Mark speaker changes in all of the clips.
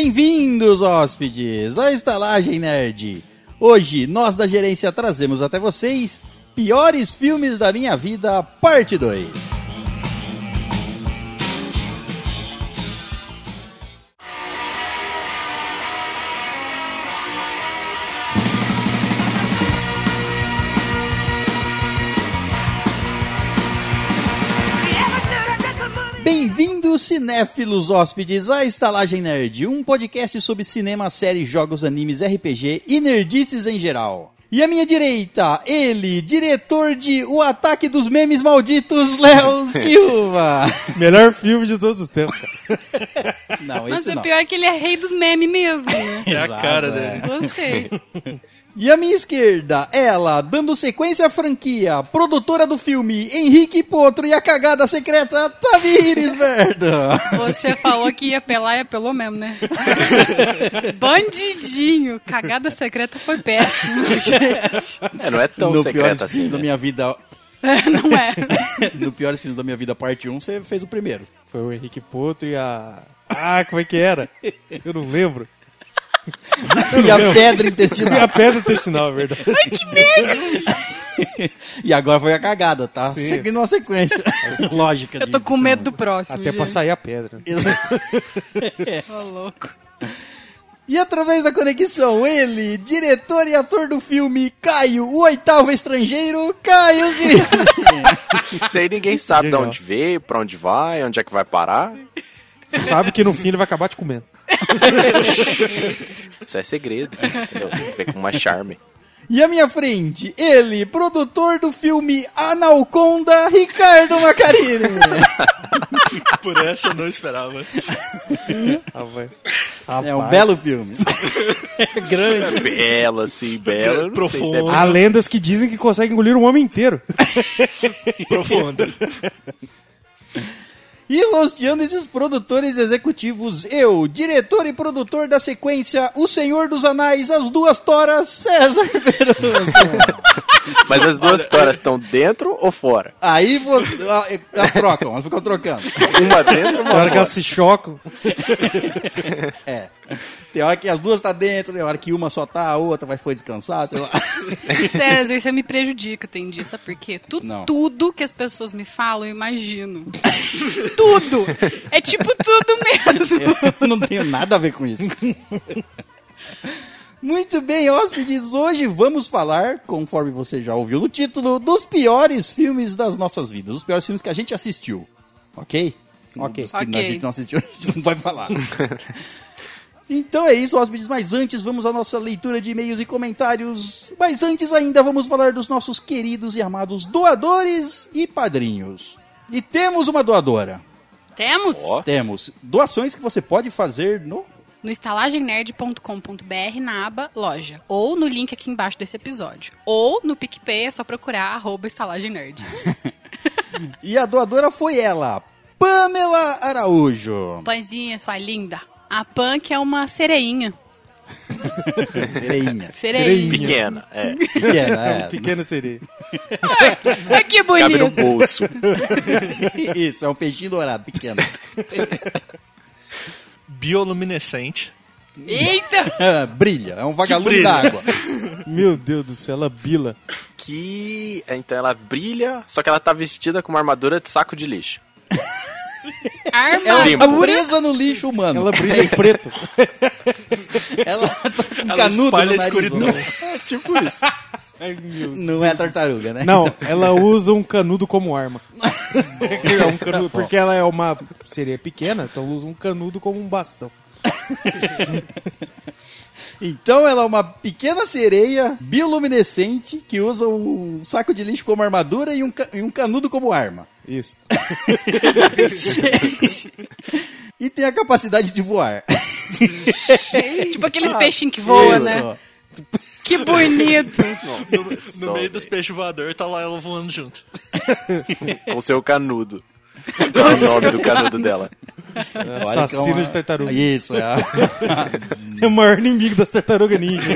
Speaker 1: Bem-vindos, hóspedes, à Estalagem Nerd. Hoje, nós da gerência trazemos até vocês Piores Filmes da Minha Vida, Parte 2. Cinéfilos hóspedes, à Estalagem Nerd, um podcast sobre cinema, séries, jogos, animes, RPG e nerdices em geral. E à minha direita, ele, diretor de O Ataque dos Memes Malditos, Léo Silva.
Speaker 2: Melhor filme de todos os tempos.
Speaker 1: Não,
Speaker 3: Mas
Speaker 1: esse
Speaker 3: o
Speaker 1: não.
Speaker 3: pior é que ele é rei dos memes mesmo, né?
Speaker 4: É a
Speaker 1: Exato,
Speaker 4: cara
Speaker 1: é.
Speaker 4: dele.
Speaker 3: Gostei.
Speaker 1: E à minha esquerda, ela, dando sequência à franquia, produtora do filme Henrique Potro e a cagada secreta Tamires Verda.
Speaker 3: Você falou que ia pelar e apelou mesmo, né? Bandidinho. Cagada secreta foi péssimo, gente.
Speaker 5: É, não é tão
Speaker 1: no
Speaker 5: secreto
Speaker 1: piores
Speaker 5: assim.
Speaker 1: filmes da
Speaker 5: né?
Speaker 1: minha vida,
Speaker 3: Não é.
Speaker 1: no piores filmes da minha vida, parte 1, você fez o primeiro.
Speaker 2: Foi o Henrique Potro e a. Ah, como é que era? Eu não lembro.
Speaker 1: E a pedra
Speaker 2: E
Speaker 1: intestinal.
Speaker 2: a pedra intestinal, é verdade.
Speaker 1: E agora foi a cagada, tá?
Speaker 2: Sim.
Speaker 1: Seguindo uma sequência lógica.
Speaker 3: Eu tô com medo do próximo.
Speaker 2: Até pra
Speaker 3: gente.
Speaker 2: sair a pedra.
Speaker 3: Ô, louco.
Speaker 1: E através da conexão, ele, diretor e ator do filme Caio, o oitavo estrangeiro, Caio.
Speaker 5: Isso aí ninguém sabe de
Speaker 2: Legal.
Speaker 5: onde veio, pra onde vai, onde é que vai parar.
Speaker 2: Você sabe que no fim ele vai acabar te comendo.
Speaker 5: Isso é segredo. entendeu? Vem com mais charme.
Speaker 1: E à minha frente, ele, produtor do filme Analconda, Ricardo Macarini.
Speaker 4: Por essa eu não esperava.
Speaker 2: Ah, vai.
Speaker 1: É um
Speaker 2: Rapaz.
Speaker 1: belo filme. Grande.
Speaker 5: Bela, assim, bela. eu Não sei se é
Speaker 4: Profundo.
Speaker 2: Há lendas que dizem que consegue engolir um homem inteiro.
Speaker 4: Profunda.
Speaker 1: E rosteando esses produtores executivos, eu, diretor e produtor da sequência O Senhor dos Anais, As Duas Toras, César Veroso.
Speaker 5: Mas as duas histórias estão dentro ou fora?
Speaker 1: Aí vou, elas trocam, elas ficam trocando.
Speaker 5: Uma dentro, uma
Speaker 2: hora que elas se chocam.
Speaker 1: É. Tem hora que as duas tá dentro, tem hora que uma só tá, a outra vai foi descansar, sei lá.
Speaker 3: César, você me prejudica, tem disso, sabe por quê? Tu-. Tudo que as pessoas me falam, eu imagino. tudo! É tipo tudo mesmo.
Speaker 1: Eu não tenho nada a ver com isso. Muito bem, hóspedes, hoje vamos falar, conforme você já ouviu no título, dos piores filmes das nossas vidas, os piores filmes que a gente assistiu, ok?
Speaker 2: Ok.
Speaker 1: Dos que
Speaker 3: Ok.
Speaker 1: a gente não assistiu, a gente não vai falar. Então é isso, hóspedes, mas antes vamos à nossa leitura de e-mails e comentários. Mas antes ainda vamos falar dos nossos queridos e amados doadores e padrinhos. E temos uma doadora.
Speaker 3: Temos?
Speaker 5: Ó.
Speaker 1: Temos doações que você pode fazer no
Speaker 3: no estalagemnerd.com.br na aba loja, ou no link aqui embaixo desse episódio, ou no PicPay é só procurar arroba estalagemnerd.
Speaker 1: E a doadora foi ela, Pamela Araújo.
Speaker 3: Pãezinha, sua linda. A que é uma sereinha.
Speaker 1: Sereinha.
Speaker 3: Sereinha.
Speaker 5: Pequena, é.
Speaker 1: Pequena, é.
Speaker 2: Pequeno sereia.
Speaker 3: Ai, que
Speaker 5: Cabe no
Speaker 3: bonito.
Speaker 5: bolso.
Speaker 1: Isso, é um peixinho dourado, pequeno.
Speaker 4: Bioluminescente.
Speaker 3: Eita!
Speaker 1: brilha, é um vagalume d'água.
Speaker 2: Meu Deus do céu, ela bila.
Speaker 5: Que. Então ela brilha, só que ela tá vestida com uma armadura de saco de lixo.
Speaker 1: Ela
Speaker 5: Limpo.
Speaker 1: tá presa no lixo humano.
Speaker 2: Ela brilha em preto.
Speaker 1: Ela tá com
Speaker 4: Ela
Speaker 1: canudo
Speaker 4: espalha
Speaker 1: no nariz.
Speaker 4: escuridão.
Speaker 1: ó.
Speaker 5: Tipo isso.
Speaker 2: Ai,
Speaker 1: Não é tartaruga, né?
Speaker 2: Não,
Speaker 1: Então-
Speaker 2: ela usa um canudo como arma. É um canudo, porque ela é uma sereia pequena, então usa um canudo como um bastão.
Speaker 1: Então ela é uma pequena sereia bioluminescente que usa um saco de lixo como armadura e um, ca- e um canudo como arma.
Speaker 2: Isso.
Speaker 3: Gente.
Speaker 1: E tem a capacidade de voar.
Speaker 3: tipo aqueles peixinhos que voam,
Speaker 1: Isso,
Speaker 3: né? Que bonito.
Speaker 4: No
Speaker 5: Só
Speaker 4: meio dos peixes voadores tá lá ela voando junto.
Speaker 5: Com seu canudo. Qual é o nome do canudo dela?
Speaker 1: Que é
Speaker 2: Assassino
Speaker 1: uma-
Speaker 2: de tartaruga.
Speaker 1: Isso, é. a-
Speaker 2: É o maior inimigo das tartarugas ninja.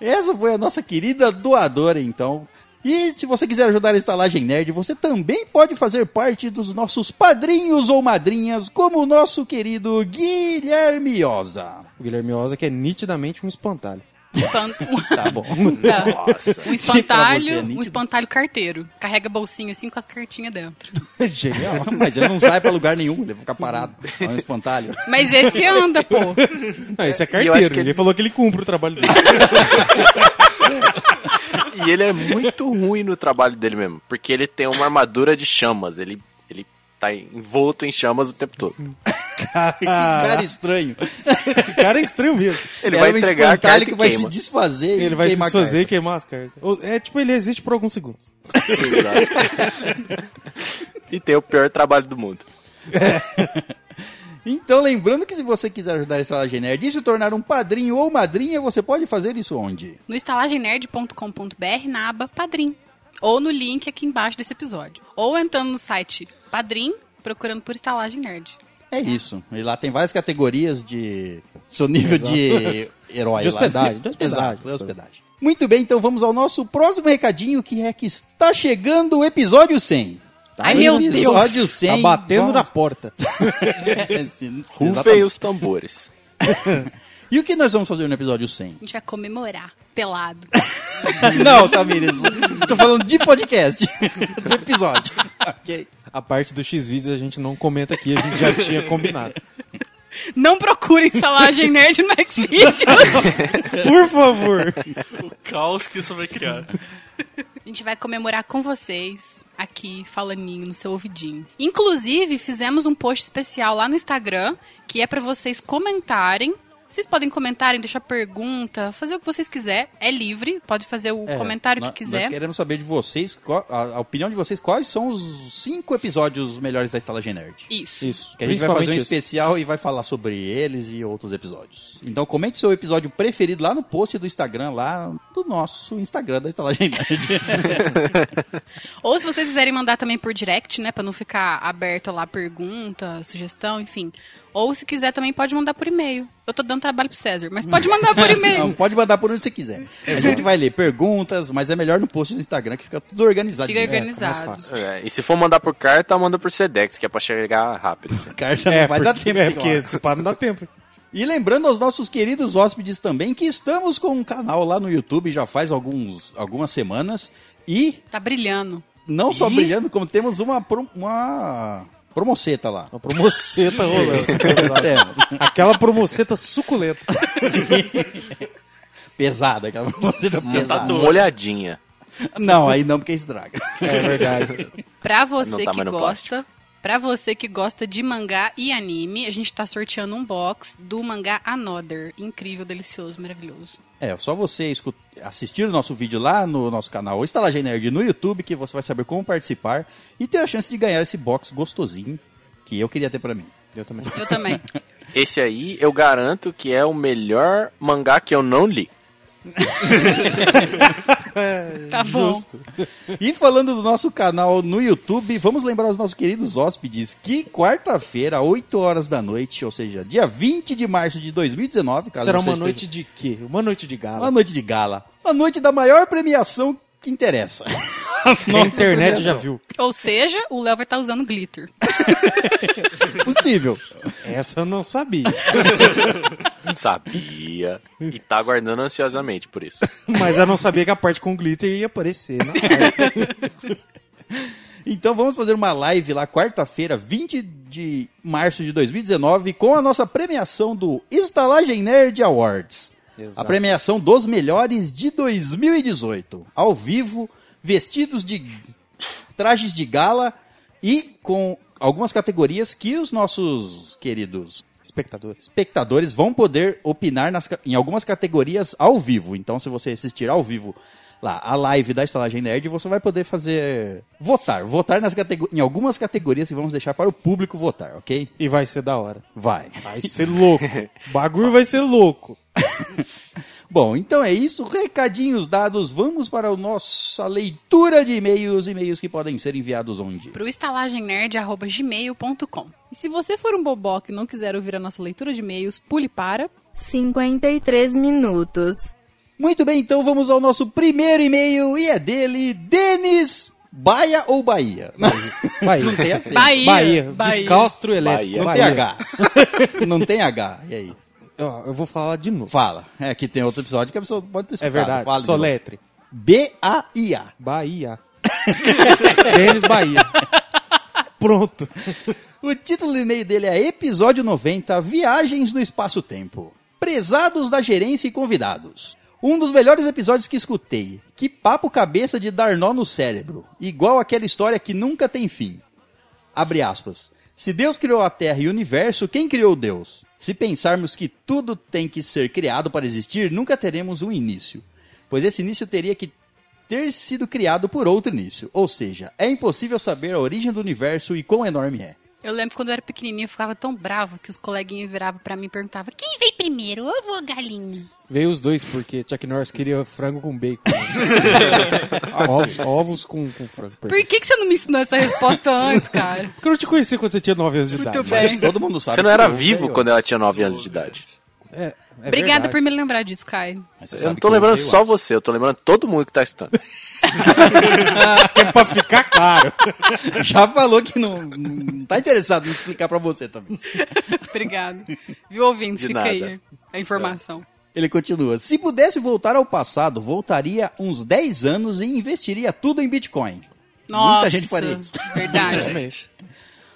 Speaker 1: Essa foi a nossa querida doadora, então. E se você quiser ajudar a Estalagem Nerd, você também pode fazer parte dos nossos padrinhos ou madrinhas, como o nosso querido Guilherme Oza.
Speaker 2: O Guilherme Oza, que é nitidamente um espantalho.
Speaker 3: Espan-
Speaker 1: Tá bom.
Speaker 3: Tá.
Speaker 5: Nossa.
Speaker 3: Um
Speaker 1: é
Speaker 3: espantalho, um espantalho carteiro. Carrega bolsinha assim com as cartinhas dentro.
Speaker 2: Genial.
Speaker 1: Mas ele não sai pra lugar nenhum, ele vai ficar parado. É um espantalho.
Speaker 3: Mas esse anda, pô.
Speaker 2: Não, esse é carteiro. ele...
Speaker 5: ele-
Speaker 2: falou que ele cumpre o trabalho dele.
Speaker 5: E ele é muito ruim no trabalho dele mesmo. Porque ele tem uma armadura de chamas. Ele tá envolto em chamas o tempo todo.
Speaker 1: Que cara estranho.
Speaker 2: Esse cara é estranho mesmo.
Speaker 5: Ele
Speaker 1: É
Speaker 5: vai entregar a carta
Speaker 1: que
Speaker 5: e
Speaker 1: vai
Speaker 5: queima.
Speaker 1: se desfazer
Speaker 2: Ele
Speaker 1: e
Speaker 2: vai se desfazer e queimar as cartas. É tipo, ele existe por alguns segundos.
Speaker 5: E tem o pior trabalho do mundo.
Speaker 1: Então, lembrando que se você quiser ajudar a Estalagem Nerd e se tornar um padrinho ou madrinha, você pode fazer isso onde?
Speaker 3: No estalagemnerd.com.br na aba Padrim. Ou no link aqui embaixo desse episódio. Ou entrando no site Padrim, procurando por Estalagem Nerd.
Speaker 1: É isso. E lá tem várias categorias de seu nível de herói.
Speaker 2: De
Speaker 1: lá.
Speaker 2: hospedagem, de hospedagem.
Speaker 1: Exato, de hospedagem. Muito bem, então vamos ao nosso próximo recadinho, que é que está chegando o episódio 100. Tá
Speaker 3: Ai,
Speaker 1: aí,
Speaker 3: meu Deus.
Speaker 1: Episódio 100.
Speaker 2: Tá batendo
Speaker 1: vamos-
Speaker 2: na porta.
Speaker 5: Rufem os tambores.
Speaker 1: E o que nós vamos fazer no episódio 100?
Speaker 3: A gente vai comemorar, pelado.
Speaker 1: Não, Tamires, tô falando de podcast, do episódio. Ok.
Speaker 2: A parte do X-Vídeos a gente não comenta aqui, a gente já tinha combinado.
Speaker 3: Não procurem Estalagem Nerd no Xvideos.
Speaker 2: Por favor.
Speaker 4: O caos que isso vai criar.
Speaker 3: A gente vai comemorar com vocês aqui, falaninho no seu ouvidinho. Inclusive, fizemos um post especial lá no Instagram, que é pra vocês comentarem. Vocês podem comentarem, deixar pergunta, fazer o que vocês quiserem. É livre, pode fazer o
Speaker 1: É,
Speaker 3: comentário que quiser.
Speaker 1: Nós queremos saber de vocês, qual- a, a opinião de vocês, quais são os cinco episódios melhores da Estalagem Nerd.
Speaker 3: Isso.
Speaker 2: Isso.
Speaker 1: Que a gente vai fazer um
Speaker 2: isso.
Speaker 1: especial e vai falar sobre eles e outros episódios. Então comente seu episódio preferido lá no post do Instagram, lá do nosso Instagram da Estalagem Nerd.
Speaker 3: Ou se vocês quiserem mandar também por direct, né, Pra não ficar aberto lá pergunta, sugestão, enfim. Ou se quiser também pode mandar por e-mail. Eu tô dando trabalho pro César, mas pode mandar por
Speaker 1: Não,
Speaker 3: e-mail.
Speaker 1: pode mandar por onde você quiser. A gente vai ler perguntas, mas é melhor no post do Instagram que fica tudo organizado.
Speaker 3: Fica
Speaker 1: É,
Speaker 3: organizado.
Speaker 2: mais fácil.
Speaker 5: É, e se for mandar por carta, manda por Sedex, que é pra chegar rápido. assim.
Speaker 1: Carta
Speaker 2: É,
Speaker 1: não vai dar
Speaker 2: porque,
Speaker 1: tempo.
Speaker 2: é, porque
Speaker 1: falar.
Speaker 2: se pá, não dá tempo.
Speaker 1: E lembrando aos nossos queridos hóspedes também que estamos com um canal lá no YouTube já faz alguns, algumas semanas. E
Speaker 3: Tá brilhando.
Speaker 1: não só brilhando, como temos uma, uma promoceta lá.
Speaker 2: Uma promoceta rolando.
Speaker 1: Temos.
Speaker 2: Aquela promoceta suculenta.
Speaker 1: Pesada, aquela promoceta pesada.
Speaker 5: Molhadinha.
Speaker 1: Não, aí não, porque estraga.
Speaker 2: É verdade.
Speaker 3: Pra você
Speaker 5: tá
Speaker 3: que gosta, pra você que gosta de mangá e anime, a gente tá sorteando um box do mangá Another. Incrível, delicioso, maravilhoso.
Speaker 1: É, só você assistir o nosso vídeo lá no nosso canal Estalagem Nerd no YouTube, que você vai saber como participar e ter a chance de ganhar esse box gostosinho que eu queria ter pra mim.
Speaker 2: Eu também.
Speaker 3: Eu também.
Speaker 5: Esse aí eu garanto que é o melhor mangá que eu não li.
Speaker 3: Tá bom.
Speaker 2: Justo.
Speaker 1: E falando do nosso canal no YouTube, vamos lembrar os nossos queridos hóspedes que quarta-feira, 8 horas da noite, ou seja, dia 20 de março de 2019, caso
Speaker 2: Será uma
Speaker 1: esteja-
Speaker 2: noite de quê? Uma noite de
Speaker 1: uma
Speaker 2: gala.
Speaker 1: noite de gala, a noite da maior premiação que interessa.
Speaker 2: A internet já viu.
Speaker 3: Ou seja, o Léo vai estar usando glitter.
Speaker 1: Possível.
Speaker 2: Essa eu não sabia.
Speaker 5: Sabia. E tá aguardando ansiosamente por isso.
Speaker 2: Mas eu não sabia que a parte com glitter ia aparecer, né?
Speaker 1: Então vamos fazer uma live lá quarta-feira, 20 de março de 2019, com a nossa premiação do Estalagem Nerd Awards.
Speaker 2: Exato.
Speaker 1: A premiação dos melhores de 2018. Ao vivo, vestidos de trajes de gala e com algumas categorias que os nossos queridos
Speaker 2: Espectadores.
Speaker 1: espectadores vão poder opinar nas em algumas categorias ao vivo. Então, se você assistir ao vivo lá a live da Estalagem Nerd, você vai poder fazer votar, votar nas catego- em algumas categorias que vamos deixar para o público votar, ok?
Speaker 2: E vai ser da hora.
Speaker 1: Vai.
Speaker 2: Vai ser louco. O bagulho vai ser louco.
Speaker 1: Bom, então é isso. Recadinhos dados. Vamos para a nossa leitura de e-mails, e-mails que podem ser enviados onde?
Speaker 3: Pro estalagemnerd.gmail.com.
Speaker 6: E se você for um boboca e não quiser ouvir a nossa leitura de e-mails, pule para.
Speaker 7: 53 minutos.
Speaker 1: Muito bem, então vamos ao nosso primeiro e-mail e é dele, Denis Baia ou Bahia?
Speaker 2: Bahia.
Speaker 1: Não tem acento.
Speaker 3: Bahia.
Speaker 2: Bahia.
Speaker 3: Bahia.
Speaker 2: Descalço elétrico.
Speaker 5: Bahia.
Speaker 1: Não tem. H. Não tem H. E aí?
Speaker 2: Ó, eu vou falar de novo.
Speaker 1: Fala. É que tem outro episódio que a pessoa pode ter
Speaker 2: É
Speaker 1: escutado.
Speaker 2: verdade.
Speaker 1: Fala de.
Speaker 2: Soletre.
Speaker 1: B-A-I-A.
Speaker 2: Bahia. Denis Bahia. Pronto.
Speaker 1: O título do e-mail dele é Episódio 90 Viagens no Espaço-Tempo. Prezados da gerência e convidados. Um dos melhores episódios que escutei. Que papo cabeça de dar nó no cérebro. Igual aquela história que nunca tem fim. Abre aspas. Se Deus criou a Terra e o universo, quem criou Deus? Se pensarmos que tudo tem que ser criado para existir, nunca teremos um início. Pois esse início teria que ter sido criado por outro início. Ou seja, é impossível saber a origem do universo e quão enorme é.
Speaker 3: Eu lembro quando eu era pequenininho, eu ficava tão bravo que os coleguinhas viravam pra mim e perguntavam: quem veio primeiro, ovo ou galinha?
Speaker 2: Veio os dois, porque Chuck Norris queria frango com bacon. ovos, ovos com, com frango.
Speaker 3: Por que, que você não me ensinou essa resposta antes, cara?
Speaker 2: Porque eu não te conheci quando você tinha 9 anos de
Speaker 3: Muito
Speaker 2: idade.
Speaker 3: bem.
Speaker 1: Todo mundo sabe.
Speaker 5: Você não era vivo quando ela tinha 9 anos de idade.
Speaker 2: É, é
Speaker 3: Obrigada
Speaker 2: verdade.
Speaker 3: por me lembrar disso, Caio.
Speaker 5: Eu não tô lembrando só
Speaker 1: antes.
Speaker 5: você, eu tô lembrando todo mundo que tá escutando.
Speaker 2: Que é pra ficar caro.
Speaker 1: Já falou que não, não tá interessado em explicar pra você também.
Speaker 3: Obrigado. Viu, ouvintes?
Speaker 5: De
Speaker 3: Fica
Speaker 5: nada.
Speaker 3: aí a informação.
Speaker 1: Ele continua. Se pudesse voltar ao passado, voltaria uns 10 anos e investiria tudo em Bitcoin.
Speaker 3: Nossa.
Speaker 1: gente faria isso.
Speaker 3: Verdade.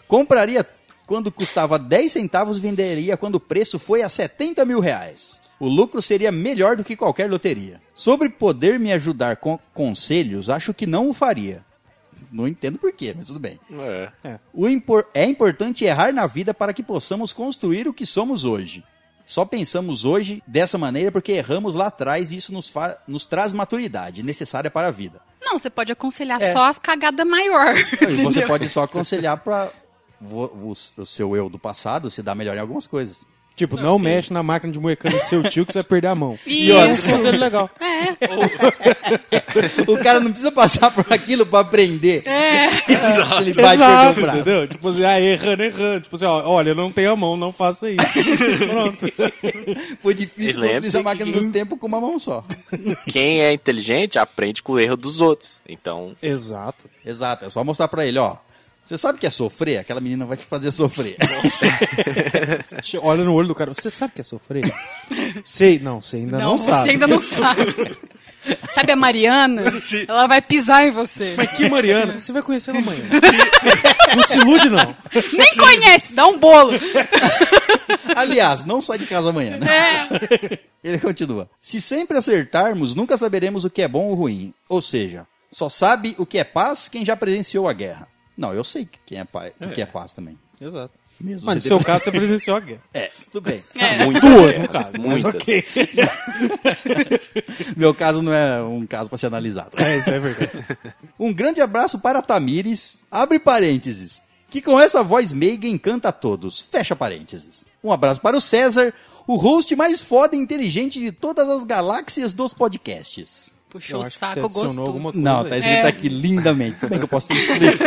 Speaker 1: Compraria quando custava 10 centavos e venderia quando o preço foi a 70 mil reais. O lucro seria melhor do que qualquer loteria. Sobre poder me ajudar com conselhos, acho que não o faria. Não entendo porquê, mas tudo bem.
Speaker 5: É.
Speaker 1: O impor- é importante errar na vida para que possamos construir o que somos hoje. Só pensamos hoje dessa maneira porque erramos lá atrás e isso nos, nos traz maturidade necessária para a vida.
Speaker 3: Não, você pode aconselhar
Speaker 1: É.
Speaker 3: só as cagadas maior.
Speaker 1: Você pode só aconselhar para o, o seu eu do passado se dar melhor em algumas coisas.
Speaker 2: Tipo, não mexe na máquina de moecano do seu tio que você vai perder a mão.
Speaker 3: Isso.
Speaker 2: É um conselho legal.
Speaker 3: É,
Speaker 1: O cara não precisa passar por aquilo para aprender.
Speaker 3: é.
Speaker 1: Ele vai perder
Speaker 2: Exato,
Speaker 1: o braço.
Speaker 2: entendeu? Tipo assim, ah, errando, errando. Tipo assim, ó, olha, não tem a mão, não faça isso. Pronto.
Speaker 1: Foi difícil
Speaker 5: E
Speaker 1: construir essa máquina
Speaker 5: que-
Speaker 1: do tempo com uma mão só.
Speaker 5: Quem é inteligente aprende com o erro dos outros. Então,
Speaker 2: Exato.
Speaker 1: Exato, é só mostrar pra ele, ó. Você sabe o que é sofrer? Aquela menina vai te fazer sofrer.
Speaker 2: Olha no olho do cara. Você sabe que é sofrer? sei, não, você ainda não,
Speaker 3: você
Speaker 2: sabe.
Speaker 3: ainda não sabe. Sabe a Mariana?
Speaker 4: Sim.
Speaker 3: Ela vai pisar em você.
Speaker 2: Mas que Mariana? Você vai conhecer ela amanhã. não se ilude, não.
Speaker 3: Nem conhece, dá um bolo.
Speaker 1: Aliás, não sai de casa amanhã, né?
Speaker 3: É.
Speaker 1: Ele continua. Se sempre acertarmos, nunca saberemos o que é bom ou ruim. Ou seja, só sabe o que é paz quem já presenciou a guerra. Não, eu sei quem é paz, o que é paz também.
Speaker 2: Exato.
Speaker 1: Mesmo.
Speaker 2: Mas no seu caso, você presenciou a guerra.
Speaker 1: É, tudo bem.
Speaker 3: É.
Speaker 5: muitas.
Speaker 2: Duas, no caso. Mas
Speaker 5: Muitas.
Speaker 2: ok.
Speaker 1: Meu caso não é um caso para ser analisado.
Speaker 2: É, isso é verdade.
Speaker 1: Um grande abraço para Tamires, abre parênteses, que com essa voz meiga encanta a todos, fecha parênteses. Um abraço para o César, o host mais foda e inteligente de todas as galáxias dos podcasts.
Speaker 3: Puxou o saco,
Speaker 2: você adicionou
Speaker 3: gostou.
Speaker 2: alguma coisa
Speaker 1: Não, tá escrito
Speaker 3: É.
Speaker 1: aqui lindamente, como é que eu posso ter escrito?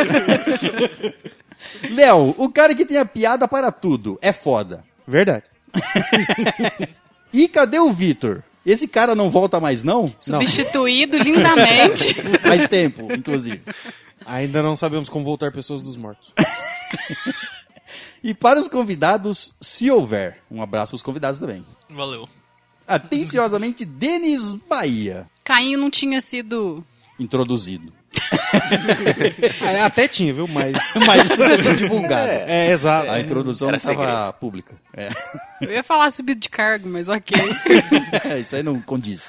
Speaker 1: Léo, o cara que tem a piada para tudo, é foda.
Speaker 2: Verdade.
Speaker 1: E cadê o Vitor? Esse cara não volta mais não?
Speaker 3: Substituído lindamente.
Speaker 1: Faz tempo, inclusive.
Speaker 2: Ainda não sabemos como voltar pessoas dos mortos.
Speaker 1: E para os convidados, se houver. Um abraço para os convidados também.
Speaker 4: Valeu.
Speaker 1: Atenciosamente, Denis Bahia.
Speaker 3: Caim não tinha sido.
Speaker 1: Introduzido.
Speaker 2: Ah, Até tinha, viu? Mas.
Speaker 1: Mas não divulgado.
Speaker 2: É, exato.
Speaker 1: A introdução
Speaker 5: Era
Speaker 1: não estava pública. É.
Speaker 3: Eu ia falar subido de cargo, mas ok.
Speaker 1: É, isso aí não condiz.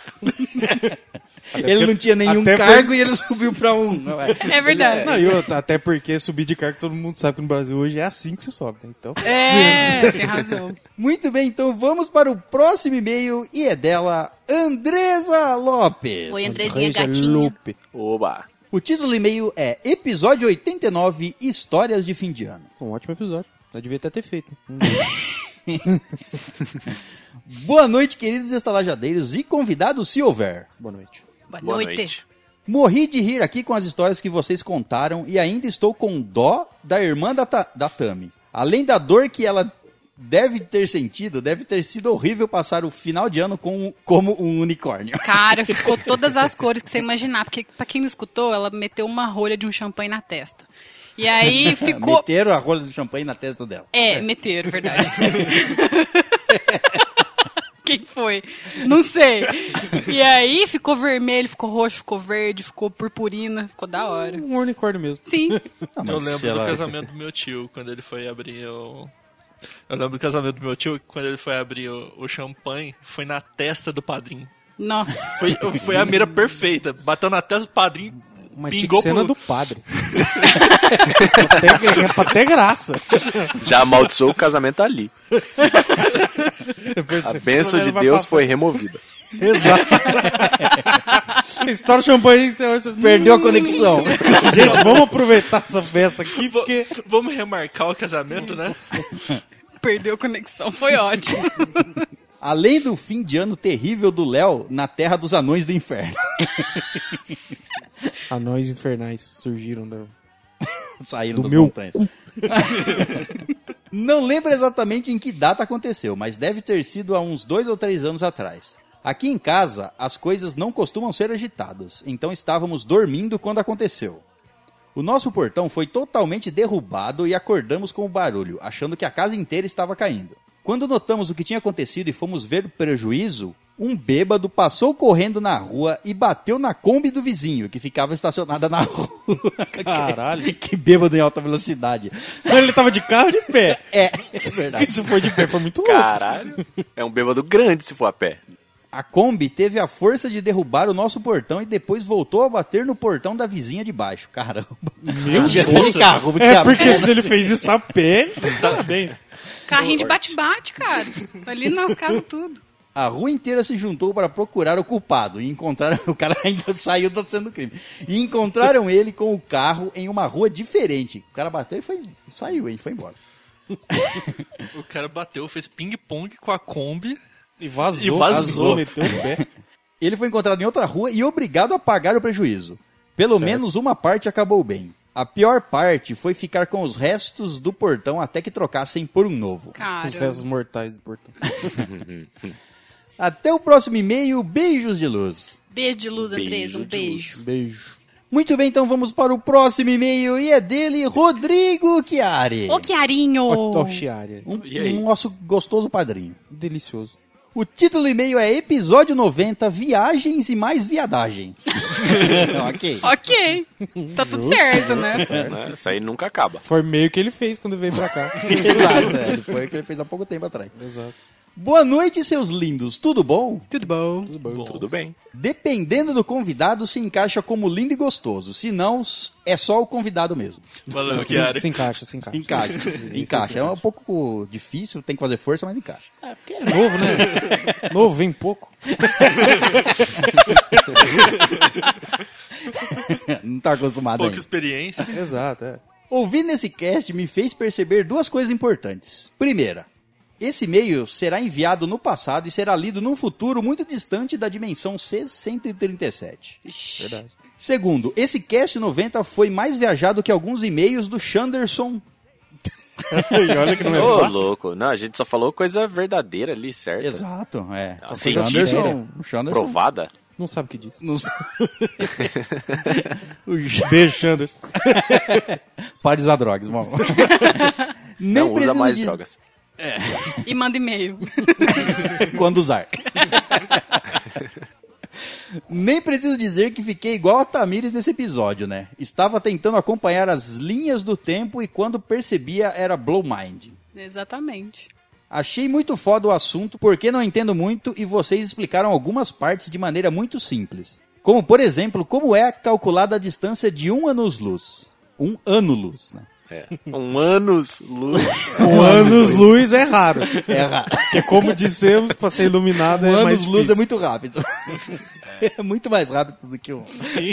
Speaker 1: Ele não tinha nenhum cargo e ele subiu pra um. Não é?
Speaker 3: É verdade.
Speaker 2: Não, e outra, até porque subir de cargo, todo mundo sabe que no Brasil hoje é assim que se sobe, né? Então.
Speaker 3: É, tem razão.
Speaker 1: Muito bem, então vamos para o próximo e-mail e é dela Andresa Lopes.
Speaker 3: Oi, Andrezinha
Speaker 2: Reja
Speaker 3: gatinha.
Speaker 2: Lupe.
Speaker 5: Oba.
Speaker 1: O título do e-mail é Episódio 89 Histórias de Fim de Ano.
Speaker 2: Um ótimo episódio. Eu devia até ter feito. Hum.
Speaker 1: Boa noite, queridos estalajadeiros e convidados, se houver.
Speaker 2: Boa noite.
Speaker 3: Boa,
Speaker 5: Boa
Speaker 3: noite.
Speaker 5: noite.
Speaker 1: Morri de rir aqui com as histórias que vocês contaram e ainda estou com dó da irmã da, Ta- da Tami. Além da dor que ela deve ter sentido, deve ter sido horrível passar o final de ano com, como um unicórnio.
Speaker 3: Cara, ficou todas as cores que você imaginar. Porque, pra quem não escutou, ela meteu uma rolha de um champanhe na testa. E aí ficou.
Speaker 1: Meteram a rola de champanhe na testa dela.
Speaker 3: É, meteram, verdade. Quem foi? Não sei. E aí ficou vermelho, ficou roxo, ficou verde, ficou purpurina, ficou da hora.
Speaker 2: Um unicórnio mesmo.
Speaker 3: Sim.
Speaker 1: Ah,
Speaker 4: Eu lembro do casamento do meu tio, quando ele foi abrir o. Eu lembro do casamento do meu tio, quando ele foi abrir o, o champanhe, foi na testa do padrinho.
Speaker 3: Nossa.
Speaker 4: Foi, foi a mira perfeita. Bateu na testa do padrinho,
Speaker 2: Uma tinha que
Speaker 4: pingou
Speaker 2: cena
Speaker 4: pro...
Speaker 2: do padre. Até- é pra ter graça.
Speaker 5: Já amaldiçoou o casamento ali. A bênção de Deus foi removida.
Speaker 2: Exato. Estoura o champanhe. Você, você
Speaker 1: Perdeu a conexão.
Speaker 2: Gente, vamos aproveitar essa festa aqui, porque...
Speaker 4: Vamos remarcar o casamento, né?
Speaker 3: Perdeu a conexão, foi ótimo.
Speaker 1: Além do fim de ano terrível do Léo na Terra dos Anões do Inferno.
Speaker 2: Anões infernais surgiram da...
Speaker 1: Saíram
Speaker 2: Do
Speaker 1: das
Speaker 2: meu
Speaker 1: montanhas. Não lembro exatamente em que data aconteceu, mas deve ter sido há uns dois ou três anos atrás. Aqui em casa, as coisas não costumam ser agitadas, então estávamos dormindo quando aconteceu. O nosso portão foi totalmente derrubado e acordamos com o barulho, achando que a casa inteira estava caindo. Quando notamos o que tinha acontecido e fomos ver o prejuízo, um bêbado passou correndo na rua e bateu na Kombi do vizinho, que ficava estacionada na rua.
Speaker 2: Caralho.
Speaker 1: que bêbado em alta velocidade.
Speaker 2: Ele tava de carro ou de pé?
Speaker 1: É, isso é verdade.
Speaker 2: Se for de pé, foi muito louco.
Speaker 5: Caralho. É um bêbado grande se for a pé.
Speaker 1: A Kombi teve a força de derrubar o nosso portão e depois voltou a bater no portão da vizinha de baixo. Caramba. Meu
Speaker 4: Deus.
Speaker 1: carro,
Speaker 2: É, porque se ele fez isso a pé, tá parabéns.
Speaker 3: Carrinho de bate-bate, cara. Ali nas casas tudo.
Speaker 1: A rua inteira se juntou para procurar o culpado e encontraram. O cara ainda saiu da cena do crime. E encontraram ele com o carro em uma rua diferente. O cara bateu e foi, saiu, hein? Foi embora.
Speaker 4: O cara bateu, fez ping-pong com a Kombi.
Speaker 2: E vazou.
Speaker 4: E vazou.
Speaker 2: meteu o pé.
Speaker 1: Ele foi encontrado em outra rua e obrigado a pagar o prejuízo. Pelo menos uma parte acabou bem. A pior parte foi ficar com os restos do portão até que trocassem por um novo.
Speaker 3: Cara.
Speaker 2: Os restos mortais do portão.
Speaker 1: Até o próximo e-mail. Beijos de luz.
Speaker 3: Beijo de luz.
Speaker 5: Beijo
Speaker 3: Um beijo.
Speaker 2: Beijo.
Speaker 1: Muito bem, então vamos para o próximo e-mail e é dele, Rodrigo Chiari.
Speaker 3: Ô, Chiarinho!
Speaker 2: Ó, Chiária.
Speaker 1: Um, um nosso gostoso padrinho.
Speaker 2: Delicioso.
Speaker 1: O título do e-mail é Episódio 90, Viagens e Mais Viadagens. ok.
Speaker 3: Ok. Tá tudo certo, né?
Speaker 5: Né? Isso aí nunca acaba.
Speaker 2: Foi meio que ele fez quando veio pra cá.
Speaker 1: Exato, é, foi o que ele fez há pouco tempo atrás.
Speaker 2: Exato.
Speaker 1: Boa noite, seus lindos. Tudo bom?
Speaker 3: Tudo bom.
Speaker 5: Tudo bem.
Speaker 1: Dependendo do convidado, se encaixa como lindo e gostoso. Se não, é só o convidado mesmo.
Speaker 4: Valeu,
Speaker 2: Se, se encaixa, se encaixa.
Speaker 1: Encaixa. encaixa. É um pouco difícil, tem que fazer força, mas encaixa.
Speaker 2: É novo, né? novo, vem pouco.
Speaker 1: Não tá acostumado
Speaker 4: Pouca
Speaker 1: ainda.
Speaker 4: experiência.
Speaker 2: Exato, é.
Speaker 1: Ouvir nesse cast me fez perceber duas coisas importantes. Primeira, esse e-mail será enviado no passado e será lido num futuro muito distante da dimensão C137.
Speaker 2: Verdade.
Speaker 1: Segundo, esse cast 90 foi mais viajado que alguns e-mails do Shanderson.
Speaker 2: E olha que não é
Speaker 5: Ô,
Speaker 2: fácil.
Speaker 5: louco. Não, a gente só falou coisa verdadeira ali, certo?
Speaker 1: Exato, é.
Speaker 5: Ah,
Speaker 1: O
Speaker 5: sim,
Speaker 1: Shanderson,
Speaker 2: sério?
Speaker 1: o Shanderson
Speaker 5: Provada?
Speaker 2: Não sabe o que diz.
Speaker 1: nos- o Sh-
Speaker 2: Beijo, Sanders.
Speaker 1: Para de usar drogas, mano. Nem
Speaker 5: Não usa
Speaker 1: preciso
Speaker 5: mais
Speaker 1: dizer-
Speaker 5: drogas.
Speaker 3: E manda e-mail.
Speaker 1: quando usar. Nem preciso dizer que fiquei igual a Tamires nesse episódio, né? Estava tentando acompanhar as linhas do tempo e quando percebia era Blow Mind.
Speaker 3: Exatamente.
Speaker 1: Achei muito foda o assunto porque não entendo muito e vocês explicaram algumas partes de maneira muito simples. Como, por exemplo, como é calculada a distância de um anos-luz. Um ano-luz, né?
Speaker 5: É. Um anos luz.
Speaker 2: Um anos-luz é raro.
Speaker 1: É raro.
Speaker 2: Porque como dissemos, pra ser iluminado
Speaker 1: Um
Speaker 2: é mais
Speaker 1: anos-luz é muito rápido. é muito mais rápido do que um.
Speaker 2: Sim.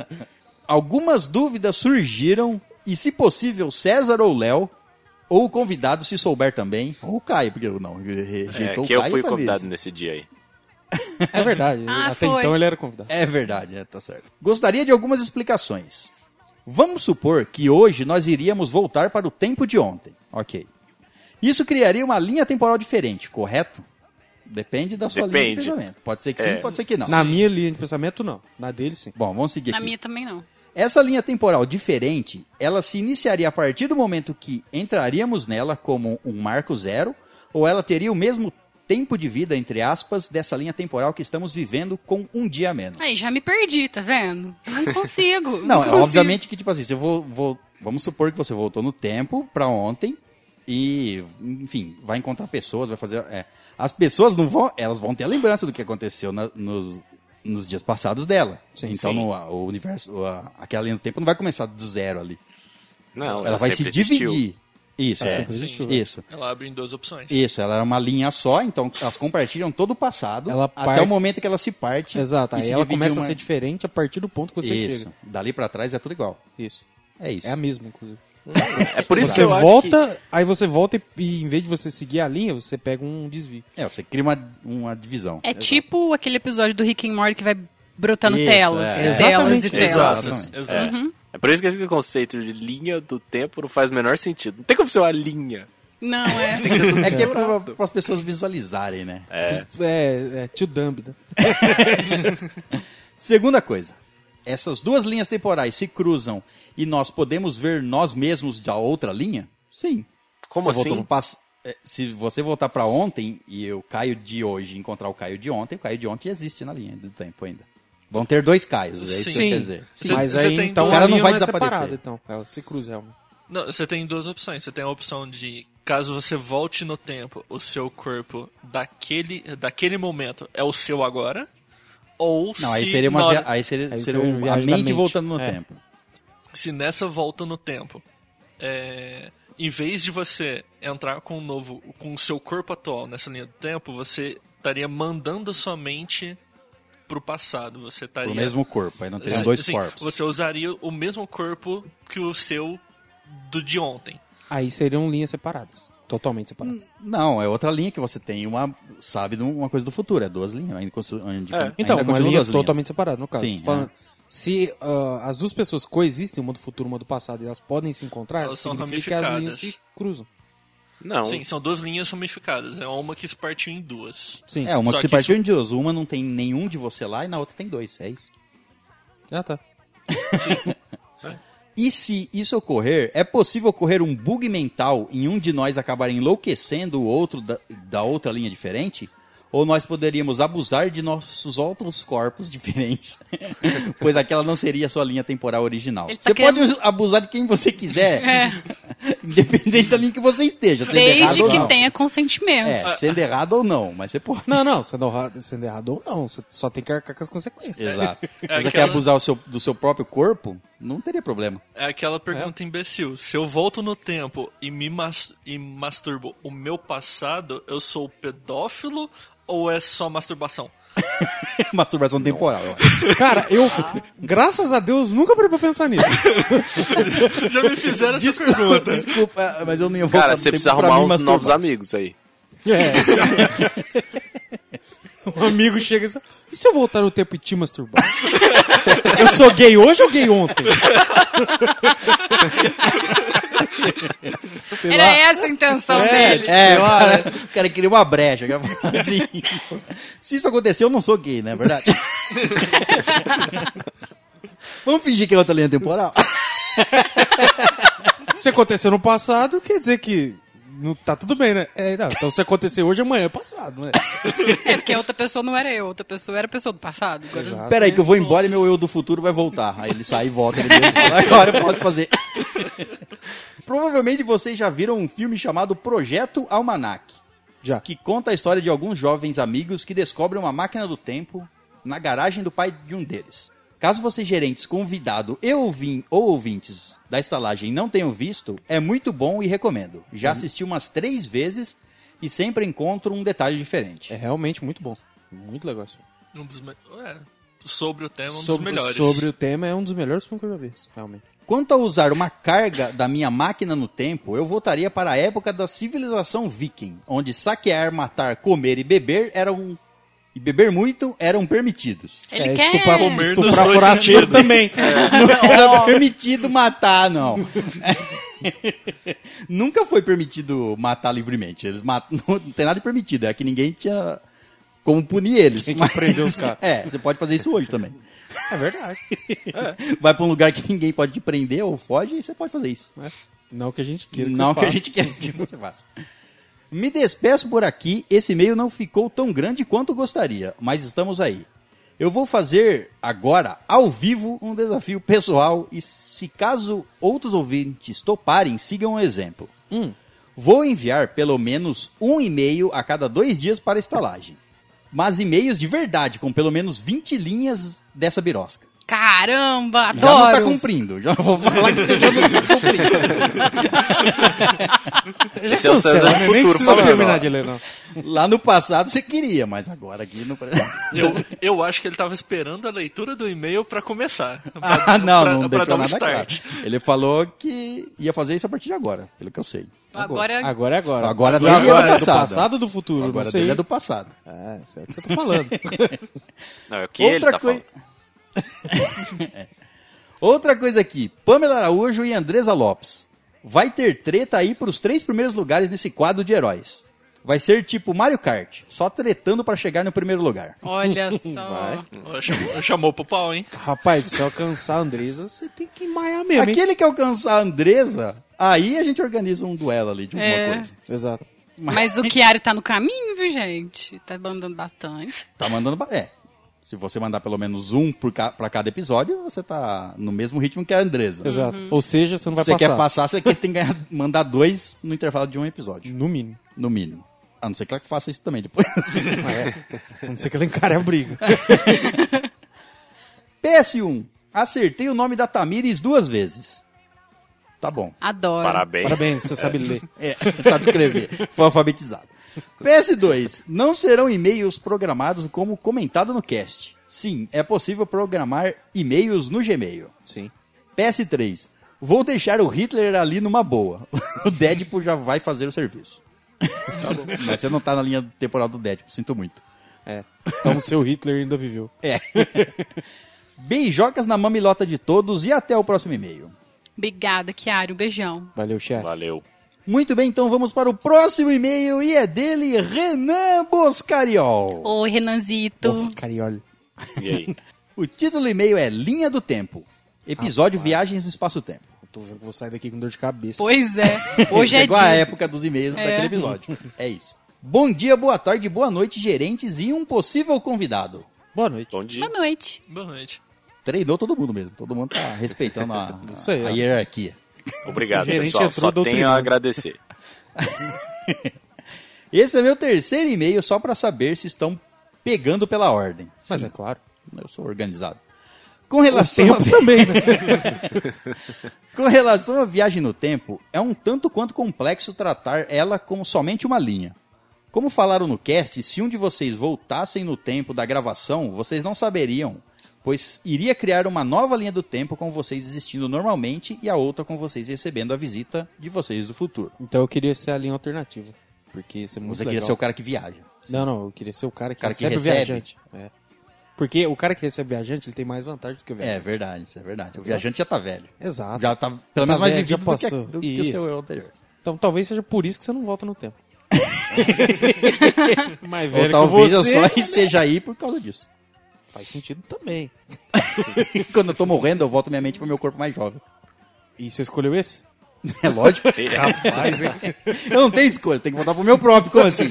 Speaker 1: Algumas dúvidas surgiram e, se possível, César ou Léo, ou o convidado, se souber também, ou o Caio, porque eu não,
Speaker 5: É,
Speaker 1: rejeitou
Speaker 5: que
Speaker 1: o
Speaker 5: eu
Speaker 1: Caio
Speaker 5: fui
Speaker 1: pra
Speaker 5: convidado
Speaker 1: vez.
Speaker 5: nesse dia aí.
Speaker 2: É verdade.
Speaker 3: Ah,
Speaker 2: Até
Speaker 3: foi.
Speaker 2: então ele era convidado.
Speaker 1: É verdade, é, tá certo. Gostaria de algumas explicações. Vamos supor que hoje nós iríamos voltar para o tempo de ontem. Ok. Isso criaria uma linha temporal diferente, correto? Depende da sua linha de
Speaker 5: Depende.
Speaker 1: pensamento. Pode ser que sim,
Speaker 5: É.
Speaker 1: pode ser que não.
Speaker 2: Na minha linha de pensamento, não. Na dele, sim.
Speaker 1: Bom, vamos seguir
Speaker 3: Na
Speaker 1: aqui.
Speaker 3: minha também não.
Speaker 1: Essa linha temporal diferente, ela se iniciaria a partir do momento que entraríamos nela como um marco zero, ou ela teria o mesmo tempo de vida, entre aspas, dessa linha temporal que estamos vivendo com um dia a menos.
Speaker 3: Aí já me perdi, tá vendo? Não consigo.
Speaker 1: Não, é
Speaker 3: consigo.
Speaker 1: obviamente que, tipo assim, se eu vou, vou- Vamos supor que você voltou no tempo pra ontem e, enfim, vai encontrar pessoas, vai fazer. é, as pessoas não vão. Elas vão ter a lembrança do que aconteceu na- nos, nos dias passados dela.
Speaker 2: Sim,
Speaker 1: então
Speaker 5: sim.
Speaker 1: no- o universo, a- aquela linha do tempo não vai começar do zero ali.
Speaker 5: Não,
Speaker 1: ela vai se
Speaker 5: existiu.
Speaker 1: Isso,
Speaker 2: É,
Speaker 1: é,
Speaker 2: sempre existiu.
Speaker 1: isso.
Speaker 4: Ela abre em duas opções.
Speaker 1: Isso, ela era uma linha só, então elas compartilham todo o passado
Speaker 2: Ela
Speaker 1: até
Speaker 2: parte-
Speaker 1: o momento que ela se parte.
Speaker 2: Exato,
Speaker 1: e
Speaker 2: aí ela começa
Speaker 1: uma-
Speaker 2: a ser diferente a partir do ponto que você
Speaker 1: Isso,
Speaker 2: chega.
Speaker 1: dali pra trás é tudo igual.
Speaker 2: Isso.
Speaker 1: É isso.
Speaker 2: É a mesma, inclusive.
Speaker 5: É por isso
Speaker 2: Você
Speaker 5: que eu acho
Speaker 2: volta, aí você volta e, e em vez de você seguir a linha, você pega um desvio.
Speaker 1: É, você cria uma, uma divisão.
Speaker 3: É tipo aquele episódio do Rick and Morty que vai brotando
Speaker 1: Isso,
Speaker 3: telas,
Speaker 1: é.
Speaker 3: telas
Speaker 2: Exatamente.
Speaker 3: e telas.
Speaker 5: Exato.
Speaker 1: Exatamente.
Speaker 4: Exato.
Speaker 5: que, é por isso que esse conceito de linha do tempo não faz o menor sentido. Não tem como ser uma linha.
Speaker 3: Não, é.
Speaker 1: É que é para as pessoas visualizarem, né?
Speaker 5: É.
Speaker 2: É, é tio Dumb, né?
Speaker 1: Segunda coisa. Essas duas linhas temporais se cruzam e nós podemos ver nós mesmos da outra linha? Sim.
Speaker 5: Como
Speaker 1: Você
Speaker 5: assim?
Speaker 1: pass- é, Se você voltar pra ontem e o Caio de hoje encontrar o Caio de ontem, o Caio de ontem existe na linha do tempo ainda. Vão ter dois Caios, é isso que
Speaker 4: Sim.
Speaker 1: quer dizer.
Speaker 4: Cê-
Speaker 2: Mas
Speaker 4: cê
Speaker 2: aí
Speaker 4: tem
Speaker 2: então
Speaker 1: O cara não vai
Speaker 2: é
Speaker 1: desaparecer.
Speaker 2: separada, então. Ela se cruza realmente.
Speaker 4: Não, você tem duas opções. Você tem a opção de, caso você volte no tempo, o seu corpo daquele, daquele momento é o seu agora. Ou
Speaker 1: Não, aí
Speaker 4: se
Speaker 1: seria uma
Speaker 4: na hora-
Speaker 1: via- aí seria,
Speaker 2: Aí
Speaker 1: seria
Speaker 2: seria
Speaker 1: um- a
Speaker 2: viagem da
Speaker 1: mente
Speaker 2: mente.
Speaker 1: voltando no
Speaker 2: É.
Speaker 1: tempo.
Speaker 4: se nessa volta no tempo, é, em vez de você entrar com o novo, com o seu corpo atual nessa linha do tempo, você estaria mandando a sua mente pro passado. Você estaria
Speaker 1: Pro mesmo corpo, aí não teriam dois
Speaker 4: sim,
Speaker 1: corpos.
Speaker 4: Você usaria o mesmo corpo que o seu do de ontem.
Speaker 2: Aí seriam linhas separadas. Totalmente separadas.
Speaker 1: Não, é outra linha que você tem uma, sabe, de uma coisa do futuro, é duas linhas. Ainda, constru- ainda,
Speaker 5: É.
Speaker 2: Então,
Speaker 1: ainda
Speaker 2: uma
Speaker 1: continua
Speaker 2: linha
Speaker 1: duas linhas.
Speaker 2: totalmente separada, no caso.
Speaker 1: Sim,
Speaker 2: falando, Se ah, as duas pessoas coexistem, uma do futuro e uma do passado, e elas podem se encontrar,
Speaker 4: Elas são
Speaker 2: significa que as linhas se cruzam.
Speaker 5: Não.
Speaker 4: Sim, são duas linhas ramificadas. É uma que se partiu em duas.
Speaker 2: Sim.
Speaker 1: É, uma
Speaker 4: Só
Speaker 1: que se
Speaker 4: que
Speaker 1: partiu em duas. Uma não tem nenhum de você lá e na outra tem dois, é isso.
Speaker 2: Ah, tá.
Speaker 1: E se isso ocorrer, é possível ocorrer um bug mental em um de nós acabar enlouquecendo o outro da, da outra linha diferente? Ou nós poderíamos abusar de nossos outros corpos diferentes? pois aquela não seria a sua linha temporal original.
Speaker 3: Tá
Speaker 1: Você
Speaker 3: querendo-
Speaker 1: pode abusar de quem você quiser,
Speaker 3: É,
Speaker 1: independente da linha que você esteja. Sendo errado
Speaker 3: desde
Speaker 1: ou
Speaker 3: que
Speaker 1: não.
Speaker 3: tenha consentimento.
Speaker 1: É, sendo errado ou não, mas você pode.
Speaker 2: Não, não, sendo errado, sendo errado ou não. Você só tem que arcar com as consequências.
Speaker 1: Exato. Se você
Speaker 4: aquela-
Speaker 1: quer abusar o seu- do seu próprio corpo, não teria problema.
Speaker 4: É aquela pergunta imbecil. Se eu volto no tempo e me mas- e masturbo o meu passado, eu sou pedófilo ou é só masturbação?
Speaker 1: Masturbação temporal.
Speaker 2: Cara, eu, graças a Deus, nunca parei pra pensar nisso.
Speaker 4: Já me fizeram essa pergunta.
Speaker 1: Desculpa, mas eu ia voltar
Speaker 5: Cara, você precisa arrumar uns
Speaker 1: masturbar.
Speaker 5: novos amigos aí.
Speaker 2: É. Um amigo chega e diz, e se eu voltar no tempo e te masturbar? Eu sou gay hoje ou gay ontem? Sei
Speaker 3: Era
Speaker 2: lá.
Speaker 3: essa a intenção
Speaker 2: É,
Speaker 3: dele.
Speaker 1: É, o cara, o cara queria uma brecha. Assim, se isso aconteceu, eu não sou gay, não é verdade? Vamos fingir que é outra linha temporal?
Speaker 2: Se aconteceu no passado, quer dizer que não, tá tudo bem, né? É, não, então se acontecer hoje, amanhã é passado, né?
Speaker 3: É, porque a outra pessoa não era eu, outra pessoa era a pessoa do passado. Agora,
Speaker 1: Pera aí que eu vou embora e meu eu do futuro vai voltar. Aí ele sai e volta. Ele mesmo fala, Agora pode fazer. Provavelmente vocês já viram um filme chamado Projeto Almanac.
Speaker 2: Já.
Speaker 1: que conta a história de alguns jovens amigos que descobrem uma máquina do tempo na garagem do pai de um deles. Caso vocês gerentes, convidado e ouvim, ou ouvintes da estalagem não tenham visto, é muito bom e recomendo. Já assisti umas três vezes e sempre encontro um detalhe diferente.
Speaker 2: É realmente muito bom. Muito legal isso.
Speaker 4: Um dos me- é, sobre o tema, um
Speaker 2: sobre,
Speaker 4: dos melhores.
Speaker 2: sobre o tema, é um dos melhores filmes que eu já vi, realmente.
Speaker 1: Quanto a usar uma carga da minha máquina no tempo, eu voltaria para a época da civilização viking, onde saquear, matar, comer e beber eram e beber muito eram permitidos.
Speaker 3: ele
Speaker 2: é,
Speaker 3: quer...
Speaker 2: estuprar,
Speaker 4: Comer nos
Speaker 2: estuprar
Speaker 4: dois
Speaker 2: forasteiro
Speaker 4: sentidos.
Speaker 2: também.
Speaker 1: Não era permitido matar, não. Nunca foi permitido matar livremente. Eles matam, não tem nada de permitido. É que ninguém tinha como punir eles.
Speaker 2: Tem que prender os caras.
Speaker 1: É, você pode fazer isso hoje também.
Speaker 2: É verdade.
Speaker 1: Vai pra um lugar que ninguém pode te prender ou foge, e você pode fazer isso.
Speaker 2: É. Não que a gente queira.
Speaker 1: não
Speaker 2: você
Speaker 1: que a
Speaker 2: faça.
Speaker 1: gente quer que você faça. Me despeço por aqui. Esse e-mail não ficou tão grande quanto gostaria, mas estamos aí. Eu vou fazer agora, ao vivo, um desafio pessoal e se caso outros ouvintes toparem, sigam o exemplo.
Speaker 2: Hum.
Speaker 1: Vou enviar pelo menos um e-mail a cada dois dias para a estalagem. Mas e-mails de verdade, com pelo menos 20 linhas dessa birosca.
Speaker 3: Caramba,
Speaker 1: Já não tá
Speaker 3: adoro.
Speaker 1: cumprindo. Já vou falar que você já não tá cumprindo.
Speaker 5: Esse é o César
Speaker 2: né? Nem
Speaker 5: futuro
Speaker 2: precisa
Speaker 5: falando.
Speaker 2: terminar de ler, não.
Speaker 1: Lá no passado você queria, mas agora aqui não parece.
Speaker 4: Eu, eu acho que ele tava esperando a leitura do e-mail pra começar. Pra,
Speaker 1: Ah, não,
Speaker 4: pra,
Speaker 1: não
Speaker 4: pra
Speaker 1: deixou
Speaker 4: dar um
Speaker 1: nada claro.
Speaker 4: start.
Speaker 1: Ele falou que ia fazer isso a partir de agora, pelo que eu sei.
Speaker 3: Agora,
Speaker 2: Agora é agora.
Speaker 1: Agora
Speaker 2: agora,
Speaker 1: dele é do
Speaker 2: é do
Speaker 1: passado.
Speaker 2: do futuro?
Speaker 1: Agora
Speaker 2: não sei.
Speaker 1: dele é do passado.
Speaker 2: É, isso é o que você tá falando.
Speaker 5: Não, é o que ele
Speaker 1: Outra
Speaker 5: tá
Speaker 1: coi-
Speaker 5: falando.
Speaker 1: Outra coisa aqui, Pamela Araújo e Andresa Lopes. Vai ter treta aí pros três primeiros lugares nesse quadro de heróis. Vai ser tipo Mario Kart, só tretando pra chegar no primeiro lugar.
Speaker 3: olha só.
Speaker 2: Vai.
Speaker 4: Ó, Chamou, chamou pro pau, hein?
Speaker 2: Rapaz, pra você alcançar a Andresa, você tem que maiar mesmo, hein?
Speaker 1: Aquele que alcançar a Andresa, aí a gente organiza um duelo ali de alguma
Speaker 3: É.
Speaker 1: coisa.
Speaker 2: Exato.
Speaker 3: Mas o Chiari tá no caminho, viu, gente? Tá mandando bastante.
Speaker 1: Tá mandando. É. Se você mandar pelo menos um por ca... pra cada episódio, você tá no mesmo ritmo que a Andresa.
Speaker 2: Exato. Ou seja, você não vai
Speaker 1: Se você
Speaker 2: passar.
Speaker 1: quer passar, você quer- tem que mandar dois no intervalo de um episódio.
Speaker 2: No mínimo.
Speaker 1: No mínimo. A não ser que ela faça isso também depois.
Speaker 2: A não ser que ela encare a briga.
Speaker 1: PS1. Acertei o nome da Tamires duas vezes. Tá bom.
Speaker 3: Adoro.
Speaker 5: Parabéns.
Speaker 2: Parabéns, você sabe ler.
Speaker 1: É, sabe escrever. Foi alfabetizado. PS2. Não serão e-mails programados como comentado no cast. Sim, é possível programar e-mails no Gmail.
Speaker 2: Sim.
Speaker 1: PS3. Vou deixar o Hitler ali numa boa. O Deadpool já vai fazer o serviço. Tá bom. Mas você não tá na linha temporal do Deadpool, sinto muito.
Speaker 2: É. Então o seu Hitler ainda viveu.
Speaker 1: É. Beijocas na mamilota de todos e até o próximo e-mail.
Speaker 3: Obrigada, Chiari. Um beijão.
Speaker 2: Valeu, Cher.
Speaker 5: Valeu.
Speaker 1: Muito bem, então vamos para o próximo e-mail e é dele, Renan Boscariol.
Speaker 3: Oi, Renanzito.
Speaker 2: Ô, Carioli.
Speaker 5: E aí?
Speaker 1: O título do e-mail é Linha do Tempo. Episódio Viagens no Espaço-Tempo.
Speaker 2: Eu tô vendo que vou sair daqui com dor de cabeça.
Speaker 3: Pois é. Hoje é
Speaker 1: Chegou a
Speaker 3: dia.
Speaker 1: época dos e-mails
Speaker 3: É.
Speaker 1: daquele episódio. É isso. Bom dia, boa tarde, boa noite, gerentes e um possível convidado.
Speaker 2: Boa noite.
Speaker 5: Bom dia.
Speaker 3: Boa noite.
Speaker 4: Boa noite.
Speaker 1: Treinou todo mundo mesmo. Todo mundo tá respeitando a, a
Speaker 2: ó.
Speaker 1: hierarquia.
Speaker 5: Obrigado, pessoal. Só tenho a agradecer.
Speaker 1: Esse é meu terceiro e-mail só para saber se estão pegando pela ordem.
Speaker 2: Mas
Speaker 1: Sim,
Speaker 2: é claro.
Speaker 1: eu sou organizado. Com relação,
Speaker 2: Tempo
Speaker 1: a...
Speaker 2: também, né?
Speaker 1: Com relação à viagem no tempo, é um tanto quanto complexo tratar ela como somente uma linha. Como falaram no cast, se um de vocês voltassem no tempo da gravação, vocês não saberiam, pois iria criar uma nova linha do tempo com vocês existindo normalmente e a outra com vocês recebendo a visita de vocês do futuro.
Speaker 2: Então eu queria ser a linha alternativa. Porque isso é muito
Speaker 1: Você
Speaker 2: legal.
Speaker 1: queria ser o cara que viaja.
Speaker 2: Não, não, eu queria ser o cara que,
Speaker 1: Cara que
Speaker 2: recebe,
Speaker 1: recebe.
Speaker 2: o viajante. É. Porque o cara que recebe o viajante, ele tem mais vantagem do que o
Speaker 1: É
Speaker 2: viajante.
Speaker 1: verdade, isso é verdade. O viajante já tá velho.
Speaker 2: Exato.
Speaker 1: Já tá pelo
Speaker 2: Já
Speaker 1: menos mais
Speaker 2: velho, já
Speaker 1: vivido do que,
Speaker 2: passou.
Speaker 1: do que o seu anterior.
Speaker 2: Então talvez seja por isso que você não volta no tempo. mais
Speaker 1: Ou
Speaker 2: velho
Speaker 1: talvez
Speaker 2: que
Speaker 1: eu
Speaker 2: você,
Speaker 1: só esteja aí por causa disso.
Speaker 2: Faz sentido também.
Speaker 1: Quando eu tô morrendo, eu volto minha mente pro meu corpo mais jovem.
Speaker 2: E você escolheu esse?
Speaker 1: É lógico.
Speaker 2: Rapaz, hein?
Speaker 1: Eu não tenho escolha, tem que voltar pro meu próprio, como assim?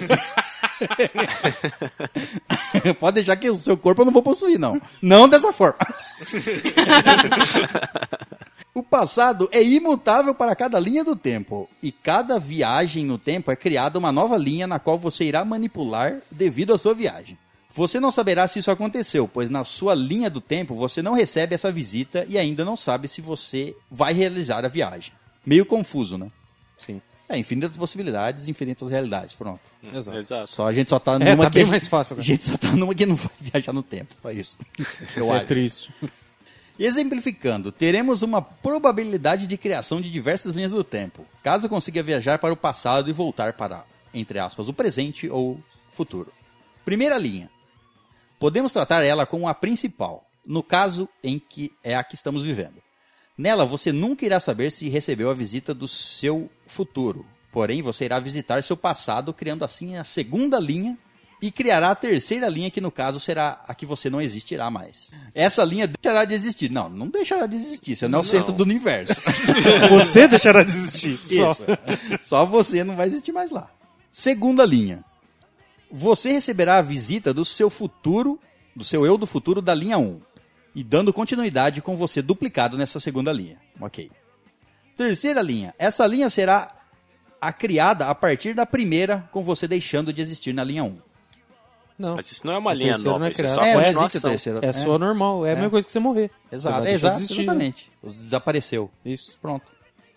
Speaker 1: Pode deixar que o seu corpo eu não vou possuir, não. Não dessa forma. o passado é imutável para cada linha do tempo, e cada viagem no tempo é criada uma nova linha na qual você irá manipular devido à sua viagem. Você não saberá se isso aconteceu, pois na sua linha do tempo você não recebe essa visita e ainda não sabe se você vai realizar a viagem. Meio confuso, né?
Speaker 2: Sim.
Speaker 1: É, infinitas possibilidades, infinitas realidades, pronto.
Speaker 2: Exato.
Speaker 5: Exato.
Speaker 1: Só a gente só tá numa
Speaker 2: É, tá
Speaker 1: que
Speaker 2: bem
Speaker 1: a gente-
Speaker 2: mais fácil
Speaker 1: A
Speaker 2: agora.
Speaker 1: gente só tá numa que não vai viajar no tempo, só isso. Eu
Speaker 2: é
Speaker 1: acho.
Speaker 2: triste.
Speaker 1: Exemplificando, teremos uma probabilidade de criação de diversas linhas do tempo, caso consiga viajar para o passado e voltar para, entre aspas, o presente ou futuro. Primeira linha. Podemos tratar ela como a principal, no caso em que é a que estamos vivendo. Nela, você nunca irá saber se recebeu a visita do seu futuro. Porém, você irá visitar seu passado, criando assim a segunda linha e criará a terceira linha, que no caso será a que você não existirá mais. Essa linha deixará de existir. Não, não deixará de existir. Você não é o centro do universo.
Speaker 2: Você deixará de existir. Só.
Speaker 1: Isso. Só você não vai existir mais lá. Segunda linha. Você receberá a visita do seu futuro, do seu eu do futuro da linha 1. E dando continuidade com você duplicado nessa segunda linha. Ok. Terceira linha. Essa linha será a criada a partir da primeira, com você deixando de existir na linha 1.
Speaker 2: Não.
Speaker 5: Mas isso não é uma
Speaker 2: A
Speaker 5: linha nova,
Speaker 2: não é
Speaker 5: isso é
Speaker 2: criada.
Speaker 5: só
Speaker 1: É,
Speaker 5: a
Speaker 1: não existe a
Speaker 5: continuação.
Speaker 1: terceira.
Speaker 2: É só normal. É a mesma coisa que você morrer. Você
Speaker 1: Exato, é, exato,
Speaker 2: existir.
Speaker 1: exatamente. Desapareceu.
Speaker 2: Isso.
Speaker 1: Pronto.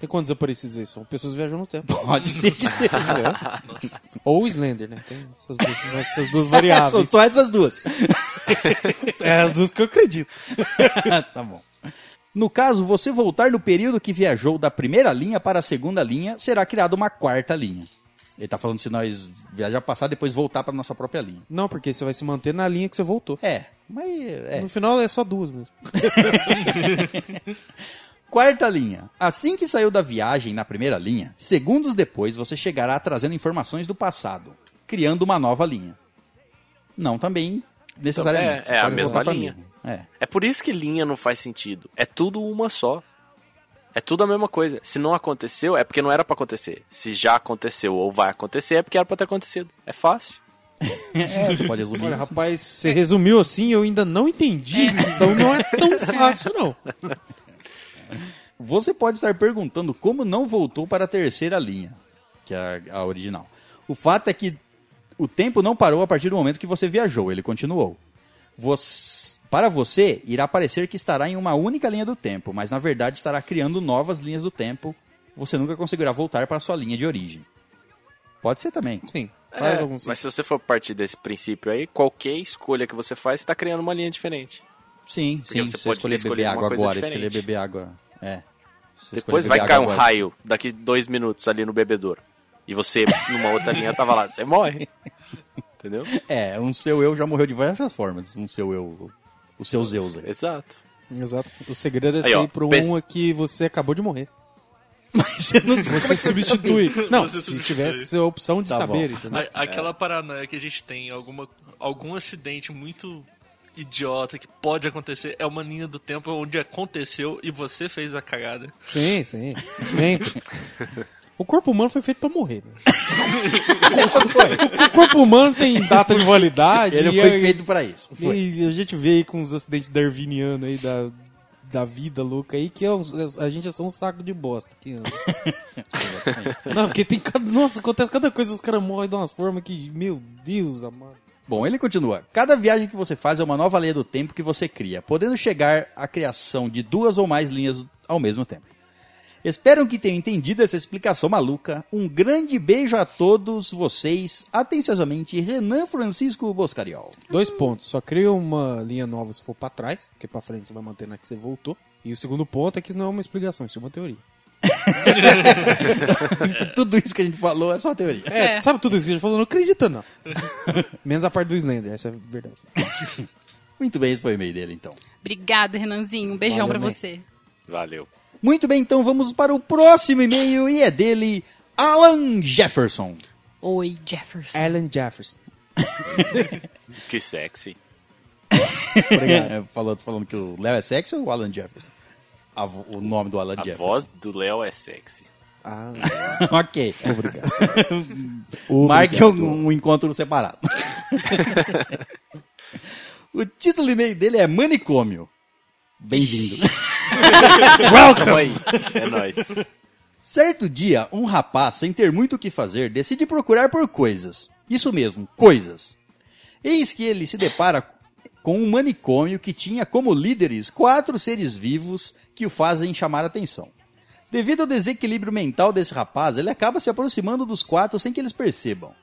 Speaker 2: Tem quantos desaparecidos aí? São pessoas viajam no tempo.
Speaker 1: Pode ser que seja.
Speaker 2: Ou o Slender, né? Tem essas duas, essas duas
Speaker 1: São
Speaker 2: variáveis.
Speaker 1: só essas duas.
Speaker 2: É as duas que eu acredito.
Speaker 1: tá bom. No caso, você voltar no período que viajou da primeira linha para a segunda linha, será criada uma quarta linha. Ele tá falando se nós viajar passar, depois voltar para nossa própria linha.
Speaker 2: Não, porque você vai se manter na linha que você voltou.
Speaker 1: É, mas é.
Speaker 2: No final é só duas mesmo.
Speaker 1: Quarta linha. Assim que saiu da viagem na primeira linha, segundos depois você chegará trazendo informações do passado, criando uma nova linha. Não também necessariamente.
Speaker 5: É,
Speaker 1: Você
Speaker 5: é a mesma linha.
Speaker 1: É.
Speaker 5: É por isso que linha não faz sentido. É tudo uma só. É tudo a mesma coisa. Se não aconteceu, é porque não era pra acontecer. Se já aconteceu ou vai acontecer, é porque era pra ter acontecido. É fácil.
Speaker 1: é, você pode resumir
Speaker 2: Olha,
Speaker 1: isso.
Speaker 2: rapaz, você resumiu assim, eu ainda não entendi. Então não é tão fácil, não.
Speaker 1: Você pode estar perguntando como não voltou para a terceira linha, que é a, a original. O fato é que o tempo não parou a partir do momento que você viajou, ele continuou. Você- para você, irá parecer que estará em uma única linha do tempo, mas na verdade estará criando novas linhas do tempo. Você nunca conseguirá voltar para a sua linha de origem. Pode ser também.
Speaker 2: Sim, faz
Speaker 5: É,
Speaker 2: algum
Speaker 5: mas se você for partir desse princípio aí, qualquer escolha que você faz, você tá criando uma linha diferente.
Speaker 1: Sim,
Speaker 5: Porque
Speaker 1: sim.
Speaker 5: você
Speaker 1: Se
Speaker 5: pode
Speaker 1: escolher
Speaker 5: ter
Speaker 1: beber água agora,
Speaker 5: diferente.
Speaker 1: escolher beber água. É. Se
Speaker 5: Depois vai cair um
Speaker 1: agora.
Speaker 5: raio daqui dois minutos ali no bebedouro. E você, numa outra linha, tava lá. Você morre. Entendeu?
Speaker 1: É, um seu eu já morreu de várias formas. Um seu eu. Os seus eus aí.
Speaker 5: Exato.
Speaker 2: Exato. O segredo é
Speaker 5: Aí, ó,
Speaker 2: sair pro
Speaker 5: pensa-
Speaker 2: um que você acabou de morrer.
Speaker 1: Mas você não
Speaker 2: Você substitui. Não,
Speaker 4: Você
Speaker 2: se
Speaker 4: substitui.
Speaker 2: tivesse a opção de
Speaker 1: Tá
Speaker 2: saber,
Speaker 1: bom.
Speaker 2: entendeu?
Speaker 4: A- Aquela paranoia que a gente tem, alguma, algum acidente muito idiota que pode acontecer, é uma linha do tempo onde aconteceu e você fez a cagada.
Speaker 2: Sim, sim. Sempre. O corpo humano foi feito pra morrer. né? o corpo humano tem data de validade.
Speaker 1: Ele foi
Speaker 2: é-
Speaker 1: feito pra isso. Foi.
Speaker 2: E a gente vê aí com os acidentes darwinianos aí da, da vida louca aí, que é um- a gente é só um saco de bosta. Que anda. Não, porque tem cada. Nossa, acontece cada coisa, os caras morrem de umas formas que. Meu Deus, amado.
Speaker 1: Bom, ele continua. Cada viagem que você faz é uma nova linha do tempo que você cria, podendo chegar à criação de duas ou mais linhas ao mesmo tempo. Espero que tenham entendido essa explicação maluca. Um grande beijo a todos vocês. Atenciosamente, Renan Francisco Boscariol.
Speaker 2: Dois pontos. Só cria uma linha nova se for pra trás, porque pra frente você vai manter na que você voltou. E o segundo ponto é que isso não é uma explicação, isso é uma teoria.
Speaker 1: Tudo isso que a gente falou é só teoria.
Speaker 2: É,
Speaker 3: É.
Speaker 2: sabe tudo isso que a gente falou? Não acredita, não. Menos a parte do Slender, essa é a verdade.
Speaker 1: Muito bem, esse foi o e-mail dele, então.
Speaker 3: Obrigada, Renanzinho. Um beijão
Speaker 2: man.
Speaker 3: você.
Speaker 5: Valeu.
Speaker 1: Muito bem, então vamos para o próximo e-mail e é dele, Alan Jefferson.
Speaker 3: Oi, Jefferson.
Speaker 2: Alan Jefferson.
Speaker 5: Que sexy.
Speaker 1: É, falou, falando que o Léo é sexy ou o Alan Jefferson? A o nome do Alan
Speaker 5: A
Speaker 1: Jefferson.
Speaker 5: voz do Léo é sexy.
Speaker 2: Ah,
Speaker 1: ok.
Speaker 2: obrigado.
Speaker 1: Marque um, um encontro separado. o título do e-mail dele é Manicômio. Bem-vindo.
Speaker 5: Welcome. É nóis.
Speaker 1: certo dia, um rapaz, sem ter muito o que fazer, decide procurar por coisas. Isso mesmo, coisas. Eis que ele se depara com um manicômio que tinha como líderes quatro seres vivos que o fazem chamar atenção. Devido ao desequilíbrio mental desse rapaz, ele acaba se aproximando dos quatro sem que eles percebam.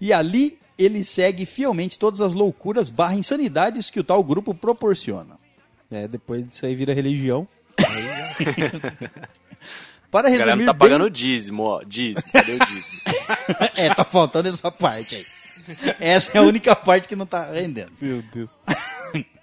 Speaker 1: E ali ele segue fielmente todas as loucuras barra insanidades que o tal grupo proporciona.
Speaker 2: É, depois disso aí vira religião.
Speaker 1: Para
Speaker 5: A galera
Speaker 1: resumir
Speaker 5: não tá
Speaker 1: bem-
Speaker 5: pagando o dízimo, ó. Dízimo. Cadê o dízimo?
Speaker 1: É, tá faltando essa parte aí. Essa é a única parte que não tá rendendo.
Speaker 2: Meu Deus.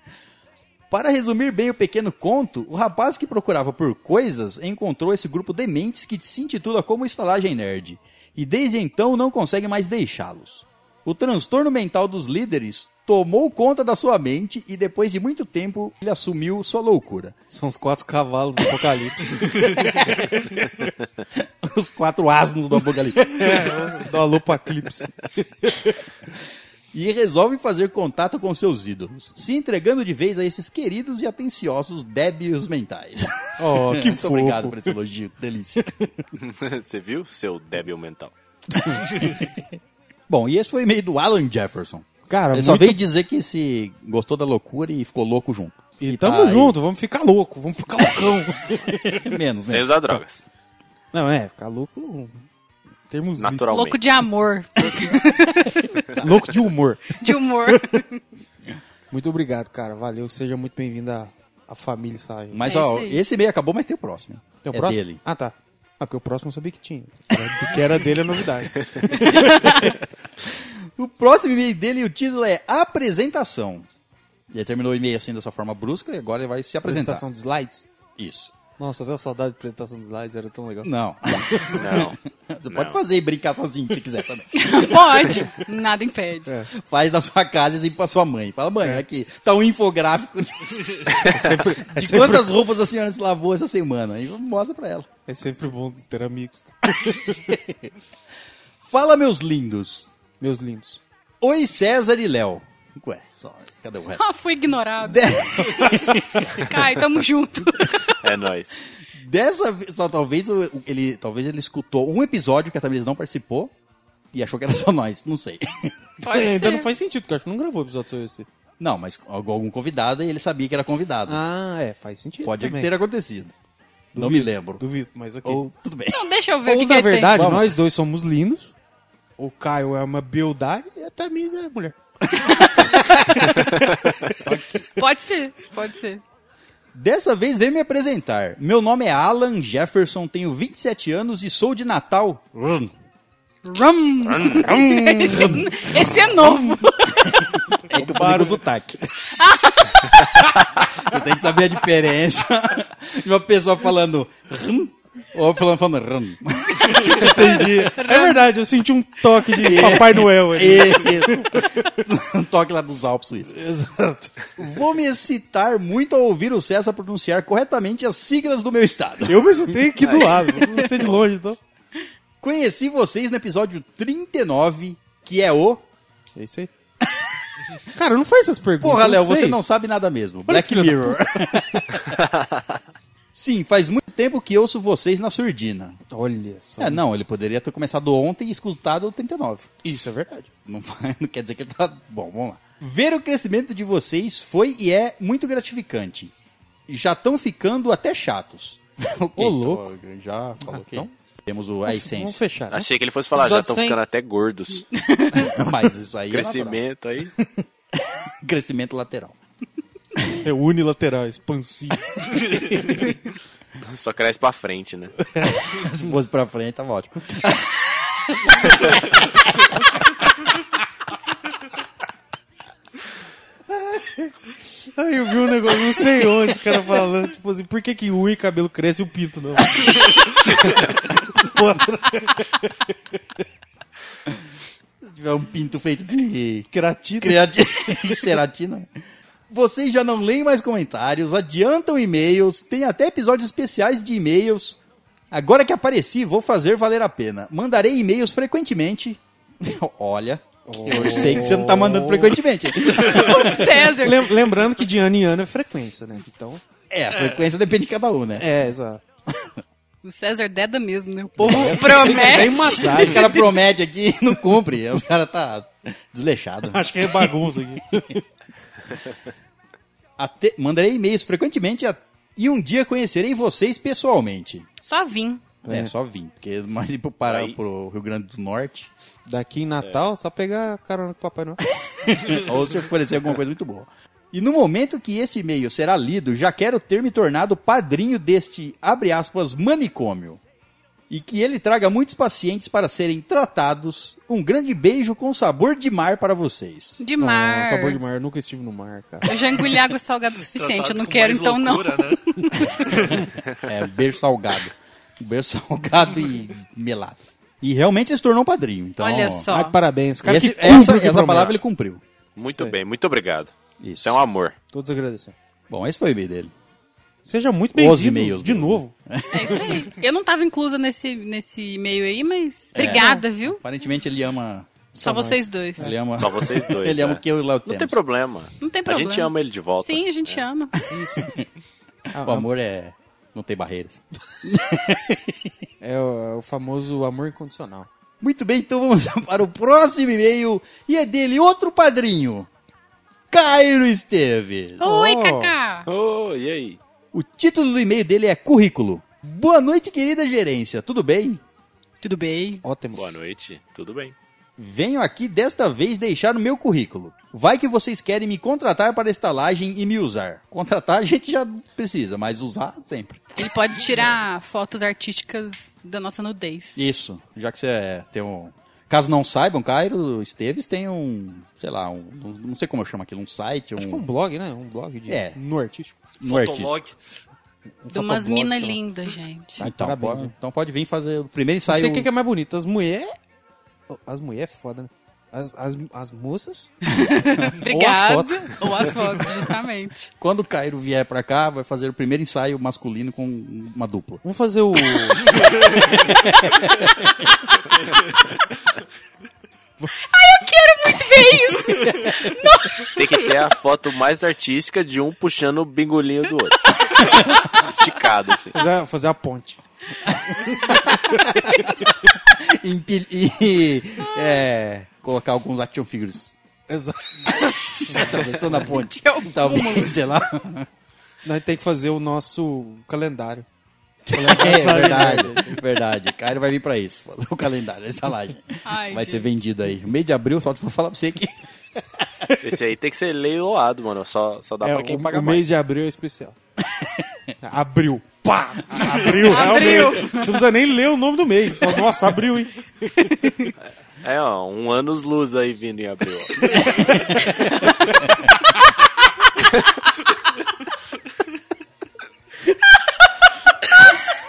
Speaker 1: Para resumir bem o pequeno conto, o rapaz que procurava por coisas encontrou esse grupo de mentes que se intitula como Estalagem Nerd, e desde então não consegue mais deixá-los. O transtorno mental dos líderes tomou conta da sua mente e depois de muito tempo ele assumiu sua loucura.
Speaker 2: São os quatro cavalos do apocalipse.
Speaker 1: Os quatro asnos do apocalipse.
Speaker 2: do alopaclipse.
Speaker 1: e resolve fazer contato com seus ídolos, se entregando de vez a esses queridos e atenciosos débios mentais.
Speaker 2: Oh, que
Speaker 1: Muito
Speaker 2: fofo.
Speaker 1: obrigado por esse elogio, delícia.
Speaker 5: Você viu, seu débil mental?
Speaker 1: Bom, e esse foi o e-mail do Alan Jefferson.
Speaker 2: Cara,
Speaker 1: Ele só
Speaker 2: muito...
Speaker 1: veio dizer que se gostou da loucura e ficou louco junto.
Speaker 2: E
Speaker 1: tá
Speaker 2: tamo
Speaker 1: aí.
Speaker 2: junto, vamos ficar louco, vamos ficar loucão.
Speaker 1: Menos,
Speaker 5: Sem
Speaker 1: né?
Speaker 5: usar drogas.
Speaker 2: Não, é, ficar louco termos
Speaker 5: Natural.
Speaker 2: lícitos.
Speaker 3: Louco de amor,
Speaker 2: Louco de humor.
Speaker 3: de humor.
Speaker 2: Muito obrigado, cara. Valeu, seja muito bem-vindo à, à família Sage.
Speaker 1: Mas
Speaker 3: É
Speaker 1: ó, esse e-mail acabou, mas tem o próximo.
Speaker 2: Tem o
Speaker 1: é
Speaker 2: próximo?
Speaker 1: dele.
Speaker 2: Ah, tá. Ah, porque o próximo eu sabia que tinha. Porque era dele é novidade.
Speaker 1: O próximo e-mail dele, o título é Apresentação. Ele terminou o e-mail assim dessa forma brusca e agora ele vai se apresentar.
Speaker 2: Apresentação de slides.
Speaker 1: Isso.
Speaker 2: Nossa, até saudade de apresentação de slides, era tão legal.
Speaker 1: Não.
Speaker 5: Não.
Speaker 1: Você pode
Speaker 5: Não.
Speaker 1: fazer e brincar sozinho se quiser também.
Speaker 3: Pode, nada impede.
Speaker 2: É.
Speaker 1: Faz na sua casa e assim pra sua mãe. Fala, mãe, aqui, tá um infográfico de,
Speaker 2: É
Speaker 1: de
Speaker 2: sempre,
Speaker 1: quantas roupas a senhora se lavou essa semana. E mostra pra ela.
Speaker 2: é sempre bom ter amigos.
Speaker 1: Fala, meus lindos.
Speaker 2: Meus lindos.
Speaker 1: Oi, César e Léo. Ué, cadê o resto?
Speaker 3: Ah, fui ignorado.
Speaker 1: De-
Speaker 3: Cai, tamo junto.
Speaker 5: É nóis.
Speaker 1: Dessa vez, só, talvez o- o- ele, talvez ele escutou um episódio que a Tamiris não participou e achou que era só nós, não sei.
Speaker 3: Pode
Speaker 2: É, ainda não faz sentido, porque eu acho que não gravou o episódio sobre você.
Speaker 1: Não, mas algum convidado e ele sabia que era convidado.
Speaker 2: Ah, é, faz sentido.
Speaker 1: Pode
Speaker 2: também.
Speaker 1: ter acontecido. não
Speaker 2: Duvido,
Speaker 1: me lembro.
Speaker 2: Duvido, mas ok.
Speaker 1: Ou, tudo bem.
Speaker 3: Não, deixa eu ver o
Speaker 2: Ou
Speaker 3: que,
Speaker 2: na
Speaker 3: que
Speaker 2: verdade,
Speaker 1: Vamos.
Speaker 2: nós dois somos lindos. O Caio é uma beldade e a Tamires é mulher.
Speaker 3: Pode ser, pode ser.
Speaker 1: Dessa vez vem me apresentar. Meu nome é Alan Jefferson, tenho 27 anos e sou de Natal. Rum.
Speaker 3: Rum. esse, esse é novo.
Speaker 1: É falei com o sotaque. Você tem que saber a diferença de uma pessoa falando rum ou falando, falando rum.
Speaker 2: Entendi. É verdade, eu senti um toque de Papai Noel aí.
Speaker 1: Um toque lá dos Alpes suíços.
Speaker 2: Exato.
Speaker 1: Vou me excitar muito ao ouvir o César pronunciar corretamente as siglas do meu estado.
Speaker 2: Eu me assustei aqui do lado, não sei de longe, então.
Speaker 1: Conheci vocês no episódio 39, que é o...
Speaker 2: É isso aí. Cara, não faz essas perguntas.
Speaker 1: Porra, Léo, você não sabe nada mesmo. Black
Speaker 2: filho da
Speaker 1: Mirror. Sim, faz muito tempo que ouço vocês na surdina.
Speaker 2: Olha só.
Speaker 1: É, não, ele poderia ter começado ontem e escutado o 39.
Speaker 2: Isso é verdade.
Speaker 1: Não, não quer dizer que ele tá. Bom, vamos lá. Ver o crescimento de vocês foi e é muito gratificante. Já estão ficando até chatos. Ok,
Speaker 2: Ô, louco.
Speaker 1: então, já falou
Speaker 2: Ah,
Speaker 1: que
Speaker 2: então.
Speaker 1: temos o a
Speaker 2: Vamos
Speaker 1: essência.
Speaker 2: fechar. né?
Speaker 5: Achei que ele fosse falar, já estão
Speaker 2: 100.
Speaker 5: ficando até gordos.
Speaker 1: Mas isso aí é.
Speaker 5: Crescimento aí.
Speaker 1: Crescimento lateral.
Speaker 2: É unilateral, expansivo.
Speaker 5: Só cresce pra frente, né?
Speaker 1: Se fosse pra frente, tava ótimo.
Speaker 2: Aí eu vi um negócio, não sei onde, esse cara falando, tipo assim, por que que unha e cabelo cresce e o pinto não? Foda.
Speaker 1: Se tiver um pinto feito de
Speaker 2: Queratina.
Speaker 1: Creatina. Ceratina. Vocês já não leem mais comentários, adiantam e-mails, tem até episódios especiais de e-mails. Agora que apareci, vou fazer valer a pena. Mandarei e-mails frequentemente. Olha, eu sei que você não tá mandando frequentemente.
Speaker 3: César.
Speaker 2: Lem- lembrando que de ano em ano é frequência, né? Então.
Speaker 1: É, a frequência depende de cada um, né?
Speaker 2: É, exato.
Speaker 3: O César deda mesmo, né? O povo
Speaker 2: Sem
Speaker 3: promete.
Speaker 2: matar.
Speaker 1: Aí o cara promete aqui e não cumpre. Os caras tá desleixado.
Speaker 2: Acho que é bagunça aqui.
Speaker 1: Até- mandarei e-mails frequentemente a- e um dia conhecerei vocês pessoalmente.
Speaker 3: Só vim.
Speaker 1: É, só vim. Porque mais ir pro, Pará,
Speaker 5: Aí-
Speaker 1: pro Rio Grande do Norte.
Speaker 2: Daqui em Natal, só pegar carona com o Papai Noel.
Speaker 1: ou se oferecer alguma coisa muito boa. E no momento que este e-mail será lido, já quero ter me tornado padrinho deste, abre aspas, manicômio. E que ele traga muitos pacientes para serem tratados. Um grande beijo com sabor de mar para vocês.
Speaker 3: De mar.
Speaker 2: Ah, sabor de mar, eu nunca estive no mar, cara.
Speaker 3: Eu já engoli água salgada o suficiente. Eu não quero,
Speaker 4: mais
Speaker 3: então não.
Speaker 4: loucura, Né?
Speaker 1: É, beijo salgado. Beijo salgado e melado. E realmente se tornou um padrinho. Então,
Speaker 3: Olha só.
Speaker 2: Mas parabéns, cara.
Speaker 1: esse- essa, essa
Speaker 2: promete.
Speaker 1: palavra ele cumpriu.
Speaker 5: Muito bem, muito obrigado.
Speaker 1: Isso.
Speaker 5: Isso é um amor.
Speaker 2: Todos agradecendo.
Speaker 1: Bom, esse foi o e-mail dele.
Speaker 2: Seja muito bem-vindo
Speaker 1: e-mails
Speaker 2: de novo.
Speaker 3: É isso aí. Eu não tava inclusa nesse, nesse e-mail aí, mas. Obrigada, viu?
Speaker 1: Aparentemente ele ama.
Speaker 3: Só
Speaker 2: nós.
Speaker 3: vocês dois.
Speaker 1: Ele ama.
Speaker 5: Só vocês dois.
Speaker 1: ele ama
Speaker 5: é.
Speaker 1: o que eu e o Léo
Speaker 5: Não
Speaker 1: temos.
Speaker 5: tem problema.
Speaker 3: Não tem
Speaker 5: A
Speaker 3: problema.
Speaker 5: gente ama ele de volta.
Speaker 3: Sim, a gente ama.
Speaker 1: O amor é. Não tem barreiras.
Speaker 2: É o, é o famoso amor incondicional.
Speaker 1: Muito bem, então vamos para o próximo e-mail. E é dele outro padrinho. Cairo Esteves.
Speaker 3: Oi,
Speaker 2: Oh.
Speaker 3: Cacá!
Speaker 5: Oh, e aí?
Speaker 1: O título do e-mail dele é Currículo. Boa noite, querida gerência. Tudo bem?
Speaker 3: Tudo bem?
Speaker 2: Ótimo.
Speaker 5: Boa noite. Tudo bem?
Speaker 1: Venho aqui desta vez deixar o meu currículo. Vai que vocês querem me contratar para estalagem e me usar. Contratar a gente já precisa, mas usar sempre.
Speaker 3: Ele pode tirar fotos artísticas da nossa nudez.
Speaker 1: Isso, já que você é- tem um. Caso não saibam, Cairo Esteves tem um. Sei lá, um. Não sei como eu chamo aquilo, um site, um.
Speaker 2: Acho que é um blog, né? Um blog de,
Speaker 1: É.
Speaker 2: no artístico.
Speaker 4: Fotolog.
Speaker 3: De umas minas lindas, gente.
Speaker 1: Ah, Então,
Speaker 2: Parabéns,
Speaker 1: pode, então pode vir fazer o primeiro
Speaker 2: Não
Speaker 1: ensaio.
Speaker 2: sei o que é mais bonito, as mulheres... As mulheres é foda, né? As, as, as moças...
Speaker 3: Obrigado.
Speaker 2: fotos.
Speaker 3: Ou as fotos, justamente.
Speaker 1: Quando o Cairo vier pra cá, vai fazer o primeiro ensaio masculino com uma dupla.
Speaker 2: Vamos fazer o...
Speaker 3: Eu quero muito ver isso!
Speaker 5: Tem que ter a foto mais artística de um puxando o bingolinho do outro. Esticado, assim.
Speaker 2: fazer, fazer a ponte.
Speaker 1: E é, colocar alguns action figures.
Speaker 2: Exato.
Speaker 1: Atravessando a ponte.
Speaker 3: Horror.
Speaker 1: Talvez, sei lá.
Speaker 2: Nós tem que fazer o nosso calendário.
Speaker 1: É verdade, é verdade. Cairo vai vir pra isso. O calendário, a estalagem.
Speaker 3: Ai,
Speaker 1: vai
Speaker 3: gente.
Speaker 1: ser vendido aí. No mês de abril, só vou falar pra você que.
Speaker 5: Esse aí tem que ser leiloado, mano. Só, só dá
Speaker 2: É,
Speaker 5: pra quem
Speaker 2: o,
Speaker 5: paga
Speaker 2: o
Speaker 5: mais.
Speaker 2: mês de abril é especial. abril. Pá! Abril,
Speaker 3: Abril.
Speaker 2: realmente. Você não precisa nem ler o nome do mês. Fala, Nossa, abril, hein?
Speaker 5: É, ó, um anos luz aí vindo em abril. ó.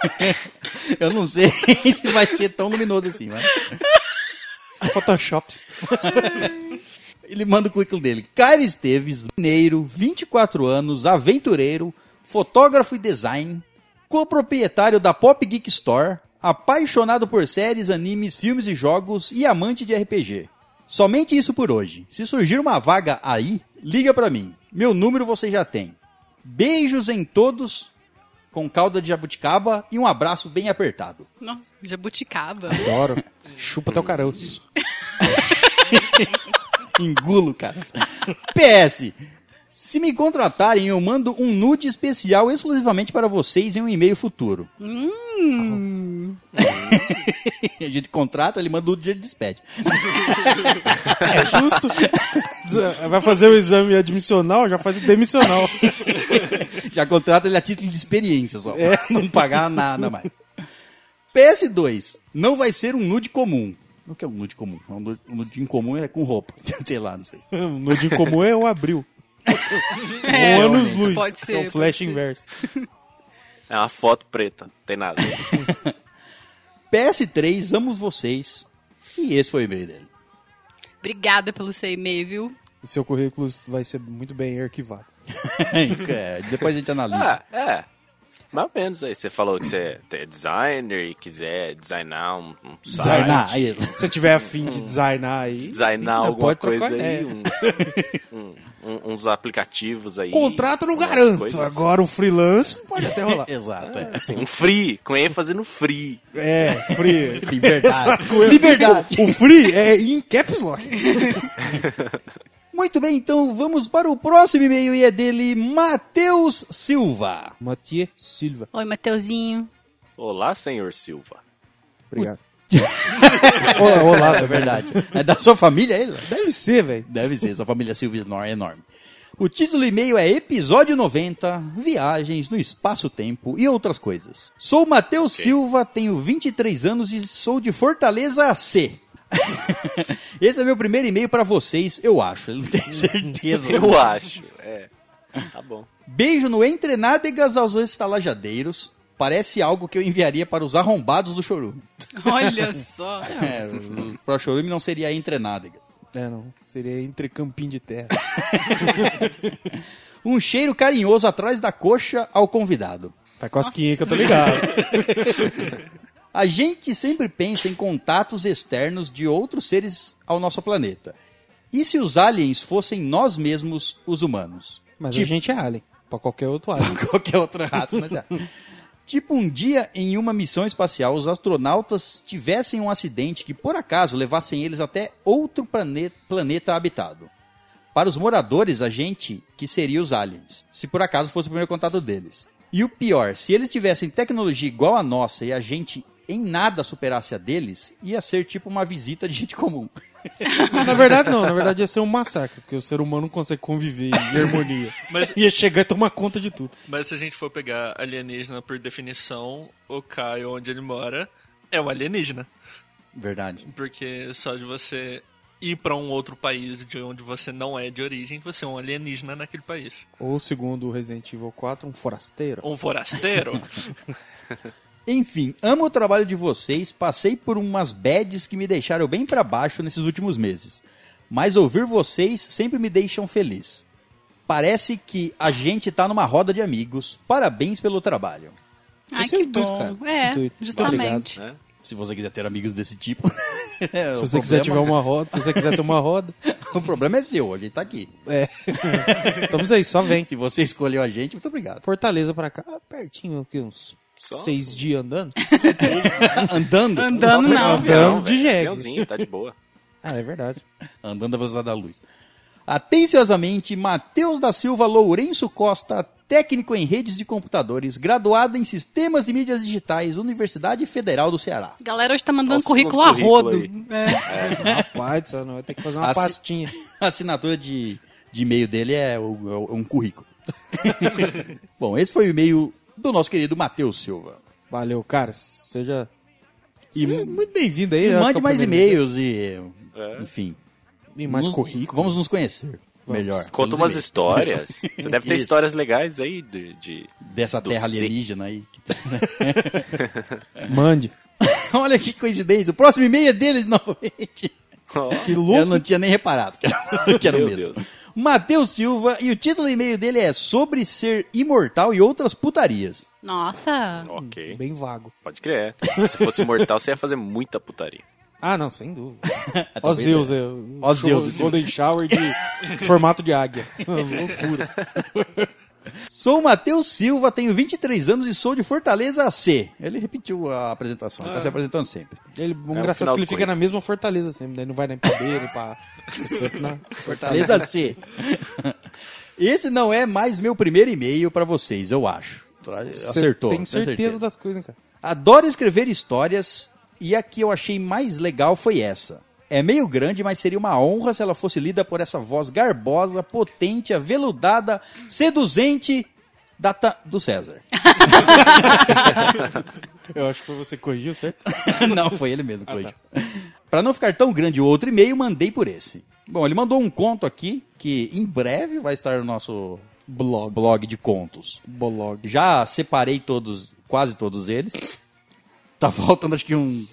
Speaker 1: Eu não sei se vai ser tão luminoso assim, mas.
Speaker 2: Photoshops.
Speaker 1: Ele manda o currículo dele. Cairo Esteves, mineiro, 24 anos, aventureiro, fotógrafo e design, coproprietário da Pop Geek Store, apaixonado por séries, animes, filmes e jogos e amante de RPG. Somente isso por hoje. Se surgir uma vaga aí, liga pra mim. Meu número você já tem. Beijos em todos, com calda de jabuticaba e um abraço bem apertado.
Speaker 3: Nossa, jabuticaba.
Speaker 2: Adoro. Chupa teu caroço.
Speaker 1: Engulo, cara. PS. Se me contratarem, eu mando um nude especial exclusivamente para vocês em um e-mail futuro.
Speaker 3: Hum.
Speaker 1: a gente contrata, ele manda o nude e ele despede.
Speaker 2: É justo. Vai fazer o exame admissional, já faz o demissional.
Speaker 1: Já contrata ele a título de experiência só. pra Não pagar nada mais. PS2. Não vai ser um nude comum. O que é um nude comum? Um nude, um nude incomum é com roupa. Sei lá, não sei.
Speaker 2: No dia comum é o abril.
Speaker 3: É,
Speaker 2: um anos luz.
Speaker 3: pode ser,
Speaker 2: É o
Speaker 3: pode
Speaker 2: flash inverso.
Speaker 5: É uma foto preta, não tem nada.
Speaker 1: PS3, amo vocês. E esse foi o e-mail dele.
Speaker 3: Obrigada pelo seu e-mail, viu?
Speaker 2: O seu currículo vai ser muito bem arquivado.
Speaker 1: É, depois a gente analisa.
Speaker 5: Ah, é. Mais ou menos aí. Você falou que você é designer e quiser designar um, um site.
Speaker 1: Designar, aí.
Speaker 2: Se você tiver afim de designar aí.
Speaker 5: Designar
Speaker 2: sim,
Speaker 5: alguma coisa aí. um- um- um- uns aplicativos aí.
Speaker 2: Contrato não garanto.
Speaker 5: coisas.
Speaker 2: Agora o freelance pode até rolar.
Speaker 1: Exato, é.
Speaker 5: Assim, um free, com ênfase no free.
Speaker 2: É, free.
Speaker 1: Liberdade. Liberdade.
Speaker 2: O free é em caps lock.
Speaker 1: Muito bem, então vamos para o próximo e-mail e é dele, Matheus Silva.
Speaker 2: Mathieu Silva.
Speaker 3: Oi, Mateuzinho.
Speaker 5: Olá, senhor Silva.
Speaker 2: Obrigado. olá, olá,
Speaker 1: É verdade. É da sua família ele?
Speaker 2: Deve ser, velho.
Speaker 1: Deve ser, sua família Silva é enorme. O título do e-mail é Episódio 90, Viagens no Espaço-Tempo e outras coisas. Sou Matheus Silva, tenho 23 anos e sou de Fortaleza C. Esse é meu primeiro e-mail pra vocês, eu acho. Ele não tem certeza.
Speaker 5: Eu acho. É. Tá bom.
Speaker 1: Beijo no Entrenádegas aos estalajadeiros. Parece algo que eu enviaria para os arrombados do Chorume.
Speaker 3: Olha só.
Speaker 1: É, para o Chorume não seria Entrenádegas.
Speaker 2: É, não. Seria entre campinho de terra.
Speaker 1: Um cheiro carinhoso atrás da coxa ao convidado.
Speaker 2: Faz cosquinha que eu tô ligado.
Speaker 1: A gente sempre pensa em contatos externos de outros seres ao nosso planeta. E se os aliens fossem nós mesmos, os humanos?
Speaker 2: Mas
Speaker 1: Tipo-
Speaker 2: a gente é alien. Pra qualquer outro alien.
Speaker 1: Qualquer outra raça, mas é. Tipo, um dia em uma missão espacial, os astronautas tivessem um acidente que por acaso levassem eles até outro plane- planeta habitado. Para os moradores, a gente que seria os aliens, se por acaso fosse o primeiro contato deles. E o pior, se eles tivessem tecnologia igual a nossa e a gente em nada superasse a deles, ia ser tipo uma visita de gente comum.
Speaker 2: na verdade, não. Na verdade, ia ser um massacre. Porque o ser humano não consegue conviver em harmonia.
Speaker 4: Mas-
Speaker 2: Ia chegar e tomar conta de tudo.
Speaker 4: Mas se a gente for pegar alienígena por definição, o Caio, onde ele mora, é um alienígena.
Speaker 1: Verdade.
Speaker 4: Porque só de você ir pra um outro país de onde você não é de origem, você é um alienígena naquele país.
Speaker 2: Ou, segundo o Resident Evil 4, um forasteiro.
Speaker 4: Um forasteiro?
Speaker 1: Enfim, amo o trabalho de vocês, passei por umas bads que me deixaram bem pra baixo nesses últimos meses. Mas ouvir vocês sempre me deixam feliz. Parece que a gente tá numa roda de amigos. Parabéns pelo trabalho.
Speaker 3: Ai,
Speaker 2: Esse é o
Speaker 3: que
Speaker 2: intuito,
Speaker 3: bom.
Speaker 2: cara.
Speaker 3: É,
Speaker 2: Intuito.
Speaker 3: justamente.
Speaker 5: Né?
Speaker 1: Se você quiser ter amigos desse tipo. é,
Speaker 2: Se você quiser
Speaker 1: problema-
Speaker 2: tiver uma roda, se você quiser ter uma roda,
Speaker 1: O problema é seu, a gente tá aqui.
Speaker 2: é. Estamos aí, só vem.
Speaker 1: Se você escolheu a gente, muito obrigado.
Speaker 2: Fortaleza pra cá, ah, pertinho, aqui, uns seis dias andando.
Speaker 1: Andando?
Speaker 3: Andando não.
Speaker 2: Andando de jegue.
Speaker 5: Aviãozinho, tá de boa.
Speaker 2: Ah, é verdade.
Speaker 1: Andando à velocidade da luz. Atenciosamente, Matheus da Silva Lourenço Costa, técnico em redes de computadores, graduado em Sistemas e Mídias Digitais, Universidade Federal do Ceará.
Speaker 3: A galera hoje tá mandando
Speaker 5: Nossa,
Speaker 3: currículo a rodo.
Speaker 5: aí.
Speaker 3: É.
Speaker 2: Rapaz, não vai ter que fazer uma
Speaker 1: Assi-
Speaker 2: pastinha.
Speaker 1: A assinatura de, de e-mail dele é, é o- é um currículo. Bom, esse foi o e-mail do nosso querido Matheus Silva.
Speaker 2: Valeu, cara. Seja.
Speaker 1: E-
Speaker 2: muito bem-vindo aí.
Speaker 1: E mande mais e-mails e,
Speaker 5: É.
Speaker 1: enfim.
Speaker 2: E mais
Speaker 1: Nos-
Speaker 2: currículo.
Speaker 1: Vamos nos conhecer melhor.
Speaker 5: Conta umas
Speaker 1: e-mails.
Speaker 5: histórias. Você deve ter
Speaker 1: Isso.
Speaker 5: histórias legais aí de. de...
Speaker 1: Dessa terra
Speaker 5: C.
Speaker 1: alienígena aí. que tá-
Speaker 2: Mande.
Speaker 1: Olha que coincidência. O próximo e-mail é dele novamente.
Speaker 5: Ó,
Speaker 2: Que
Speaker 1: Eu
Speaker 2: louco.
Speaker 1: não tinha nem reparado que era, que era o
Speaker 5: Meu
Speaker 1: mesmo.
Speaker 5: Deus.
Speaker 1: Matheus Silva, e o título do e-mail dele é Sobre Ser Imortal e Outras Putarias.
Speaker 3: Nossa.
Speaker 5: ok.
Speaker 2: Bem vago.
Speaker 5: Pode crer. Se fosse mortal, você ia fazer muita putaria.
Speaker 2: Ah, não, sem dúvida. Ó Zeus,
Speaker 1: é.
Speaker 2: é.
Speaker 1: Ó
Speaker 2: Ó
Speaker 1: Zeus.
Speaker 2: Golden Shower de formato de águia. Loucura.
Speaker 1: Sou o Matheus Silva, tenho 23 anos e sou de Fortaleza C. Ele repetiu a apresentação, ele tá se apresentando sempre.
Speaker 2: Ele,
Speaker 5: É
Speaker 2: engraçado
Speaker 5: final
Speaker 2: é que ele fica na mesma fortaleza sempre. Daí não vai nem pra dele, pra.
Speaker 1: Fortaleza C. Esse não é mais meu primeiro e-mail pra vocês, eu acho. Acertou.
Speaker 2: Tem
Speaker 1: tem
Speaker 2: certeza das coisas, cara.
Speaker 1: Adoro escrever histórias e a que eu achei mais legal foi essa. É meio grande, mas seria uma honra se ela fosse lida por essa voz garbosa, potente, aveludada, seduzente da ta- do César.
Speaker 2: Eu acho que foi você que corrigiu, certo?
Speaker 1: não, foi ele mesmo que corrigiu. Pra não ficar tão grande o outro e-mail, mandei por esse. Bom, ele mandou um conto aqui que em breve vai estar no nosso blog, blog de contos.
Speaker 2: Bolog.
Speaker 1: Já separei todos, quase todos eles. Tá faltando acho que um,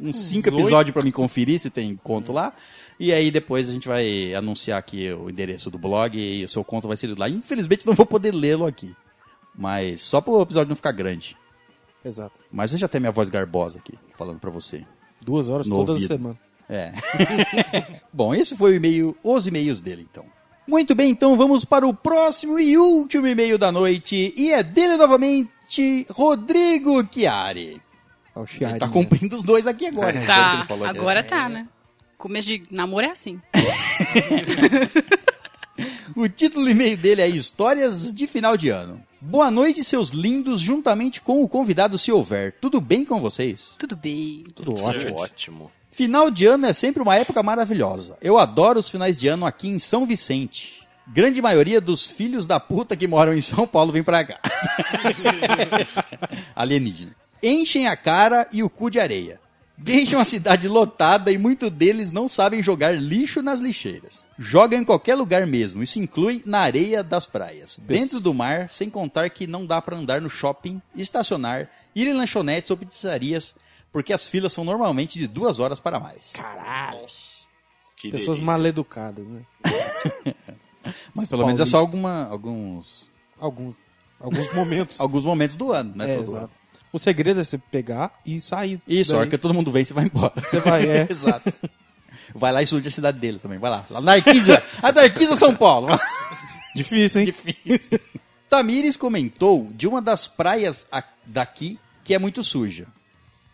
Speaker 1: uns cinco episódios pra me conferir se tem conto lá. E aí depois a gente vai anunciar aqui o endereço do blog e o seu conto vai ser lido lá. Infelizmente não vou poder lê-lo aqui. Mas só pro episódio não ficar grande.
Speaker 2: Exato.
Speaker 1: Mas eu já tenho minha voz garbosa aqui, falando pra você.
Speaker 2: Duas horas
Speaker 1: No
Speaker 2: todas
Speaker 1: ouvido.
Speaker 2: as semanas.
Speaker 1: É. Bom, esse foi o e-mail, os e-mails dele, então. Muito bem, então vamos para o próximo e último e-mail da noite. E é dele novamente, Rodrigo Chiari.
Speaker 2: Ó, o Chiari,
Speaker 1: tá
Speaker 2: né?
Speaker 1: cumprindo os dois aqui agora. que
Speaker 3: Tá,
Speaker 1: ele falou aqui.
Speaker 3: agora tá, né? Começo de namoro é assim.
Speaker 1: O título do e-mail dele é Histórias de Final de Ano. Boa noite, seus lindos, juntamente com o convidado se houver. Tudo bem com vocês?
Speaker 3: Tudo bem.
Speaker 2: Tudo
Speaker 5: Ótimo.
Speaker 2: ótimo.
Speaker 5: Ótimo.
Speaker 1: Final de ano é sempre uma época maravilhosa. Eu adoro os finais de ano aqui em São Vicente. Grande maioria dos filhos da puta que moram em São Paulo vem pra cá. Alienígena. Enchem a cara e o cu de areia. Deixam a cidade lotada e muitos deles não sabem jogar lixo nas lixeiras. Jogam em qualquer lugar mesmo, isso inclui na areia das praias, dentro do mar, sem contar que não dá pra andar no shopping, estacionar, ir em lanchonetes ou pizzarias, porque as filas são normalmente de duas horas para mais.
Speaker 2: Caralho.
Speaker 5: Que
Speaker 2: Pessoas
Speaker 5: delícia.
Speaker 2: mal educadas, né?
Speaker 1: Mas pelo menos é só alguma, alguns,
Speaker 2: Alguns, alguns momentos.
Speaker 1: alguns momentos do ano, né?
Speaker 2: É,
Speaker 1: todo
Speaker 2: exato.
Speaker 1: ano.
Speaker 2: O segredo é você pegar e sair.
Speaker 1: Isso, a hora que todo mundo vem, você vai embora.
Speaker 2: Você vai, é.
Speaker 1: Exato. Vai lá e surge a cidade deles também. Vai lá. Lá na Arquiza. A da Arquiza São Paulo.
Speaker 2: Difícil, hein?
Speaker 1: Difícil. Tamires comentou de uma das praias daqui que é muito suja.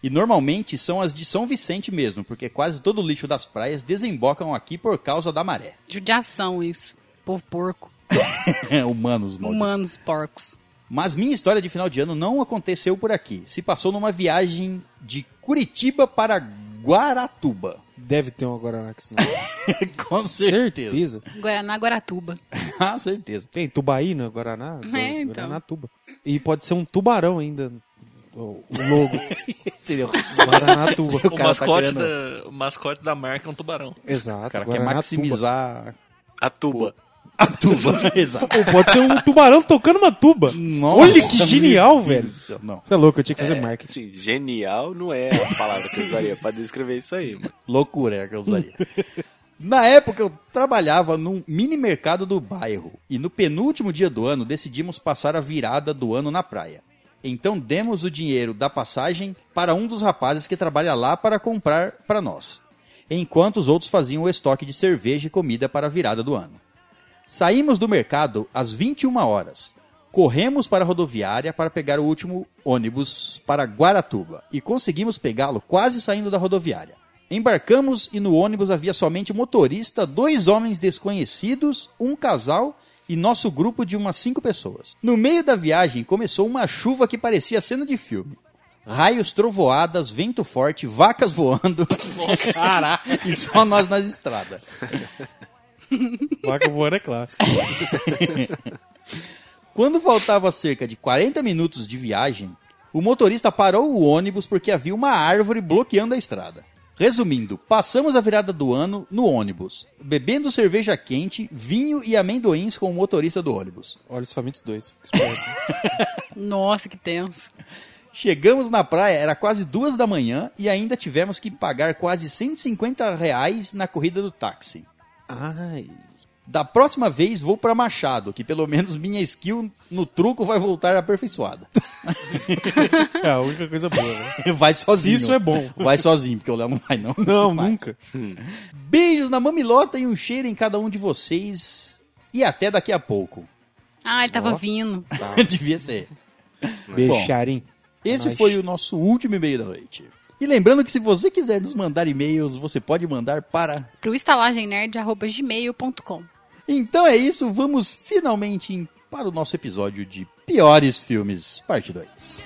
Speaker 1: E normalmente são as de São Vicente mesmo, porque quase todo o lixo das praias desembocam aqui por causa da maré.
Speaker 3: Judiação isso. Povo porco.
Speaker 1: Humanos, malditos.
Speaker 3: Humanos porcos.
Speaker 1: Mas minha história de final de ano não aconteceu por aqui. Se passou numa viagem de Curitiba para Guaratuba.
Speaker 2: Deve ter um Guaraná que senão.
Speaker 1: Com certeza.
Speaker 3: Guaraná, Guaratuba.
Speaker 1: Ah, certeza.
Speaker 2: Tem Tubaína, Guaraná?
Speaker 3: É, então.
Speaker 2: Guaraná Tuba. E pode ser um tubarão ainda. O o logo.
Speaker 1: Seria o
Speaker 2: Guaraná Tuba.
Speaker 1: O
Speaker 4: O,
Speaker 1: cara tá
Speaker 4: mascote
Speaker 1: querendo-
Speaker 4: da, o mascote da marca é um tubarão.
Speaker 2: Exato.
Speaker 1: cara quer maximizar
Speaker 5: A tuba.
Speaker 1: A tuba. Exato.
Speaker 2: Ou pode ser um tubarão tocando uma tuba.
Speaker 1: Nossa,
Speaker 2: Olha que genial, velho.
Speaker 1: Não,
Speaker 2: Você é louco, eu tinha que fazer marketing.
Speaker 5: Assim, genial não é a palavra que eu usaria pra descrever isso aí, mano.
Speaker 1: loucura é a que eu usaria. Na época eu trabalhava num mini mercado do bairro e no penúltimo dia do ano decidimos passar a virada do ano na praia. Então demos o dinheiro da passagem para um dos rapazes que trabalha lá para comprar para nós, enquanto os outros faziam o estoque de cerveja e comida para a virada do ano. Saímos do mercado às 21 horas. Corremos para a rodoviária para pegar o último ônibus para Guaratuba e conseguimos pegá-lo quase saindo da rodoviária. Embarcamos e no ônibus havia somente motorista, dois homens desconhecidos, um casal e nosso grupo de umas cinco pessoas. No meio da viagem começou uma chuva que parecia cena de filme. Raios, trovoadas, vento forte, vacas voando. Caraca! E só nós nas estradas.
Speaker 2: Vaca voando é clássico.
Speaker 1: Quando faltava cerca de 40 minutos de viagem, o motorista parou o ônibus porque havia uma árvore bloqueando a estrada. Resumindo, passamos a virada do ano no ônibus, bebendo cerveja quente, vinho e amendoins com o motorista do ônibus.
Speaker 2: Olhos famintos dois.
Speaker 3: Nossa, que tenso.
Speaker 1: Chegamos na praia, era quase duas da manhã e ainda tivemos que pagar quase 150 reais na corrida do táxi.
Speaker 2: Ai.
Speaker 1: Da próxima vez vou pra Machado, que pelo menos minha skill no truco vai voltar aperfeiçoada.
Speaker 2: É a única coisa boa, né?
Speaker 1: Vai sozinho.
Speaker 2: Se isso é bom.
Speaker 1: Vai sozinho, porque o Léo não vai, não.
Speaker 2: Não, nunca.
Speaker 1: Beijos na mamilota e um cheiro em cada um de vocês. E até daqui a pouco.
Speaker 3: Ah, ele tava vindo.
Speaker 1: Devia ser.
Speaker 2: Beijarim.
Speaker 1: Esse
Speaker 2: Ai.
Speaker 1: foi o nosso último e-mail da noite. E lembrando que se você quiser nos mandar e-mails, você pode mandar para.
Speaker 3: Pro estalagemnerd.gmail.com
Speaker 1: Então é isso, vamos finalmente para o nosso episódio de Piores Filmes, parte 2.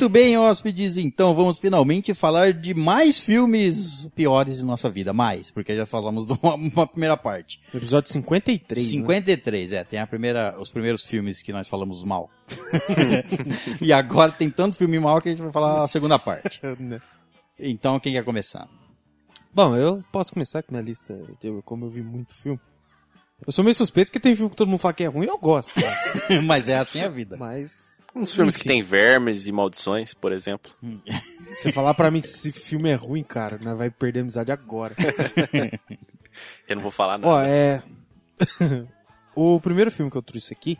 Speaker 1: Muito bem, hóspedes, então vamos finalmente falar de mais filmes piores de nossa vida. Mais, porque já falamos de uma, uma primeira parte.
Speaker 2: Episódio 53.
Speaker 1: 53, é, tem a primeira, os primeiros filmes que nós falamos mal. e agora tem tanto filme mal que a gente vai falar a segunda parte.
Speaker 2: Né?
Speaker 1: Então, quem quer começar?
Speaker 2: Bom, eu posso começar com minha lista, como eu vi muito filme. Eu sou meio suspeito porque tem filme que todo mundo fala que é ruim eu gosto. Mas,
Speaker 1: Mas é assim a vida.
Speaker 2: mas
Speaker 5: Uns filmes que
Speaker 2: Enfim.
Speaker 5: tem vermes e maldições, por exemplo.
Speaker 2: você falar pra mim que esse filme é ruim, cara, nós vai perder a amizade agora.
Speaker 5: Eu não vou falar nada.
Speaker 2: Ó, é. o primeiro filme que eu trouxe aqui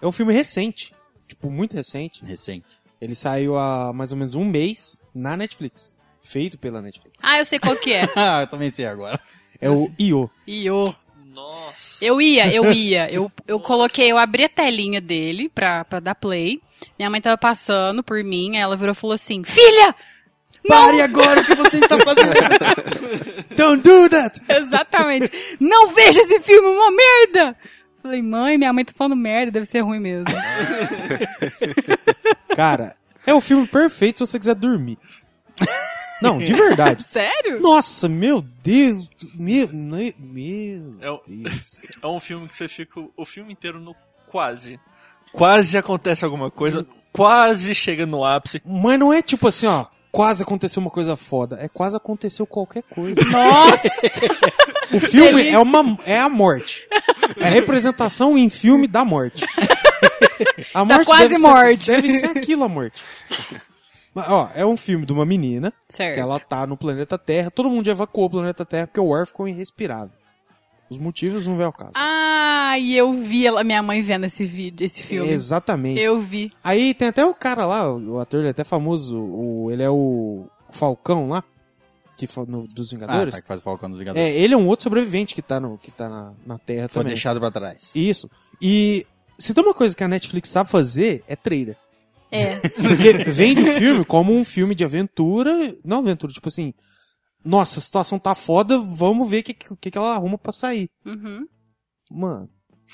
Speaker 2: é um filme recente. Tipo, muito recente.
Speaker 1: Recente.
Speaker 2: Ele saiu há mais ou menos um mês na Netflix. feito pela Netflix.
Speaker 3: Ah, eu sei qual que é.
Speaker 1: Ah, eu também sei agora.
Speaker 2: É o I.O.
Speaker 3: Io.
Speaker 4: Nossa.
Speaker 3: Eu ia, eu ia. Eu, eu coloquei, eu abri a telinha dele pra, pra dar play. Minha mãe tava passando por mim, aí ela virou e falou assim: Filha!
Speaker 1: Pare agora o que você está fazendo.
Speaker 2: Don't do that!
Speaker 3: Exatamente. Não veja esse filme, uma merda! Falei, mãe, minha mãe tá falando merda, deve ser ruim mesmo.
Speaker 2: Cara, é o filme perfeito se você quiser dormir. Não, de verdade.
Speaker 3: Sério?
Speaker 2: Nossa, meu Deus. Meu, meu
Speaker 4: É
Speaker 2: Deus.
Speaker 4: É um filme que você fica o filme inteiro no quase. Quase acontece alguma coisa, quase chega no ápice.
Speaker 2: Mas não é tipo assim, ó. Quase aconteceu uma coisa foda. É quase aconteceu qualquer coisa.
Speaker 3: Nossa!
Speaker 2: O filme é uma é a morte. É a representação em filme da morte. A morte
Speaker 3: quase
Speaker 2: deve
Speaker 3: morte.
Speaker 2: Ser, deve ser aquilo a morte. Mas, ó, é um filme de uma menina
Speaker 3: Certo.
Speaker 2: que ela tá no planeta Terra. Todo mundo já evacuou o planeta Terra porque o ar ficou irrespirável. Os motivos não vem ao caso.
Speaker 3: Ah, e eu vi ela, minha mãe vendo esse vídeo, esse filme.
Speaker 2: Exatamente.
Speaker 3: Eu vi.
Speaker 2: Aí tem até o cara lá, o ator ele é até famoso, o, ele é o Falcão lá, que no- dos
Speaker 1: Ah,
Speaker 2: Vingadores.
Speaker 1: tá, que faz o Falcão dos Vingadores.
Speaker 2: é, ele é um outro sobrevivente que tá, no, que tá na, na Terra
Speaker 1: Foi
Speaker 2: também.
Speaker 1: deixado pra trás.
Speaker 2: Isso. E se tem uma coisa que a Netflix sabe fazer, é trailer.
Speaker 3: É.
Speaker 2: Porque vende o filme como um filme de aventura, não aventura, tipo assim, nossa, a situação tá foda, vamos ver o que, que, que ela arruma pra sair.
Speaker 3: Uhum.
Speaker 2: Mano,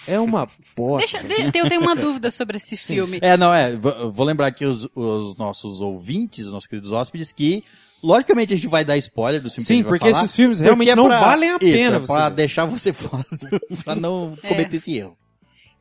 Speaker 2: é uma bosta.
Speaker 3: Deixa, de- eu tenho uma dúvida sobre esse filme.
Speaker 1: É, não, é. Vou lembrar aqui os, os nossos ouvintes, os nossos queridos hóspedes, que logicamente a gente vai dar spoiler do filme
Speaker 2: Sim, porque
Speaker 1: falar,
Speaker 2: esses filmes realmente
Speaker 1: é
Speaker 2: não
Speaker 1: pra-
Speaker 2: valem a
Speaker 1: Isso,
Speaker 2: pena
Speaker 1: é
Speaker 2: você
Speaker 1: pra
Speaker 2: ver.
Speaker 1: deixar você fora, do- pra não
Speaker 3: É.
Speaker 1: cometer esse erro.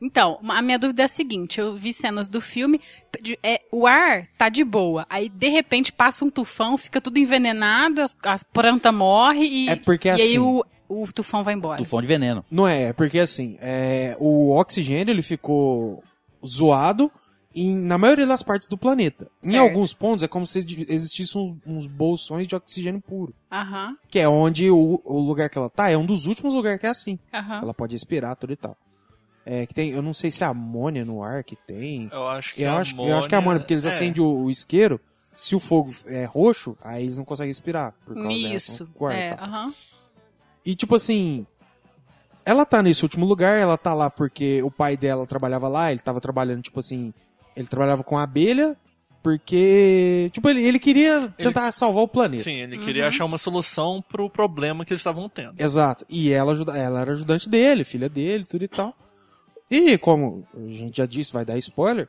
Speaker 3: Então, a minha dúvida é a seguinte: eu vi cenas do filme, de- é, o ar tá de boa, aí de repente passa um tufão, fica tudo envenenado, as, as plantas morrem e,
Speaker 2: É porque
Speaker 3: e aí
Speaker 2: assim-
Speaker 3: o, o tufão vai embora.
Speaker 1: Tufão de veneno.
Speaker 2: Não é, é porque assim, é, o oxigênio ele ficou zoado em, na maioria das partes do planeta. Em
Speaker 3: Certo.
Speaker 2: alguns pontos é como se existissem uns, uns bolsões de oxigênio puro.
Speaker 3: Aham,
Speaker 2: Que é onde o, o lugar que ela tá é um dos últimos lugares que é assim.
Speaker 3: aham.
Speaker 2: Ela pode respirar, tudo e tal. É, que tem, eu não sei se é amônia no ar que tem.
Speaker 4: Eu acho que
Speaker 2: Eu
Speaker 4: a
Speaker 2: acho, eu acho que é amônia, porque eles
Speaker 4: é.
Speaker 2: acendem o, o isqueiro. Se o fogo é roxo, aí eles não conseguem respirar. Por causa da
Speaker 3: Isso.
Speaker 2: e
Speaker 3: É,
Speaker 2: tal.
Speaker 3: aham.
Speaker 2: E tipo assim, ela tá nesse último lugar, ela tá lá porque o pai dela trabalhava lá, ele tava trabalhando, tipo assim, ele trabalhava com abelha, porque, tipo, ele, ele queria tentar salvar o planeta.
Speaker 4: Sim, ele queria achar uma solução pro problema que eles estavam tendo.
Speaker 2: Exato. E ela, ela era ajudante dele, filha dele, tudo e tal. E como a gente já disse, vai dar spoiler,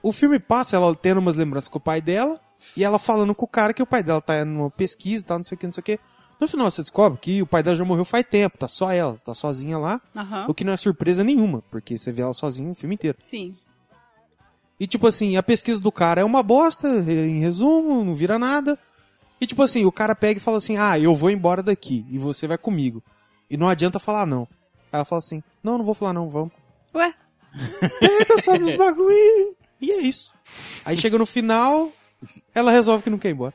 Speaker 2: o filme passa ela tendo umas lembranças com o pai dela e ela falando com o cara que o pai dela tá numa pesquisa tal, não sei o que, não sei o que. No final você descobre que o pai dela já morreu faz tempo, tá só ela, tá sozinha lá.
Speaker 3: Aham.
Speaker 2: O que não é surpresa nenhuma, porque você vê ela sozinha o filme inteiro.
Speaker 3: Sim.
Speaker 2: E tipo assim, a pesquisa do cara é uma bosta, em resumo, não vira nada. E tipo assim, o cara pega e fala assim: "Ah, eu vou embora daqui e você vai comigo". E não adianta falar não. Ela fala assim: "Não, não vou falar não, vamos".
Speaker 3: Ué?
Speaker 2: Pega só nos bagulho. E é isso. Aí chega no final, ela resolve que não quer ir embora.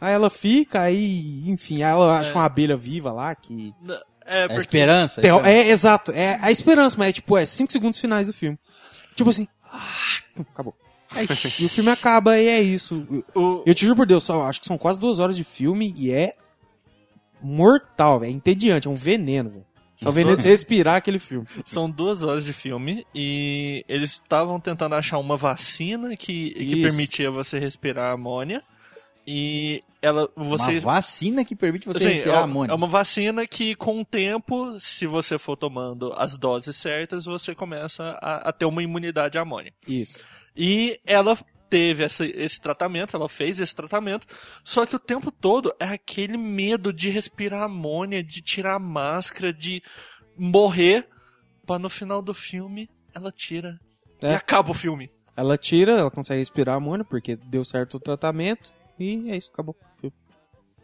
Speaker 2: Aí ela fica, aí, enfim, aí ela acha uma abelha viva lá que
Speaker 4: É,
Speaker 1: É a
Speaker 4: porque
Speaker 1: esperança.
Speaker 2: Teo-
Speaker 1: é,
Speaker 2: É, exato. É a esperança, mas é tipo, é 5 segundos finais do filme. Tipo assim, ah, acabou. e o filme acaba e é isso.
Speaker 4: o,
Speaker 2: Eu te juro por Deus, só, acho que são quase duas horas de filme e é mortal, velho. É entediante, é um veneno, velho. Só de você respirar aquele filme.
Speaker 4: são duas horas de filme e eles estavam tentando achar uma vacina que, que permitia você respirar amônia. E ela. Você,
Speaker 1: Uma vacina que permite você respirar
Speaker 4: é,
Speaker 1: amônia.
Speaker 4: é uma vacina que, com o tempo, se você for tomando as doses certas, você começa a, a ter uma imunidade à amônia.
Speaker 2: Isso.
Speaker 4: E ela teve essa- esse tratamento, ela fez esse tratamento, só que o tempo todo é aquele medo de respirar amônia, de tirar a máscara, de morrer, pra no final do filme ela tira.
Speaker 2: É.
Speaker 4: E acaba o filme.
Speaker 2: Ela tira, ela consegue respirar amônia porque deu certo o tratamento e é isso, acabou. o filme.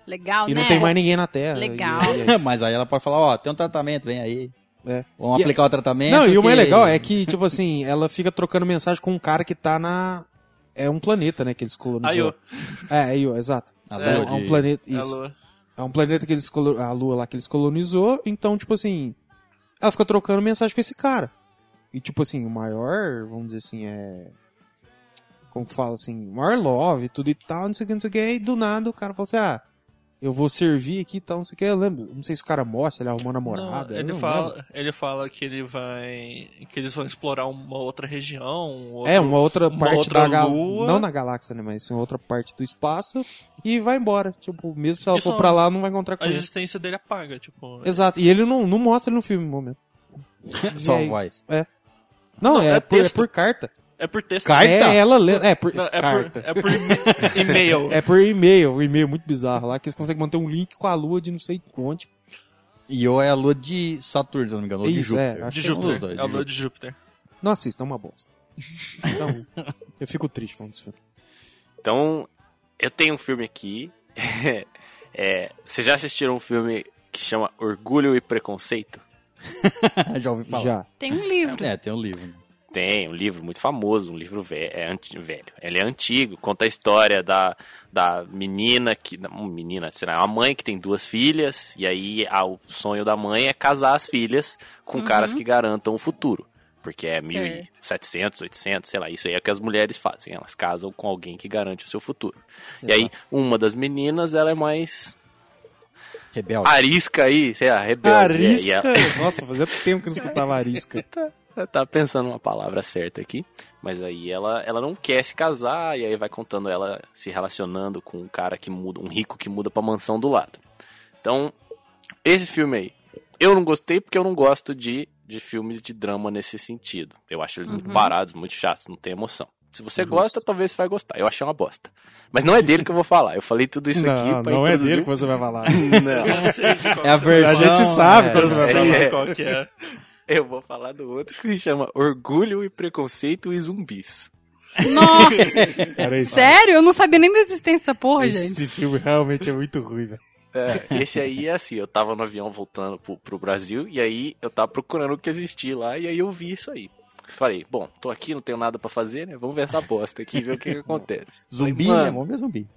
Speaker 3: Legal,
Speaker 2: E
Speaker 3: né?
Speaker 2: não tem mais ninguém na Terra.
Speaker 3: Legal.
Speaker 2: E- e é.
Speaker 1: Mas aí ela pode falar, ó, tem um tratamento, vem aí.
Speaker 2: É.
Speaker 1: Vamos
Speaker 2: E-
Speaker 1: aplicar o tratamento.
Speaker 2: Não, e o mais legal é que, tipo assim, ela fica trocando mensagem com um cara que tá na. É um planeta, né, que eles colonizou.
Speaker 4: Aí, ó,
Speaker 2: É, aí, ó, exato.
Speaker 1: A
Speaker 2: É,
Speaker 1: lua
Speaker 2: é um
Speaker 1: de-
Speaker 2: planeta.
Speaker 4: a
Speaker 2: Isso.
Speaker 4: lua.
Speaker 2: É um planeta que eles colo... a lua lá que eles colonizou, então tipo assim, ela fica trocando mensagem com esse cara. E tipo assim, o maior, vamos dizer assim, é como que fala assim, maior love, tudo e tal, não sei o que, não sei o que, e do nada o cara fala assim, ah, eu vou servir aqui e tal, não sei o que, eu lembro, não sei se o cara mostra, ele arrumou namorada,
Speaker 4: Não, ele,
Speaker 2: não
Speaker 4: fala,
Speaker 2: lembro.
Speaker 4: ele fala que ele vai. que eles vão explorar uma outra região. um outro-
Speaker 2: É, uma outra
Speaker 4: uma
Speaker 2: parte
Speaker 4: outra
Speaker 2: da
Speaker 4: lua.
Speaker 2: não na galáxia, né, mas uma outra parte do espaço e vai embora, tipo, mesmo se ela
Speaker 4: Isso
Speaker 2: for pra lá, não vai encontrar com
Speaker 4: A
Speaker 2: ele.
Speaker 4: existência dele apaga, tipo.
Speaker 2: Exato, e ele não, não mostra no filme no momento.
Speaker 1: Só
Speaker 2: aí-
Speaker 1: voz.
Speaker 2: Não,
Speaker 4: Não,
Speaker 2: é,
Speaker 4: é
Speaker 2: por, é por carta.
Speaker 4: É por texto.
Speaker 1: Carta?
Speaker 2: É ela lendo, é por
Speaker 4: Não, é,
Speaker 2: carta.
Speaker 4: por, é por e-mail.
Speaker 2: É por e-mail, um e-mail muito bizarro lá, que eles conseguem manter um link com a lua de não sei onde.
Speaker 1: E ou é a lua de Saturno, se não me engano, ou de
Speaker 2: Isso,
Speaker 1: Júpiter.
Speaker 2: é,
Speaker 4: de
Speaker 2: é
Speaker 4: Júpiter.
Speaker 1: dois,
Speaker 4: é
Speaker 1: de
Speaker 4: lua de Júpiter.
Speaker 2: Nossa, isso é uma bosta. Então, eu fico triste falando desse filme.
Speaker 5: Então, eu tenho um filme aqui. É, vocês já assistiram um filme que chama Orgulho e Preconceito?
Speaker 1: Já ouvi falar.
Speaker 2: Já.
Speaker 3: Tem um livro.
Speaker 1: É, tem um livro.
Speaker 5: Tem, um livro muito famoso, um livro velho, é anti- velho. Ele é antigo, conta a história da, da menina que. Não, menina, será? Uma mãe que tem duas filhas, e aí a- o sonho da mãe é casar as filhas com
Speaker 3: Uhum.
Speaker 5: caras que garantam o futuro. Porque é
Speaker 3: Certo.
Speaker 5: 1700, 800, sei lá, isso aí é o que as mulheres fazem. Elas casam com alguém que garante o seu futuro. E aí, uma das meninas, ela é mais
Speaker 1: Rebelde.
Speaker 5: arisca aí, sei lá, rebelde. é,
Speaker 2: Arisca.
Speaker 5: e ela-
Speaker 2: Nossa, fazia tempo que eu não escutava arisca.
Speaker 5: Tá pensando uma palavra certa aqui, mas aí ela, ela não quer se casar, e aí vai contando ela se relacionando com um cara que muda, um rico que muda pra mansão do lado. Então, esse filme aí, eu não gostei porque eu não gosto de, de filmes de drama nesse sentido. Eu acho eles muito parados, muito chatos, não tem emoção. Se você gosta, talvez você vai gostar. Eu achei uma bosta. Mas não é dele que eu vou falar. Eu falei tudo isso aqui
Speaker 2: Não, não
Speaker 5: pra
Speaker 2: é
Speaker 5: introduzir...
Speaker 2: dele que você vai falar.
Speaker 5: Não.
Speaker 4: Eu sei de qual
Speaker 1: É a versão...
Speaker 2: A gente sabe
Speaker 1: é,
Speaker 2: quando vai
Speaker 4: eu sei
Speaker 5: É.
Speaker 4: qual que é.
Speaker 5: Eu vou falar do outro que se chama Orgulho e Preconceito e Zumbis.
Speaker 3: Nossa!
Speaker 2: Peraí.
Speaker 3: Sério? Eu não sabia nem da existência dessa porra, gente.
Speaker 2: Esse filme realmente é muito ruim, velho.
Speaker 5: É, esse aí é assim, eu tava no avião voltando pro, pro Brasil, e aí eu tava procurando o que existia lá, e aí eu vi isso aí. Falei, bom, tô aqui, não tenho nada pra fazer, né? Vamos ver essa bosta aqui e ver o que, que acontece.
Speaker 1: Zumbi,
Speaker 5: Falei,
Speaker 1: né?
Speaker 5: mano,
Speaker 1: Vamos ver zumbi.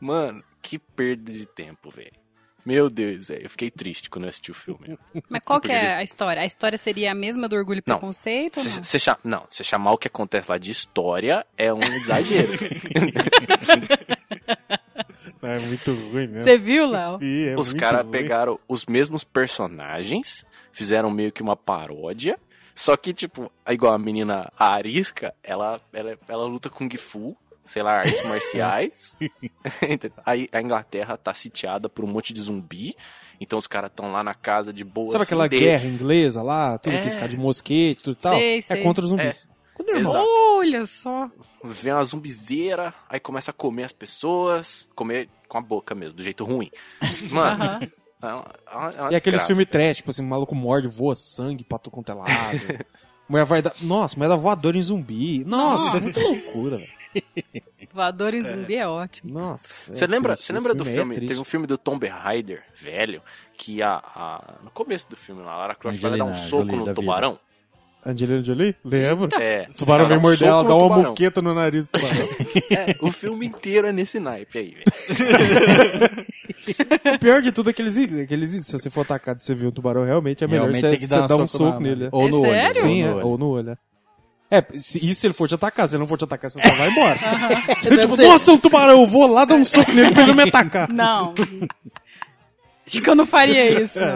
Speaker 5: mano, que perda de tempo, velho. Meu Deus, velho, eu fiquei triste quando eu assisti o filme.
Speaker 3: Mas qual que é a história? A história seria a mesma do Orgulho e
Speaker 5: Não.
Speaker 3: Preconceito não?
Speaker 5: Você cha- não, você chamar o que acontece lá de história é um exagero.
Speaker 2: É muito ruim mesmo.
Speaker 3: Você viu, Léo?
Speaker 2: É
Speaker 5: Os caras pegaram os mesmos personagens, fizeram meio que uma paródia. Só que, tipo, igual a menina a Arisca, ela, ela, ela luta com Gifu, sei lá, artes marciais. Aí a Inglaterra tá sitiada por um monte de zumbi. Então os caras estão lá na casa de boa.
Speaker 2: Sabe
Speaker 5: assim,
Speaker 2: aquela
Speaker 5: de-
Speaker 2: guerra inglesa lá, tudo
Speaker 5: É.
Speaker 2: que esse cara de mosquete, tudo e tal?
Speaker 3: Sei,
Speaker 2: É
Speaker 3: sei.
Speaker 2: contra os zumbis. É.
Speaker 3: Olha só.
Speaker 5: Vem uma zumbizeira, aí começa a comer as pessoas, comer com a boca mesmo, do jeito ruim. Mano,
Speaker 3: Aham.
Speaker 5: é uma, é uma
Speaker 2: E aqueles filmes trash, tipo assim, o maluco morde, voa sangue pra tudo quanto é lado. mulher vai dar. Nossa, mulher dá voadora em zumbi. Nossa,
Speaker 3: Nossa.
Speaker 2: é muita loucura, velho.
Speaker 3: Voador em zumbi é ótimo.
Speaker 2: Nossa.
Speaker 5: Você
Speaker 2: é
Speaker 5: lembra,
Speaker 2: triste,
Speaker 5: você lembra do
Speaker 2: é
Speaker 5: filme? Teve um filme do Tomb Raider, velho, que a, a- no começo do filme a Lara Croft vai dar um soco
Speaker 1: Jolie
Speaker 5: no
Speaker 1: da vida.
Speaker 5: tubarão.
Speaker 2: Angelina Jolie? Lembro.
Speaker 5: É,
Speaker 2: O tubarão vem
Speaker 5: um
Speaker 2: morder ela, dá uma
Speaker 5: tubarão.
Speaker 2: moqueta no nariz do tubarão.
Speaker 5: É, o filme inteiro é nesse naipe aí, velho.
Speaker 2: o pior de tudo é que eles, que eles, se você for atacado e você ver o tubarão, realmente é melhor
Speaker 1: Realmente
Speaker 2: você,
Speaker 1: tem que
Speaker 2: você
Speaker 1: dar,
Speaker 2: um
Speaker 1: soco,
Speaker 2: soco nele.
Speaker 1: Ou
Speaker 3: É
Speaker 1: no olho.
Speaker 3: sério?
Speaker 2: Sim,
Speaker 1: ou
Speaker 2: é,
Speaker 1: no olho.
Speaker 2: ou no olho. É. É, se, isso se ele for te atacar. Se ele não for te atacar, você só vai embora. Você
Speaker 1: Deve
Speaker 2: tipo, nossa, um tubarão, eu vou lá dar um soco nele pra ele não me atacar.
Speaker 3: Não. Acho que eu não faria isso. não.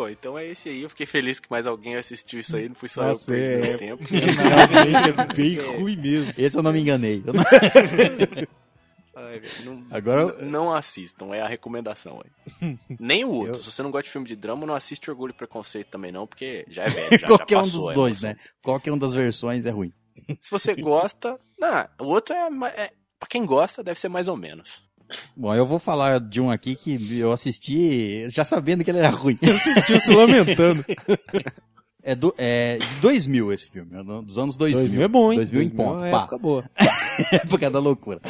Speaker 5: Bom, então é esse aí. Eu fiquei feliz que mais alguém assistiu isso aí. Não fui só
Speaker 2: Nossa,
Speaker 5: eu que perdi
Speaker 2: é.
Speaker 5: meu tempo.
Speaker 2: Isso realmente é bem ruim mesmo.
Speaker 1: Esse eu não me enganei. Eu não-
Speaker 5: Ai, velho, não,
Speaker 1: Agora-
Speaker 5: não assistam, é a recomendação aí. Nem o outro. Se você não gosta de filme de drama, não assiste Orgulho e Preconceito também não, porque já é velho, já,
Speaker 1: Qualquer
Speaker 5: já
Speaker 1: um
Speaker 5: passou
Speaker 1: dos
Speaker 5: a
Speaker 1: dois, né? Qualquer um das versões é ruim.
Speaker 5: Se você gosta, não, o outro é, é para quem gosta deve ser mais ou menos.
Speaker 1: Bom, eu vou falar de um aqui que eu assisti já sabendo que ele era ruim.
Speaker 2: Assistiu se lamentando.
Speaker 1: É, do, é de 2000 esse filme, é do- dos anos 2000.
Speaker 2: 2000 é bom, hein?
Speaker 1: 2000 em ponto,
Speaker 2: é
Speaker 1: pá.
Speaker 2: época boa.
Speaker 1: Época da loucura.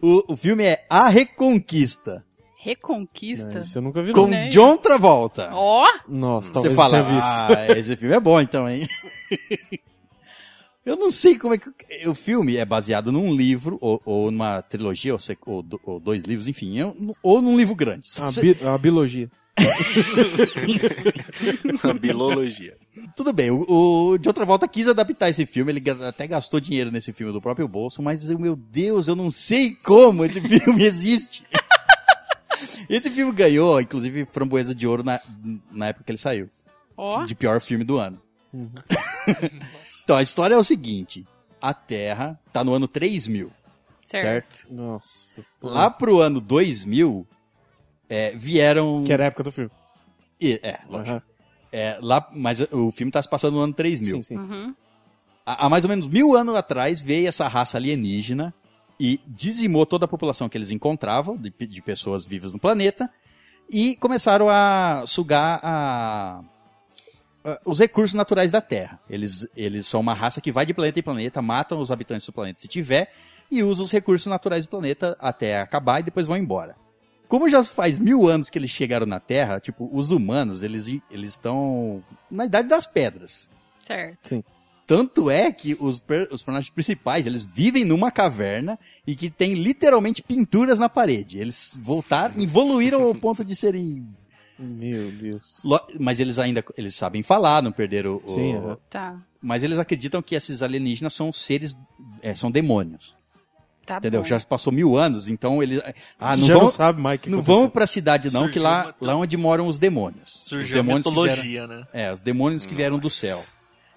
Speaker 1: O, o filme é A Reconquista,
Speaker 3: Reconquista?
Speaker 2: Isso eu nunca vi,
Speaker 1: com.
Speaker 3: Nem.
Speaker 1: John Travolta.
Speaker 3: Ó,
Speaker 2: Nossa,
Speaker 1: Você
Speaker 2: talvez
Speaker 1: fala,
Speaker 2: eu tenha visto.
Speaker 1: ah, esse filme é bom então, hein? Eu não sei como é que... O filme é baseado num livro, ou, ou numa trilogia, ou, ou do- ou dois livros, enfim, ou num livro grande. Cê-
Speaker 2: bi- uma biologia.
Speaker 5: Bilologia.
Speaker 1: Tudo bem, o, o de outra volta quis adaptar esse filme, ele até gastou dinheiro nesse filme do próprio bolso, mas meu Deus, eu não sei como esse filme existe. esse filme ganhou, inclusive, framboesa de ouro na, na época que ele saiu,
Speaker 3: Ó,
Speaker 1: de pior filme do ano. então, a história é o seguinte, a Terra tá no ano 3000,
Speaker 3: certo.
Speaker 1: certo?
Speaker 2: Nossa.
Speaker 1: Lá pro ano 2000, é, vieram...
Speaker 2: Que era a época do filme.
Speaker 1: E- É, lógico.
Speaker 2: Aham.
Speaker 1: É, lá, mas o filme tá se passando no ano 3000.
Speaker 2: Sim, sim.
Speaker 3: Uhum.
Speaker 1: Há há mais ou menos mil anos atrás veio essa raça alienígena e dizimou toda a população que eles encontravam, de, de pessoas vivas no planeta, e começaram a sugar a- a- os recursos naturais da Terra. Eles, eles são uma raça que vai de planeta em planeta, matam os habitantes do planeta se tiver, e usa os recursos naturais do planeta até acabar e depois vão embora. Como já faz mil anos que eles chegaram na Terra, tipo, os humanos, eles eles estão na idade das pedras.
Speaker 3: Certo.
Speaker 1: Tanto é que os, os personagens principais, eles vivem numa caverna e que tem literalmente pinturas na parede. Eles voltaram, evoluíram ao ponto de serem...
Speaker 2: Meu Deus.
Speaker 1: Mas eles ainda eles sabem falar, não perderam o...
Speaker 2: Sim, aham.
Speaker 3: Tá.
Speaker 1: Mas eles acreditam que esses alienígenas são seres... é, são demônios,
Speaker 3: Tá
Speaker 1: entendeu?
Speaker 3: bom.
Speaker 1: Já se passou mil anos, então eles... Ah, não
Speaker 2: já
Speaker 1: vão,
Speaker 2: não sabe que
Speaker 1: não
Speaker 2: aconteceu.
Speaker 1: vão pra cidade não, que
Speaker 4: Surgiu
Speaker 1: lá,
Speaker 4: uma-
Speaker 1: lá onde moram os demônios. os
Speaker 4: Surgiu a
Speaker 1: demônios que vieram,
Speaker 4: mitologia, né?
Speaker 1: É, os demônios que vieram do céu.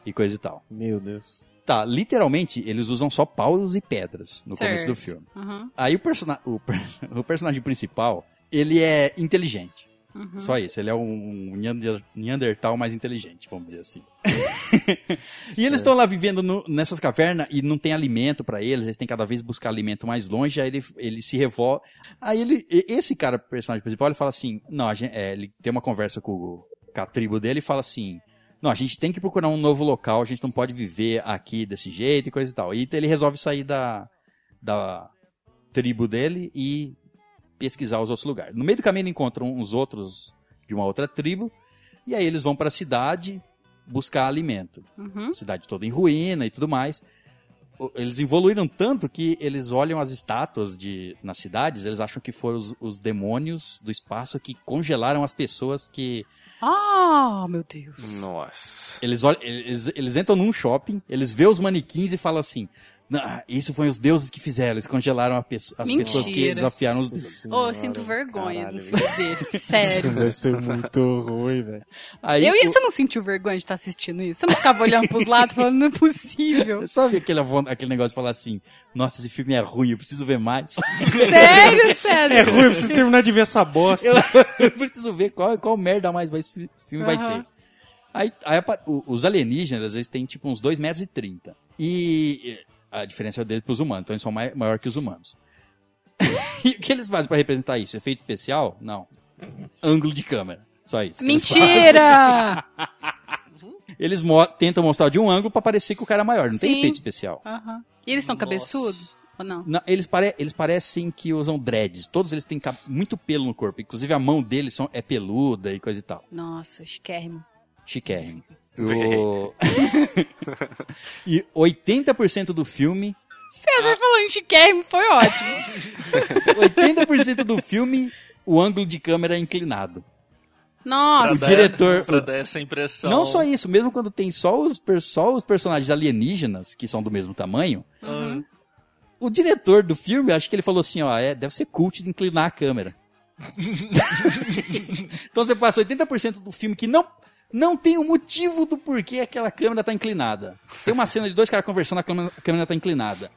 Speaker 1: E coisa e tal.
Speaker 2: Meu Deus.
Speaker 1: Tá, literalmente, eles usam só paus e pedras no
Speaker 3: Certo.
Speaker 1: começo do filme.
Speaker 3: Uhum.
Speaker 1: Aí o, persona o, per- o personagem principal, ele é inteligente.
Speaker 3: Uhum.
Speaker 1: Só isso, ele é um Neander- Neandertal mais inteligente, vamos dizer assim. e eles estão lá vivendo no- nessas cavernas e não tem alimento pra eles, eles têm cada vez buscar alimento mais longe, aí ele, ele se revolta. Aí ele, esse cara, personagem principal, ele fala assim, não, gente, é, ele tem uma conversa com, com a tribo dele e fala assim, não, a gente tem que procurar um novo local, a gente não pode viver aqui desse jeito e coisa e tal. E ele resolve sair da, da tribo dele e pesquisar os outros lugares. No meio do caminho ele encontra uns outros de uma outra tribo, e aí eles vão para a cidade buscar alimento.
Speaker 3: Uhum.
Speaker 1: Cidade toda em ruína e tudo mais. Eles evoluíram tanto que eles olham as estátuas de, nas cidades, eles acham que foram os, os demônios do espaço que congelaram as pessoas que
Speaker 3: Ah, meu Deus.
Speaker 5: Nossa.
Speaker 1: eles, olham, eles, eles entram num shopping, eles vê os manequins e falam assim: "Não, isso foi os deuses que fizeram, eles congelaram as
Speaker 3: Mentira.
Speaker 1: pessoas que desafiaram os deuses.
Speaker 3: Ô, eu sinto vergonha
Speaker 2: Caralho,
Speaker 3: do filme desse. Sério.
Speaker 2: Deve ser muito ruim, velho.
Speaker 1: Aí,
Speaker 3: Eu ia,
Speaker 1: o-
Speaker 3: você não sentiu vergonha de estar assistindo isso? Você não ficava olhando pros lados falando, não é possível.
Speaker 1: Sabe aquele, aquele negócio de falar assim: Nossa, esse filme é ruim, eu preciso ver mais.
Speaker 3: Sério, César?
Speaker 2: É ruim, eu preciso terminar de ver essa bosta.
Speaker 1: eu, eu preciso ver qual, qual merda mais vai, esse fi- filme vai
Speaker 3: Aham.
Speaker 1: ter. Aí, aí os alienígenas, eles têm tipo uns 2 metros e 30. E a diferença é deles pros humanos, então eles são mai- maior que os humanos. e o que eles fazem pra representar isso? Efeito especial? Não. Ângulo de câmera. Só isso. que eles.
Speaker 3: Mentira!
Speaker 1: Eles mo- tentam mostrar de um ângulo pra parecer que o cara é maior. Não tem
Speaker 3: Sim.
Speaker 1: efeito especial.
Speaker 3: E eles são cabeçudos? Ou não?
Speaker 1: Não, eles, pare- eles parecem que usam dreads. Todos eles têm muito pelo no corpo. Inclusive a mão deles são, é peluda e coisa e tal.
Speaker 3: Nossa, chiquérrimo.
Speaker 1: Chiquérrimo. O... e 80% do filme.
Speaker 3: César falando chiquérrimo foi ótimo.
Speaker 1: 80% do filme, o ângulo de câmera é inclinado.
Speaker 3: Nossa.
Speaker 1: O diretor-
Speaker 4: Pra dar essa impressão.
Speaker 1: Não só isso, mesmo quando tem só os, só os personagens alienígenas, que são do mesmo tamanho,
Speaker 3: Uhum.
Speaker 1: o diretor do filme, acho que ele falou assim, ó, é, deve ser cult de inclinar a câmera. então você passa 80% do filme que não não tem o motivo do porquê aquela câmera tá inclinada. Tem uma cena de dois caras conversando, a câmera, a câmera tá inclinada.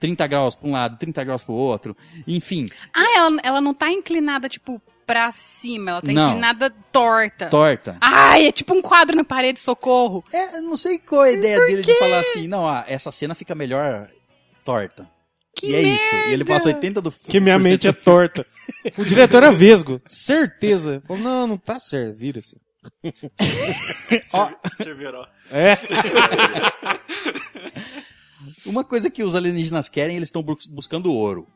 Speaker 1: 30 graus pra um lado, 30 graus pro outro. Enfim,
Speaker 3: Ah, ela, ela não tá inclinada, tipo, pra cima. Ela tá
Speaker 1: Não.
Speaker 3: inclinada torta.
Speaker 1: torta.
Speaker 3: Ai, é tipo um quadro na parede, socorro.
Speaker 1: É, não sei qual é a ideia dele de falar assim, não, ah, essa cena fica melhor torta.
Speaker 3: Que
Speaker 1: e é isso. E ele passa 80 do filme.
Speaker 2: Que minha mente é torta. O diretor era vesgo. Certeza. Falou, não, não tá certo. Vira-se.
Speaker 4: Cerveró.
Speaker 2: É.
Speaker 1: Uma coisa que os alienígenas querem, eles estão bus- buscando ouro.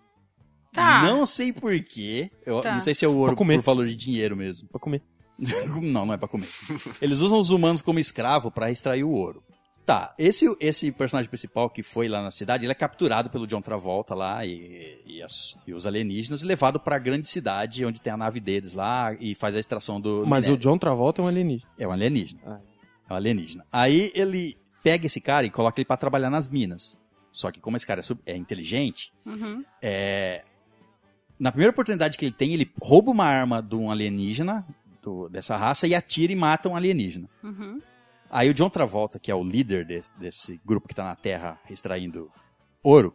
Speaker 3: Tá.
Speaker 1: Não sei porquê. Eu
Speaker 3: Tá.
Speaker 1: não sei se é o ouro por valor de dinheiro mesmo.
Speaker 2: Pra comer.
Speaker 1: Não, não é pra comer. Eles usam os humanos como escravo pra extrair o ouro. Tá, esse, esse personagem principal que foi lá na cidade, ele é capturado pelo John Travolta lá e, e, as- e os alienígenas e levado pra grande cidade onde tem a nave deles lá e faz a extração do. do
Speaker 2: Mas o
Speaker 1: minério.
Speaker 2: John Travolta é um alienígena.
Speaker 1: É um alienígena.
Speaker 2: Ah.
Speaker 1: É um alienígena. Aí ele pega esse cara e coloca ele pra trabalhar nas minas. Só que como esse cara é, sub- é inteligente,
Speaker 3: Uhum.
Speaker 1: é... na primeira oportunidade que ele tem, ele rouba uma arma de um alienígena, do- dessa raça, e atira e mata um alienígena.
Speaker 3: Uhum.
Speaker 1: Aí o John Travolta, que é o líder desse, desse grupo que tá na Terra extraindo ouro,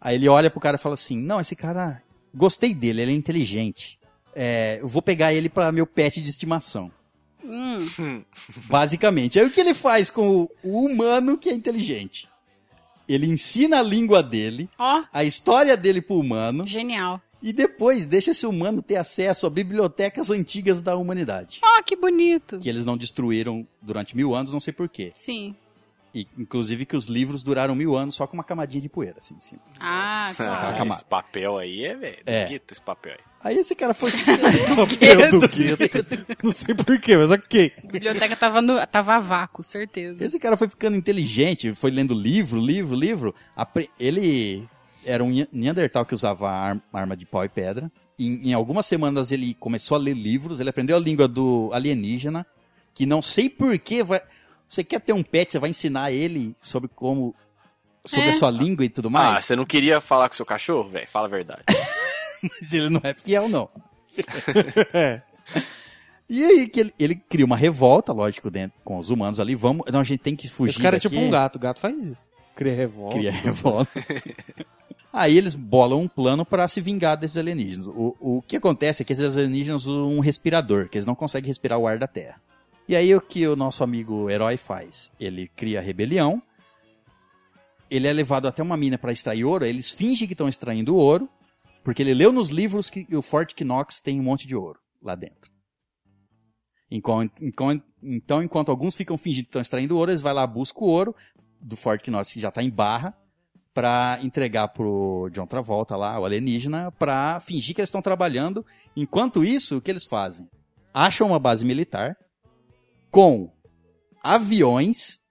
Speaker 1: aí ele olha pro cara e fala assim, não, esse cara, gostei dele, ele é inteligente. É, eu vou pegar ele pra meu pet de estimação.
Speaker 3: Hum.
Speaker 1: Basicamente. Aí o que ele faz com o, o humano que é inteligente? Ele ensina a língua dele,
Speaker 3: Ó,
Speaker 1: a história dele pro humano,
Speaker 3: genial.
Speaker 1: E depois deixa esse humano ter acesso a bibliotecas antigas da humanidade.
Speaker 3: Ó, que bonito.
Speaker 1: Que eles não destruíram durante mil anos, não sei porquê.
Speaker 3: Sim.
Speaker 1: E, inclusive que os livros duraram mil anos só com uma camadinha de poeira, assim, em cima.
Speaker 3: Ah,
Speaker 5: Ah,
Speaker 3: claro.
Speaker 5: esse papel aí é, velho.
Speaker 1: É.
Speaker 5: Esse papel aí.
Speaker 1: Aí esse cara foi.
Speaker 2: Papel do gueto. Não sei porquê, mas ok.
Speaker 3: A biblioteca tava, no, tava a vácuo, certeza.
Speaker 1: esse cara foi ficando inteligente, foi lendo livro, livro, livro. Ele era um Neandertal que usava ar- arma de pau e pedra. Em, em algumas semanas ele começou a ler livros, ele aprendeu a língua do alienígena, que não sei porquê vai. Você quer ter um pet, você vai ensinar ele sobre como. sobre
Speaker 3: É.
Speaker 1: a sua língua e tudo
Speaker 5: Ah,
Speaker 1: mais.
Speaker 5: você não queria falar com seu cachorro, velho? Fala a verdade.
Speaker 1: Mas ele não é fiel, não.
Speaker 2: É.
Speaker 1: E aí que ele, ele cria uma revolta, lógico, dentro com os humanos ali. Vamos, não, a gente tem que fugir.
Speaker 2: Esse cara é
Speaker 1: daqui.
Speaker 2: tipo um gato. O gato faz isso. Cria revolta.
Speaker 1: Cria revolta. aí eles bolam um plano para se vingar desses alienígenas. O, o que acontece é que esses alienígenas usam um respirador, que eles não conseguem respirar o ar da Terra. E aí o que o nosso amigo herói faz? Ele cria a rebelião. Ele é levado até uma mina para extrair ouro. Eles fingem que estão extraindo ouro, porque ele leu nos livros que o Fort Knox tem um monte de ouro lá dentro. Enquanto, enquanto- então, enquanto alguns ficam fingindo que estão extraindo ouro, eles vão lá, buscam o ouro do Fort Knox, que já tá em barra, pra entregar pro John Travolta lá, o alienígena, pra fingir que eles estão trabalhando. Enquanto isso, o que eles fazem? Acham uma base militar com aviões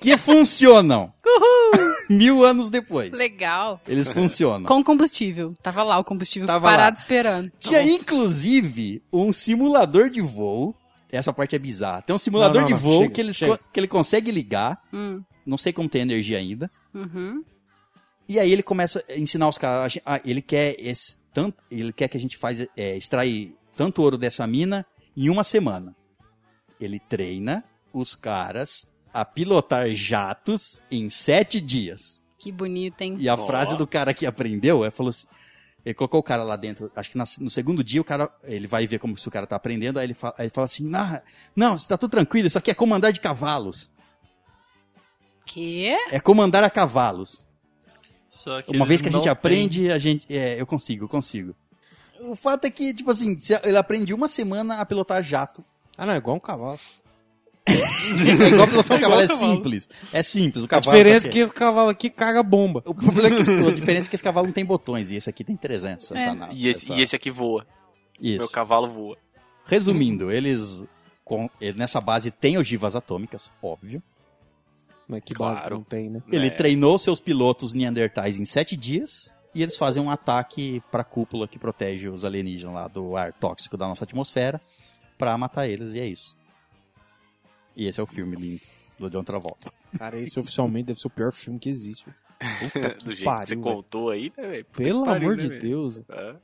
Speaker 1: que funcionam mil anos depois.
Speaker 3: Legal.
Speaker 1: Eles funcionam.
Speaker 3: Com combustível. Tava lá o combustível
Speaker 1: Tava
Speaker 3: parado
Speaker 1: lá.
Speaker 3: esperando.
Speaker 1: Tinha inclusive um simulador de voo. Essa parte é bizarra. Tem um simulador
Speaker 2: Não, não,
Speaker 1: de
Speaker 2: não,
Speaker 1: voo
Speaker 2: chega,
Speaker 1: que, eles que ele consegue ligar.
Speaker 3: Hum.
Speaker 1: Não sei como tem energia ainda.
Speaker 3: Uhum.
Speaker 1: E aí ele começa a ensinar os caras. Ah, ele quer esse tanto, ele quer que a gente faz é, extrair tanto ouro dessa mina em uma semana. Ele treina os caras a pilotar jatos em sete dias.
Speaker 3: Que bonito, hein?
Speaker 1: E a
Speaker 5: Ó.
Speaker 1: frase do cara que aprendeu, é falou assim, ele colocou o cara lá dentro, acho que no segundo dia o cara, ele vai ver como se o cara tá aprendendo, aí ele fala, aí ele fala assim, não, não, você tá tudo tranquilo, isso aqui é comandar de cavalos.
Speaker 3: Que?
Speaker 1: É comandar a cavalos.
Speaker 4: Só que
Speaker 1: Uma vez que a gente
Speaker 4: têm-
Speaker 1: aprende, a gente, é, eu consigo, eu consigo. O fato é que, tipo assim, ele aprende uma semana a pilotar jato.
Speaker 2: Ah, não, é igual um cavalo.
Speaker 1: É igual pilotar um cavalo, é
Speaker 2: cavalo.
Speaker 1: simples. É simples, o
Speaker 2: A
Speaker 1: cavalo...
Speaker 2: diferença é
Speaker 1: tá
Speaker 2: que esse cavalo aqui caga bomba.
Speaker 1: O problema é que a diferença é que esse cavalo não tem botões, e esse aqui tem 300. Essa,
Speaker 3: É.
Speaker 1: não,
Speaker 5: E esse,
Speaker 1: essa-
Speaker 5: e esse aqui voa.
Speaker 1: Isso.
Speaker 5: Meu cavalo voa.
Speaker 1: Resumindo, eles com- eh, nessa base tem ogivas atômicas, óbvio.
Speaker 2: Mas que
Speaker 5: Claro.
Speaker 2: base que não tem, né?
Speaker 1: Ele
Speaker 5: É.
Speaker 1: treinou seus pilotos neandertais em sete dias e eles fazem um ataque pra cúpula que protege os alienígenas lá do ar tóxico da nossa atmosfera pra matar eles e é isso. E esse é o filme lindo do John Travolta.
Speaker 2: Cara, esse oficialmente deve ser o pior filme que existe. Puta que
Speaker 5: Do jeito
Speaker 2: pariu,
Speaker 5: que você
Speaker 2: velho.
Speaker 5: contou aí, né,
Speaker 2: Pelo
Speaker 5: que pariu,
Speaker 2: amor
Speaker 5: né,
Speaker 2: de
Speaker 5: velho?
Speaker 2: Deus.
Speaker 5: É.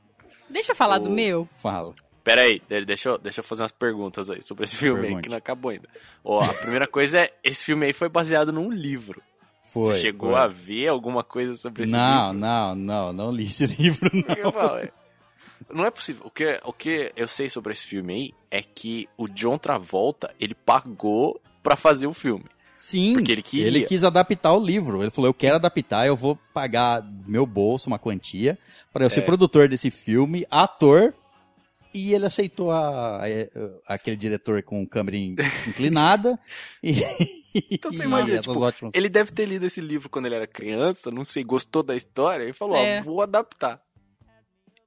Speaker 3: Deixa eu falar do
Speaker 5: O-
Speaker 3: meu.
Speaker 1: Fala.
Speaker 5: Pera aí, de- deixa eu, deixa eu fazer umas perguntas aí sobre esse filme aí, que não acabou ainda. Ó, a primeira coisa é, esse filme aí foi baseado num livro.
Speaker 1: Foi,
Speaker 5: Você chegou
Speaker 1: foi.
Speaker 5: a ver alguma coisa sobre esse
Speaker 1: Não,
Speaker 5: livro?
Speaker 1: não, não, não li esse livro, não.
Speaker 5: Falo, é. Não é possível. O que, o que eu sei sobre esse filme aí é que o John Travolta, ele pagou pra fazer o filme.
Speaker 1: Sim,
Speaker 5: Porque ele queria.
Speaker 1: ele quis adaptar o livro. Ele falou, eu quero adaptar, eu vou pagar meu bolso uma quantia para eu ser
Speaker 5: É.
Speaker 1: produtor desse filme, ator. E ele aceitou a, a- aquele diretor com câmera in- inclinada. e,
Speaker 5: Então você imagina, tipo,
Speaker 1: ótimas.
Speaker 5: Ele deve ter lido esse livro quando ele era criança, não sei, gostou da história, e falou,
Speaker 3: É.
Speaker 5: ó, vou adaptar.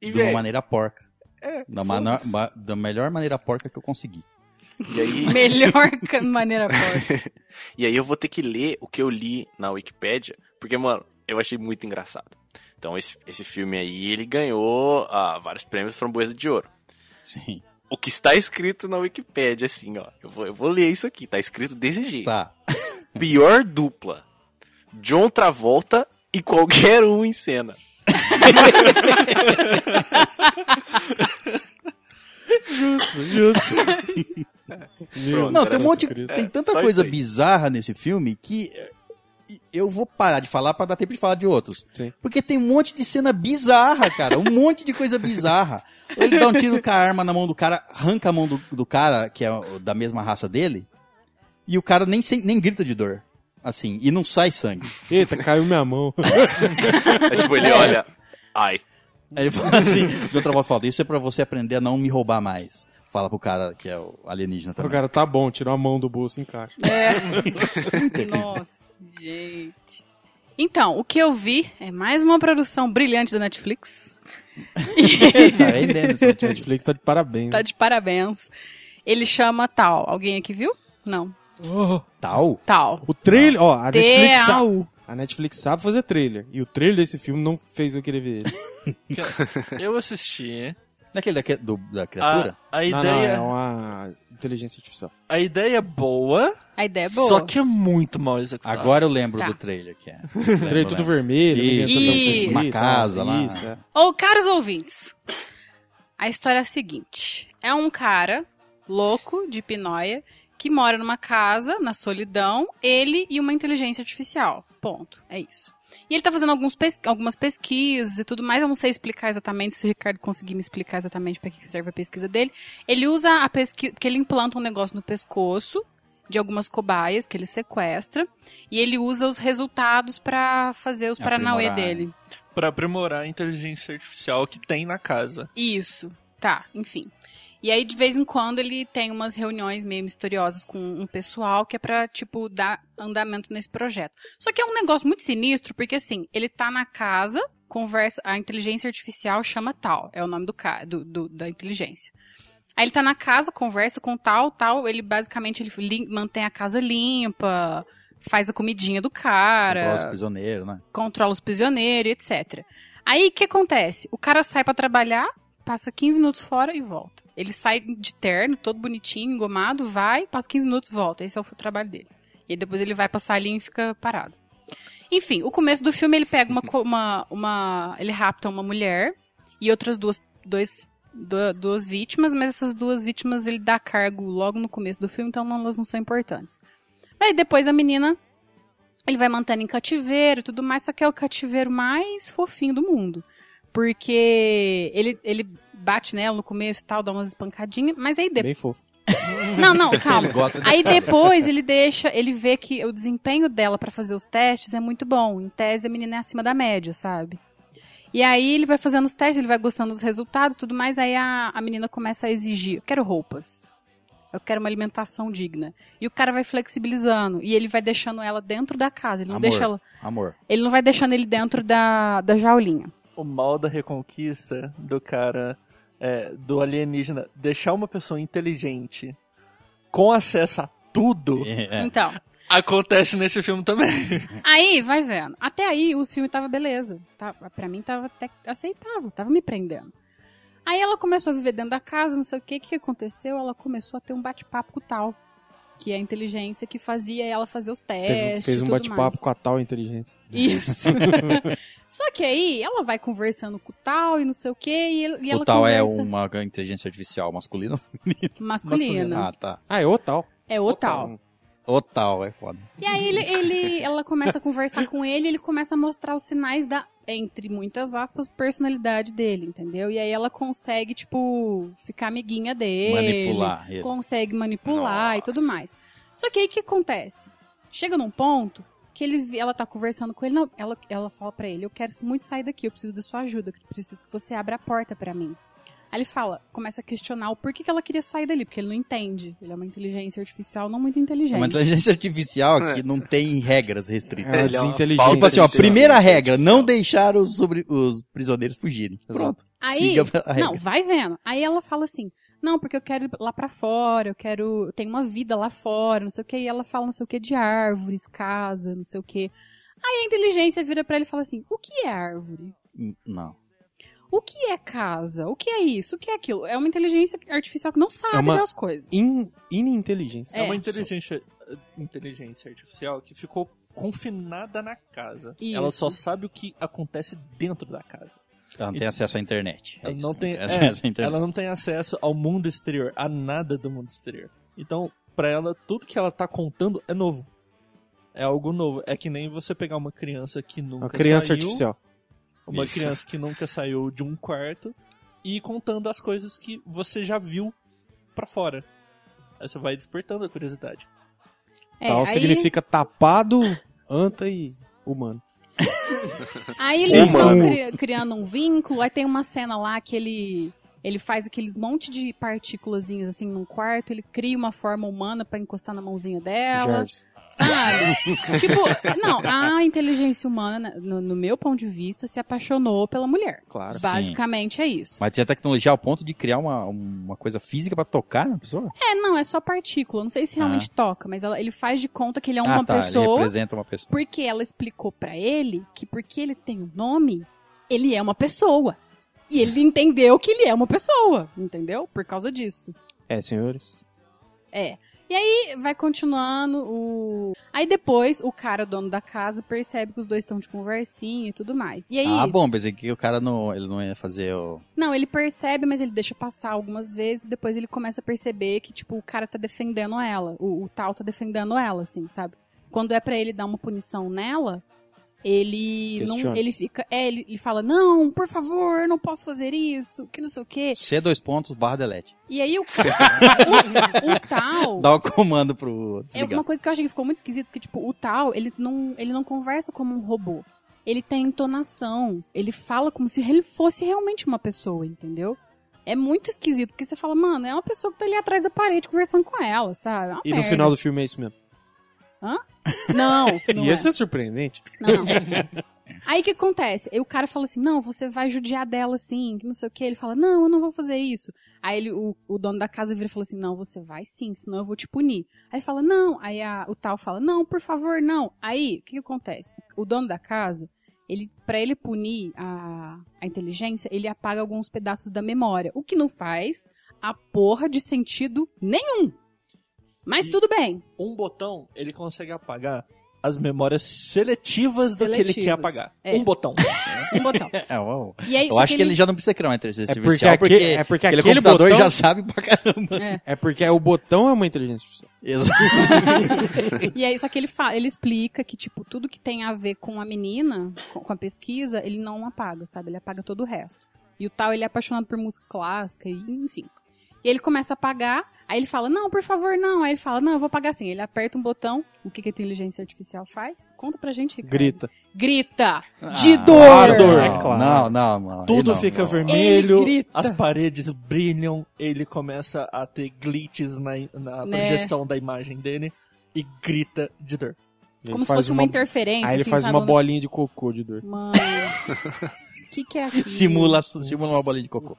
Speaker 5: E,
Speaker 1: de uma
Speaker 5: velho,
Speaker 1: maneira porca.
Speaker 5: é,
Speaker 1: Da,
Speaker 5: foda-se.
Speaker 1: mana- ma- da melhor maneira porca que eu consegui.
Speaker 5: E aí,
Speaker 3: Melhor maneira pode.
Speaker 5: e aí eu vou ter que ler o que eu li na Wikipédia, porque, mano, eu achei muito engraçado. Então, esse, esse filme aí, ele ganhou ah, vários prêmios Framboesa de Ouro.
Speaker 1: Sim.
Speaker 5: O que está escrito na Wikipédia, assim, ó. Eu vou, eu vou ler isso aqui, tá escrito desse jeito.
Speaker 1: Tá.
Speaker 5: Pior dupla. John Travolta e qualquer um em cena.
Speaker 2: Justo, justo. Meu
Speaker 1: Não, tem um monte.
Speaker 2: Cristo.
Speaker 1: Tem tanta
Speaker 5: só
Speaker 1: coisa bizarra nesse filme que eh, eu vou parar de falar pra dar tempo de falar de outros.
Speaker 2: Sim.
Speaker 1: Porque tem um monte de cena bizarra, cara. Um monte de coisa bizarra. Ele dá um tiro com a arma na mão do cara, arranca a mão do, do cara, que é da mesma raça dele, e o cara nem, nem grita de dor. Assim, e não sai sangue.
Speaker 2: Eita, caiu minha mão.
Speaker 5: É tipo, ele olha. Ai.
Speaker 1: Aí ele fala assim, de outra voz fala, isso é pra você aprender a não me roubar mais. Fala pro cara que é o alienígena
Speaker 2: o
Speaker 1: também.
Speaker 2: cara, tá bom, tirou a mão do bolso e encaixa.
Speaker 3: Nossa, gente. Então, o que eu vi é mais uma produção brilhante da Netflix.
Speaker 1: tá rendendo
Speaker 2: A Netflix tá de parabéns.
Speaker 3: Tá de parabéns. Ele chama Tal. Alguém aqui viu? Não.
Speaker 2: Oh,
Speaker 1: Tal?
Speaker 3: Tal.
Speaker 2: o trailer, ó, a Netflix, sa-
Speaker 3: Tal.
Speaker 2: a Netflix sabe fazer trailer. E o trailer desse filme não fez eu querer ver ele.
Speaker 4: Eu assisti.
Speaker 1: Daquele da, do- da criatura?
Speaker 4: A, a
Speaker 2: Não, não,
Speaker 4: ideia,
Speaker 2: é uma inteligência artificial.
Speaker 4: a ideia é boa,
Speaker 3: A ideia é boa.
Speaker 4: só que é muito mal executada.
Speaker 1: Agora eu lembro
Speaker 3: Tá.
Speaker 1: do trailer que é.
Speaker 2: Trailer tudo vermelho,
Speaker 1: Isso.
Speaker 2: menino tentando
Speaker 3: Isso.
Speaker 2: fugir
Speaker 1: Uma
Speaker 2: e
Speaker 1: casa lá.
Speaker 2: Isso, é.
Speaker 3: Ou, caros ouvintes, a história é a seguinte: é um cara louco de Pinóia que mora numa casa, na solidão, ele e uma inteligência artificial. Ponto. É isso. E ele tá fazendo alguns pes- algumas pesquisas e tudo mais. Eu não sei explicar exatamente, se o Ricardo conseguir me explicar exatamente para que serve a pesquisa dele. Ele usa a pesquisa, porque ele implanta um negócio no pescoço de algumas cobaias que ele sequestra e ele usa os resultados para fazer os paranauê
Speaker 1: Aprimorar,
Speaker 3: dele.
Speaker 4: Pra aprimorar a inteligência artificial que tem na casa.
Speaker 3: Isso. Tá, enfim. E aí, de vez em quando, ele tem umas reuniões meio misteriosas com um pessoal que é pra, tipo, dar andamento nesse projeto. Só que é um negócio muito sinistro, porque assim, ele tá na casa, conversa, a inteligência artificial chama tal, é o nome do, do, do- da inteligência. Aí ele tá na casa, conversa com tal, tal, ele basicamente ele mantém a casa limpa, faz a comidinha do cara,
Speaker 1: Nossa, prisioneiro, né?
Speaker 3: controla os prisioneiros, etc. Aí o que acontece? O cara sai pra trabalhar, passa 15 minutos fora e volta. Ele sai de terno, todo bonitinho, engomado, vai, passa 15 minutos, volta. Esse é o trabalho dele. E aí depois ele vai pra salinha e fica parado. Enfim, o começo do filme ele pega uma, uma, uma ele rapta uma mulher e outras duas, dois, du- duas vítimas, mas essas duas vítimas ele dá cargo logo no começo do filme, então não- elas não são importantes. Aí depois a menina ele vai mantendo em cativeiro e tudo mais, só que é o cativeiro mais fofinho do mundo. Porque ele, ele bate nela no começo e tal, dá umas espancadinhas, mas aí depois.
Speaker 2: Bem fofo.
Speaker 3: Não, não, calma. Aí depois ele deixa, ele vê que o desempenho dela pra fazer os testes é muito bom. Em tese a menina é acima da média, sabe? E aí ele vai fazendo os testes, ele vai gostando dos resultados e tudo mais, aí a, a menina começa a exigir, eu quero roupas. Eu quero uma alimentação digna. E o cara vai flexibilizando. E ele vai deixando ela dentro da casa. Ele não
Speaker 1: Amor.
Speaker 3: deixa ela.
Speaker 1: Amor.
Speaker 3: Ele não vai deixando ele dentro da, da jaulinha.
Speaker 4: O mal da reconquista do cara, é, do alienígena, deixar uma pessoa inteligente com acesso a tudo,
Speaker 1: É.
Speaker 3: Então.
Speaker 4: acontece nesse filme também.
Speaker 3: Aí, vai vendo. Até aí o filme tava beleza. Tá, pra mim tava até aceitável, tava me prendendo. Aí ela começou a viver dentro da casa, não sei o que, o que aconteceu? Ela começou a ter um bate-papo com o tal. Que é a inteligência que fazia ela fazer os testes.
Speaker 2: fez um bate-papo com a tal inteligência.
Speaker 3: Isso. Só que aí ela vai conversando com o tal e não sei o que, e, ela
Speaker 1: o tal é uma inteligência artificial masculina?
Speaker 3: masculina.
Speaker 1: Ah, tá.
Speaker 2: Ah, é o tal.
Speaker 3: É o tal.
Speaker 1: O tal é foda.
Speaker 3: E aí ele, ele, ela começa a conversar com ele, e ele começa a mostrar os sinais da, entre muitas aspas, personalidade dele, entendeu? E aí ela consegue, tipo, ficar amiguinha dele.
Speaker 1: Manipular ele.
Speaker 3: Consegue manipular e tudo mais. Só que aí o que acontece? Chega num ponto que ele, ela tá conversando com ele, não, ela, ela fala pra ele, eu quero muito sair daqui, eu preciso da sua ajuda, eu preciso que você abra a porta pra mim. Aí ele fala, começa a questionar o porquê que ela queria sair dali, porque ele não entende. Ele é uma inteligência artificial não muito inteligente.
Speaker 1: Uma inteligência artificial que não tem regras restritas.
Speaker 2: É,
Speaker 5: é
Speaker 2: desinteligente.
Speaker 1: Tipo assim, ó, primeira regra, não deixar os, sobre, os prisioneiros fugirem. Pronto.
Speaker 3: Aí,
Speaker 1: Siga a regra.
Speaker 3: não, vai vendo. Aí ela fala assim: não, porque eu quero ir lá pra fora, eu quero, eu tenho uma vida lá fora, não sei o que, e ela fala não sei o que de árvores, casa, não sei o que. Aí a inteligência vira pra ele e fala assim, o que é árvore?
Speaker 1: Não.
Speaker 3: O que é casa? O que é isso? O que é aquilo? É uma inteligência artificial que não sabe
Speaker 2: É uma-
Speaker 3: das coisas.
Speaker 2: In, ininteligência.
Speaker 4: É,
Speaker 3: É.
Speaker 4: uma inteligência, inteligência artificial que ficou confinada na casa.
Speaker 3: Isso.
Speaker 4: Ela só sabe o que acontece dentro da casa.
Speaker 1: Ela não tem acesso à internet. É
Speaker 4: Ela
Speaker 1: isso,
Speaker 4: não tem, é,
Speaker 1: acesso à internet.
Speaker 4: ela não tem acesso ao mundo exterior, a nada do mundo exterior. Então, pra ela, tudo que ela tá contando é novo. É algo novo. É que nem você pegar uma criança que nunca
Speaker 2: Uma criança
Speaker 4: saiu,
Speaker 2: artificial.
Speaker 4: Uma
Speaker 1: Isso.
Speaker 4: criança que nunca saiu de um quarto e contando as coisas que você já viu pra fora. Aí você vai despertando a curiosidade.
Speaker 3: É,
Speaker 2: Tal
Speaker 3: aí,
Speaker 2: significa tapado, anta e humano.
Speaker 3: aí
Speaker 2: Sim,
Speaker 3: eles estão cri- criando um vínculo, aí tem uma cena lá que ele ele faz aqueles monte de partículazinhas assim num quarto, ele cria uma forma humana pra encostar na mãozinha dela.
Speaker 2: Jarvis.
Speaker 3: Sabe? tipo, não, a inteligência humana, no, no meu ponto de vista, se apaixonou pela mulher.
Speaker 2: Claro.
Speaker 3: Basicamente é isso.
Speaker 1: Mas tem a tecnologia ao ponto de criar uma, uma coisa física pra tocar na pessoa?
Speaker 3: É, não, é só partícula. Não sei se realmente toca, mas ela- ele faz de conta que ele é uma
Speaker 1: ah, tá. Ele
Speaker 3: pessoa.
Speaker 1: representa uma pessoa.
Speaker 3: Porque ela explicou pra ele que porque ele tem um nome, ele é uma pessoa. E ele entendeu que ele é uma pessoa, entendeu? Por causa disso.
Speaker 2: É, senhores.
Speaker 3: É. E aí vai continuando o. Aí depois o cara, dono da casa, percebe que os dois estão de conversinha e tudo mais. E aí.
Speaker 1: Ah, bom, pensei que o cara não, ele não ia fazer o...
Speaker 3: Não, ele percebe, mas ele deixa passar algumas vezes e depois ele começa a perceber que, tipo, o cara tá defendendo ela. O, o tal tá defendendo ela, assim, sabe? Quando é pra ele dar uma punição nela, ele não. Ele fica. É, ele, ele fala, não, por favor, eu não posso fazer isso, que não sei o quê.
Speaker 1: C dois pontos, barra delete.
Speaker 3: E aí o, o, o tal.
Speaker 1: Dá o comando pro
Speaker 3: É
Speaker 1: desligar.
Speaker 3: uma coisa que eu achei que ficou muito esquisito, porque, tipo, o tal, ele não, ele não conversa como um robô. Ele tem entonação. Ele fala como se ele fosse realmente uma pessoa, entendeu? É muito esquisito, porque você fala, mano, é uma pessoa que tá ali atrás da parede conversando com ela, sabe? É uma
Speaker 2: E no
Speaker 3: merda.
Speaker 2: final do filme é isso mesmo.
Speaker 3: Não, não
Speaker 2: Ia
Speaker 3: é.
Speaker 2: ser surpreendente.
Speaker 3: Não. Aí o que acontece? Aí o cara fala assim: não, você vai judiar dela sim, que não sei o que. Ele fala: não, eu não vou fazer isso. Aí ele, o, o dono da casa vira e fala assim: não, você vai sim, senão eu vou te punir. Aí ele fala: não. Aí a- o tal fala: não, por favor, não. Aí o que, que acontece? O dono da casa, ele, para ele punir a, a inteligência, ele apaga alguns pedaços da memória, o que não faz a porra de sentido nenhum. Mas
Speaker 4: E-
Speaker 3: tudo bem.
Speaker 4: Um botão, ele consegue apagar as memórias seletivas, do que ele quer
Speaker 3: Seletivas.
Speaker 4: apagar.
Speaker 3: É.
Speaker 4: Um botão.
Speaker 3: Um botão.
Speaker 1: É, uau.
Speaker 3: E aí,
Speaker 1: Eu acho que ele...
Speaker 3: ele
Speaker 1: já não precisa criar uma inteligência
Speaker 2: É porque
Speaker 1: artificial,
Speaker 2: aque-
Speaker 1: porque,
Speaker 2: é porque
Speaker 1: aquele,
Speaker 2: aquele
Speaker 1: computador
Speaker 2: botão-
Speaker 1: já sabe pra caramba.
Speaker 3: É.
Speaker 2: É porque o botão é uma inteligência artificial.
Speaker 1: Exato.
Speaker 3: E aí, só que ele fala, ele explica que, tipo, tudo que tem a ver com a menina, com, com a pesquisa, ele não apaga, sabe? Ele apaga todo o resto. E o tal, ele é apaixonado por música clássica, e enfim. E ele começa a apagar, aí ele fala, não, por favor, não. Aí ele fala, não, eu vou apagar assim. Ele aperta um botão, o que, que a inteligência artificial faz? Conta pra gente, Ricardo.
Speaker 2: Grita.
Speaker 3: Grita! De
Speaker 1: Ah,
Speaker 3: dor!
Speaker 2: dor,
Speaker 1: Não,
Speaker 2: é claro.
Speaker 1: Não, não, mano.
Speaker 4: Tudo
Speaker 1: não,
Speaker 4: fica
Speaker 1: não.
Speaker 4: vermelho, as paredes brilham, ele começa a ter glitches na, na
Speaker 3: Né.
Speaker 4: projeção da imagem dele e grita de dor.
Speaker 2: Ele
Speaker 3: Como se fosse uma, interferência,
Speaker 2: Aí ele
Speaker 3: assim,
Speaker 2: faz
Speaker 3: sabe?
Speaker 2: uma bolinha de cocô de dor.
Speaker 3: Mano... O que, que é aquilo?
Speaker 1: Simula, simula uma bolinha de cocô.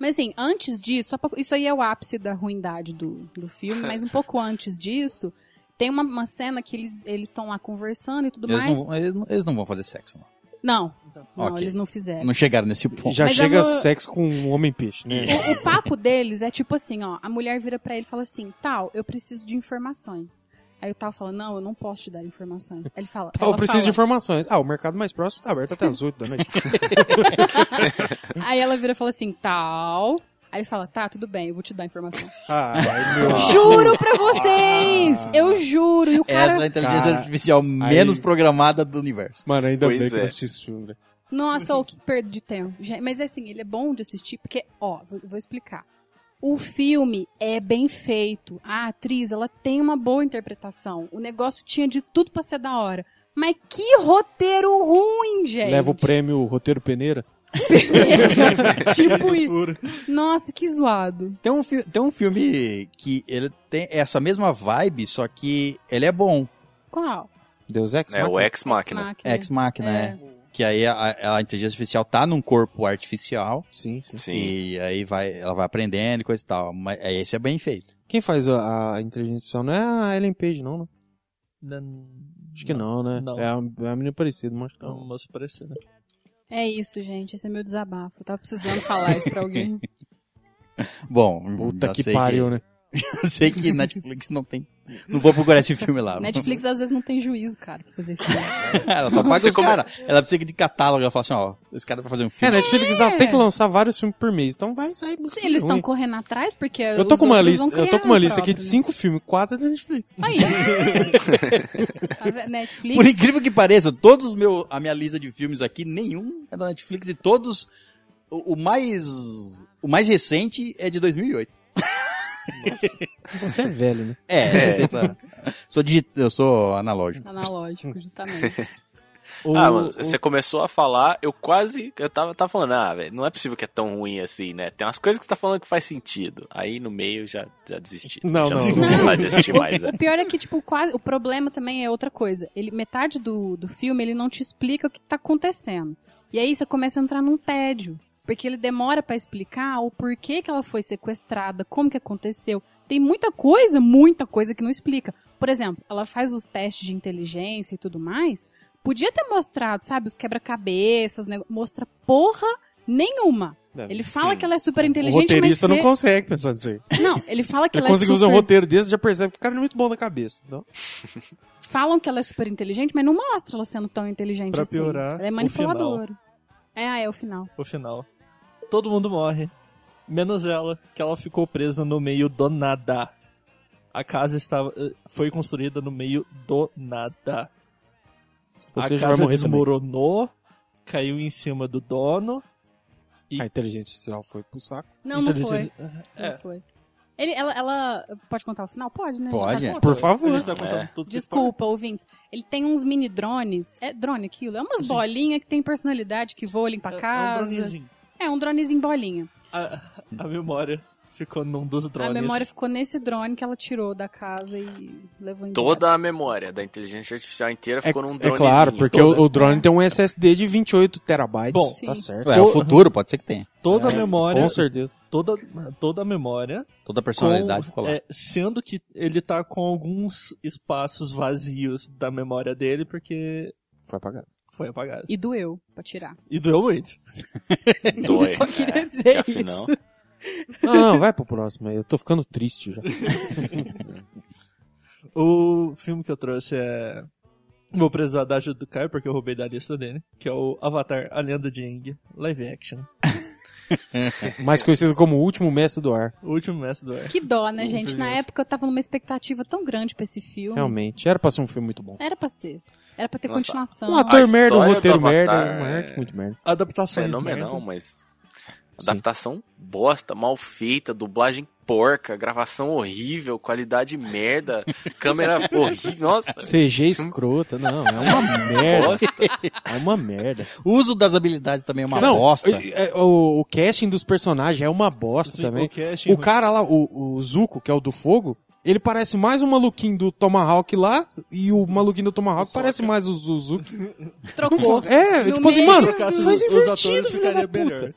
Speaker 3: Mas assim, antes disso, isso aí é o ápice da ruindade do, do filme, mas um pouco antes disso, tem uma, uma cena que eles estão lá conversando e tudo
Speaker 1: Eles
Speaker 3: mais.
Speaker 1: não, eles, não, eles não vão fazer sexo, não.
Speaker 3: Não, não,
Speaker 1: Ok.
Speaker 3: eles não fizeram.
Speaker 1: Não chegaram nesse ponto.
Speaker 2: Já
Speaker 3: Mas
Speaker 2: chega sexo com um homem-peixe, né?
Speaker 3: O, o papo deles é tipo assim, ó, a mulher vira pra ele e fala assim, tal, eu preciso de informações. Aí o tal fala, não, eu não posso te dar informações. Aí ele fala,
Speaker 2: Tá, eu preciso de
Speaker 3: fala-
Speaker 2: informações. Ah, o mercado mais próximo tá aberto até as 8 da noite.
Speaker 3: Aí ela vira e fala assim, tal. Aí ele fala, tá, tudo bem, eu vou te dar informação.
Speaker 2: Ai, meu.
Speaker 3: Juro pra vocês! Eu juro! E o cara.
Speaker 1: Essa é a inteligência
Speaker 2: Cara,
Speaker 1: artificial menos programada do universo.
Speaker 2: Mano, ainda
Speaker 5: Pois
Speaker 2: bem que eu
Speaker 5: é.
Speaker 2: assisti esse filme, velho.
Speaker 3: Nossa, ô, que perda de tempo. Mas assim, ele é bom de assistir, porque, ó, vou, vou explicar. O filme é bem feito. A atriz, ela tem uma boa interpretação. O negócio tinha de tudo pra ser da hora. Mas que roteiro ruim, gente!
Speaker 2: Leva o prêmio Roteiro Peneira.
Speaker 3: tipo isso. Nossa, que zoado.
Speaker 1: Tem um, tem um filme que ele tem essa mesma vibe, só que ele é bom.
Speaker 3: Qual?
Speaker 2: Deus Ex
Speaker 5: É o
Speaker 2: Machina?
Speaker 5: Ex Machina.
Speaker 3: Máquina.
Speaker 1: Ex Machina, é. Que aí a, a inteligência artificial tá num corpo artificial
Speaker 2: Sim, sim.
Speaker 5: Sim.
Speaker 1: e aí vai, ela vai aprendendo e coisa e tal. Mas é, esse é bem feito.
Speaker 2: Quem faz a, a inteligência artificial não é a Ellen Page, não, né?
Speaker 4: Não,
Speaker 2: Acho que não, né?
Speaker 4: Não.
Speaker 2: É a, é a menina parecida, mas
Speaker 4: É um moço parecido.
Speaker 3: É isso, gente. Esse é meu desabafo. Eu tava precisando falar isso pra alguém.
Speaker 1: Bom,
Speaker 2: Puta que pariu, né?
Speaker 1: Eu sei que Netflix não tem. Não vou procurar esse filme lá.
Speaker 3: Netflix às vezes não tem juízo, cara, pra fazer filme.
Speaker 1: ela só paga os caras. Ela precisa de catálogo. Ela fala assim, ó, esse cara vai fazer um
Speaker 2: É,
Speaker 1: filme.
Speaker 2: Netflix ela tem que lançar vários filmes por mês, então vai sair
Speaker 3: Sim,
Speaker 2: filme
Speaker 3: eles estão correndo atrás porque
Speaker 2: Eu tô
Speaker 3: os
Speaker 2: com uma lista, eu tô com uma lista aqui de
Speaker 3: né?
Speaker 2: cinco filmes, quatro é da Netflix.
Speaker 3: Aí. Tá? Netflix.
Speaker 1: Por incrível que pareça, todos os meus, a minha lista de filmes aqui, nenhum é da Netflix e todos, o, o mais, o mais recente é de 2008.
Speaker 2: Você é velho, né?
Speaker 1: É, tem essa- sou digi- eu sou analógico.
Speaker 3: Analógico, justamente.
Speaker 4: O-
Speaker 5: ah, mano,
Speaker 4: o-
Speaker 5: você começou a falar, eu quase. Eu tava, tava falando, ah, velho, não é possível que é tão ruim assim, né? Tem umas coisas que você tá falando que faz sentido. Aí no meio já, já desisti.
Speaker 2: Não,
Speaker 5: já
Speaker 2: não, não.
Speaker 5: vontade de assistir mais,
Speaker 3: O
Speaker 5: né?
Speaker 3: pior é que, tipo, quase. O problema também é outra coisa. Ele, metade do, do filme, ele não te explica o que tá acontecendo. E aí você começa a entrar num tédio. Porque ele demora pra explicar o porquê que ela foi sequestrada, como que aconteceu. Tem muita coisa, muita coisa que não explica. Por exemplo, ela faz os testes de inteligência e tudo mais. Podia ter mostrado, sabe, os quebra-cabeças, né? mostra porra nenhuma. Ele fala que ela é super
Speaker 2: O
Speaker 3: inteligente,
Speaker 2: roteirista
Speaker 3: mas
Speaker 2: não consegue pensar nisso aí.
Speaker 3: Não, ele fala que
Speaker 2: Ele
Speaker 3: ela é super...
Speaker 2: fazer um roteiro desse, já percebe que o cara não é muito bom na cabeça. Então,
Speaker 3: falam que ela é super inteligente, mas não mostra ela sendo tão inteligente
Speaker 4: Pra
Speaker 3: assim.
Speaker 4: piorar,
Speaker 3: ela é
Speaker 4: o
Speaker 3: manipuladora. É, é o final.
Speaker 4: o final. Todo mundo morre. Menos ela, que ela ficou presa no meio do nada. A casa estava, eh, foi construída no meio do nada.
Speaker 2: Ou
Speaker 4: a casa
Speaker 2: morrer também.
Speaker 4: desmoronou, caiu em cima do dono. E-
Speaker 2: a inteligência artificial foi pro saco.
Speaker 3: Não, não foi. Não
Speaker 4: É,
Speaker 3: foi. Ele, ela, ela. Pode contar o final? Pode, né?
Speaker 1: Pode,
Speaker 3: tá
Speaker 1: é.
Speaker 2: Por favor.
Speaker 4: Tá
Speaker 5: É.
Speaker 3: Desculpa, ouvintes. Ele tem uns mini drones. É drone aquilo? É umas bolinhas que tem personalidade, que voa, limpa a
Speaker 4: É- é um
Speaker 3: casa.
Speaker 4: dronezinho.
Speaker 3: É um dronezinho bolinha.
Speaker 4: A, a memória ficou num dos drones.
Speaker 3: A memória ficou nesse drone que ela tirou da casa e levou embora.
Speaker 5: Toda a memória da inteligência artificial inteira
Speaker 2: É,
Speaker 5: ficou num
Speaker 2: é
Speaker 5: drone.
Speaker 2: claro, porque o, o drone
Speaker 3: É.
Speaker 2: tem um SSD de 28 terabytes.
Speaker 4: Bom,
Speaker 2: tá
Speaker 3: Sim.
Speaker 2: certo.
Speaker 1: É, o futuro pode ser que tenha.
Speaker 4: Toda a memória,
Speaker 2: Com certeza.
Speaker 4: toda, toda a memória,
Speaker 1: Toda a personalidade
Speaker 4: com-
Speaker 1: ficou lá.
Speaker 4: é, sendo que ele tá com alguns espaços vazios da memória dele porque
Speaker 2: Foi apagado.
Speaker 4: Foi apagado.
Speaker 3: E doeu pra tirar.
Speaker 4: E doeu muito.
Speaker 5: Dói.
Speaker 3: Só queria
Speaker 5: É,
Speaker 3: dizer
Speaker 5: que afinal,
Speaker 3: isso.
Speaker 2: Não, não, vai pro próximo aí. Eu tô ficando triste já.
Speaker 4: O filme que eu trouxe é. Vou precisar da ajuda do Caio porque eu roubei da lista dele. Que é o Avatar A Lenda de Aang, live action.
Speaker 2: Mais conhecido como o último mestre do ar.
Speaker 4: O último mestre do ar.
Speaker 3: Que dó, né, gente? Na época eu tava numa expectativa tão grande pra esse filme.
Speaker 2: Realmente. Era pra ser um filme muito bom.
Speaker 3: Era pra ser. Era pra ter
Speaker 5: Nossa.
Speaker 3: continuação.
Speaker 2: Um ator
Speaker 5: A
Speaker 2: merda, um roteiro merda, uma
Speaker 5: é-
Speaker 2: muito merda.
Speaker 4: Adaptações.
Speaker 5: fenomenal,
Speaker 4: merda.
Speaker 5: mas.
Speaker 2: Sim.
Speaker 5: Adaptação bosta, mal feita, dublagem porca, gravação horrível, qualidade merda, câmera horrível. Nossa,
Speaker 2: CG escrota, não, é uma merda.
Speaker 5: bosta.
Speaker 2: É uma merda.
Speaker 1: O uso das habilidades também é uma
Speaker 2: não,
Speaker 1: bosta.
Speaker 2: é- O, o casting dos personagens é uma bosta
Speaker 4: Sim,
Speaker 2: também.
Speaker 4: o casting
Speaker 2: O cara lá, o, o Zuko, que é o do fogo, ele parece mais o maluquinho do Tomahawk lá, e o maluquinho do Tomahawk parece mais o, Zuko.
Speaker 3: Trocou.
Speaker 2: É,
Speaker 3: No
Speaker 2: tipo assim, mano, faz
Speaker 4: os
Speaker 2: invertido,
Speaker 4: atores
Speaker 2: filho da
Speaker 4: ficaria
Speaker 2: puta.
Speaker 4: melhor.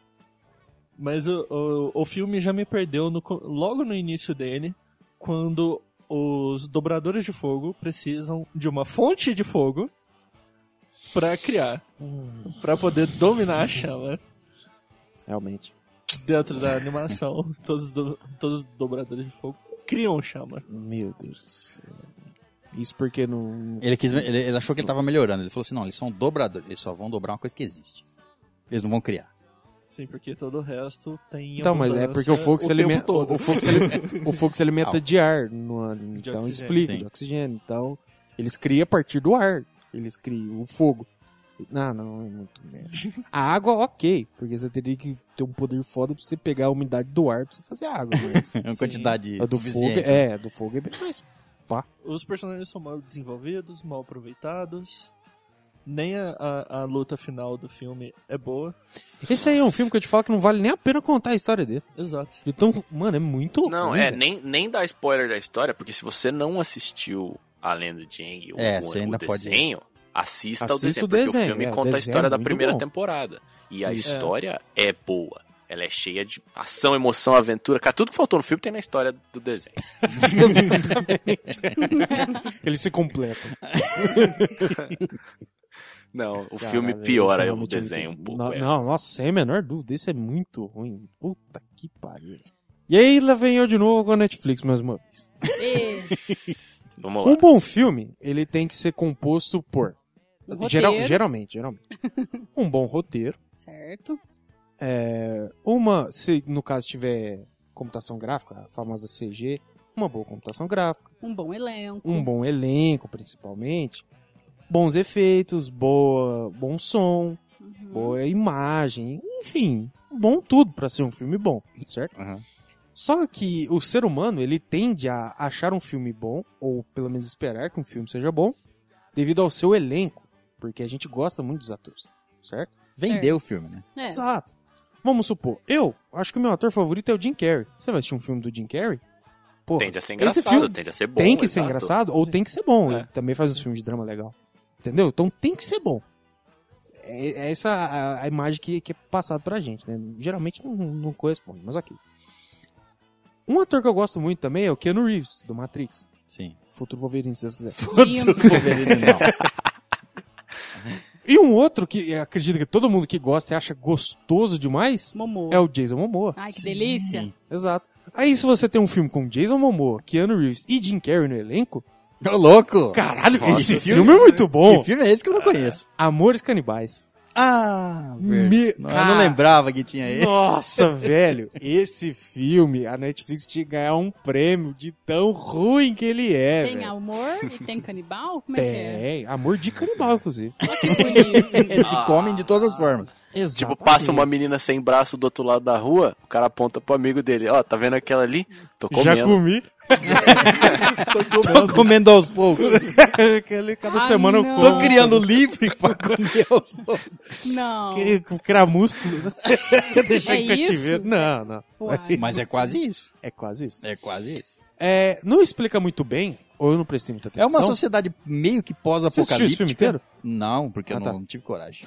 Speaker 4: Mas o, o, o filme já me perdeu no logo no início dele, quando os dobradores de fogo precisam de uma fonte de fogo pra criar, Pra poder dominar a chama.
Speaker 2: Realmente.
Speaker 4: Dentro da animação, todos, os do- todos os dobradores de fogo criam chama.
Speaker 2: Meu Deus do céu. Isso porque não...
Speaker 1: Ele, quis, ele, ele achou que ele tava melhorando. Ele falou assim, não, eles são dobradores. Eles só vão dobrar uma coisa que existe. Eles não vão criar.
Speaker 4: Sim, porque todo o resto tem
Speaker 2: Então, mas é porque o fogo se alimenta, o fogo se alimenta, o fogo se alimenta de ar, no, então explica,
Speaker 1: sim.
Speaker 2: de oxigênio. Então, eles criam a partir do ar. Eles criam o fogo. Não, não, é muito merda. A água, ok, porque você teria que ter um poder foda pra você pegar a umidade do ar pra você fazer água. Mas
Speaker 1: É uma quantidade
Speaker 2: a do fogo, é, a do fogo é bem mais. Pá.
Speaker 4: Os personagens são mal desenvolvidos, mal aproveitados. Nem a, a, a luta final do filme é boa.
Speaker 2: Esse aí é um filme que eu te falo que não vale nem a pena contar a história dele.
Speaker 4: Exato.
Speaker 2: Então, mano, é muito
Speaker 5: Não,
Speaker 2: ruim,
Speaker 5: é,
Speaker 2: velho.
Speaker 5: nem, nem dá spoiler da história, porque se você não assistiu A Lenda de Aang, o,
Speaker 1: É,
Speaker 5: o,
Speaker 1: você ainda
Speaker 5: o
Speaker 1: pode-
Speaker 5: desenho, assista o
Speaker 2: Assista
Speaker 5: desenho,
Speaker 2: o
Speaker 5: porque
Speaker 2: desenho,
Speaker 5: o filme
Speaker 2: é, o
Speaker 5: conta a história
Speaker 2: é
Speaker 5: da primeira
Speaker 2: bom.
Speaker 5: temporada. E a
Speaker 2: Isso.
Speaker 5: história é boa. Ela é cheia de ação, emoção, aventura. Cara, tudo que faltou no filme tem na história do desenho.
Speaker 2: Eles se completam.
Speaker 5: Não, o
Speaker 2: Caralho,
Speaker 5: filme piora o
Speaker 2: realmente é
Speaker 5: desenho
Speaker 2: muito-
Speaker 5: um pouco.
Speaker 2: Não,
Speaker 5: é.
Speaker 2: não, nossa, sem a menor dúvida, isso é muito ruim. Puta que pariu. E aí, lá vem eu de novo com a Netflix mais uma vez.
Speaker 5: Vamos lá.
Speaker 2: Um bom filme, ele tem que ser composto por. Geral- geralmente, geralmente. um bom roteiro.
Speaker 3: certo?
Speaker 2: é, uma, se no caso tiver computação gráfica, a famosa CG, uma boa computação gráfica.
Speaker 3: Um bom elenco.
Speaker 2: um bom elenco, principalmente, bons efeitos, boa, bom som,
Speaker 3: Uhum.
Speaker 2: boa imagem, enfim, bom tudo pra ser um filme bom, certo?
Speaker 1: Aham.
Speaker 2: Só que o ser humano, ele tende a achar um filme bom, ou pelo menos esperar que um filme seja bom, devido ao seu elenco, porque a gente gosta muito dos atores, certo?
Speaker 1: Vendeu o filme, né?
Speaker 3: É.
Speaker 2: Exato. Vamos supor, eu acho que o meu ator favorito é o Jim Carrey. Você vai assistir um filme do Jim Carrey? Pô,
Speaker 5: Tende a ser
Speaker 2: esse
Speaker 5: engraçado,
Speaker 2: filme
Speaker 5: tende a ser bom.
Speaker 2: tem que ser
Speaker 5: exato.
Speaker 2: engraçado ou tem que ser bom.
Speaker 5: É.
Speaker 2: Ele também faz os filmes de drama legal. Entendeu? Então tem que ser bom. É, é essa a, a imagem que, que é passada pra gente, né? Geralmente não, não corresponde, mas ok. Um ator que eu gosto muito também é o Keanu Reeves, do Matrix.
Speaker 1: Sim.
Speaker 2: Futuro Wolverine, se Deus quiser.
Speaker 3: E um-
Speaker 2: E um outro que acredito que todo mundo que gosta e acha gostoso demais
Speaker 3: Momoa.
Speaker 2: é o Jason Momoa.
Speaker 3: Ai, que delícia.
Speaker 2: Exato. Aí se você tem um filme com Jason Momoa, Keanu Reeves e Jim Carrey no elenco,
Speaker 1: Ô, louco!
Speaker 2: caralho,
Speaker 5: Nossa,
Speaker 2: esse
Speaker 1: esse
Speaker 2: filme é muito bom.
Speaker 1: Que filme é esse que eu não conheço?
Speaker 2: Amores Canibais.
Speaker 1: Ah,
Speaker 2: Me-.
Speaker 1: Não, eu
Speaker 2: Cara.
Speaker 1: não lembrava que tinha ele.
Speaker 2: Nossa, velho, esse filme, a Netflix tinha que ganhar um prêmio de tão ruim que ele é,
Speaker 3: Tem
Speaker 2: velho.
Speaker 3: amor e tem canibal? Como é que é?
Speaker 2: Tem, amor de canibal, inclusive.
Speaker 3: Que bonito.
Speaker 1: Eles se comem de todas as formas.
Speaker 5: Tipo, passa uma menina sem braço do outro lado da rua, o cara aponta pro amigo dele, ó, tá vendo aquela ali? Tô
Speaker 2: Já
Speaker 5: comendo.
Speaker 2: comi.
Speaker 1: Tô comendo aos poucos.
Speaker 2: Cada
Speaker 3: Ai,
Speaker 2: semana eu
Speaker 3: não.
Speaker 2: como.
Speaker 1: Tô criando livre pra comer aos poucos.
Speaker 3: Não.
Speaker 2: Que- Criar músculo, né? Deixar
Speaker 3: É
Speaker 2: em cativeiro. Não, não.
Speaker 3: Uai.
Speaker 1: Mas é quase isso.
Speaker 2: É quase isso.
Speaker 1: É quase isso.
Speaker 2: É, não explica muito bem, ou eu não prestei muita
Speaker 1: É
Speaker 2: atenção.
Speaker 1: uma sociedade meio que
Speaker 2: Você assistiu esse filme
Speaker 1: pós-apocalíptica.
Speaker 2: inteiro?
Speaker 1: Não, porque
Speaker 2: Ah,
Speaker 1: eu
Speaker 2: tá.
Speaker 1: não tive coragem.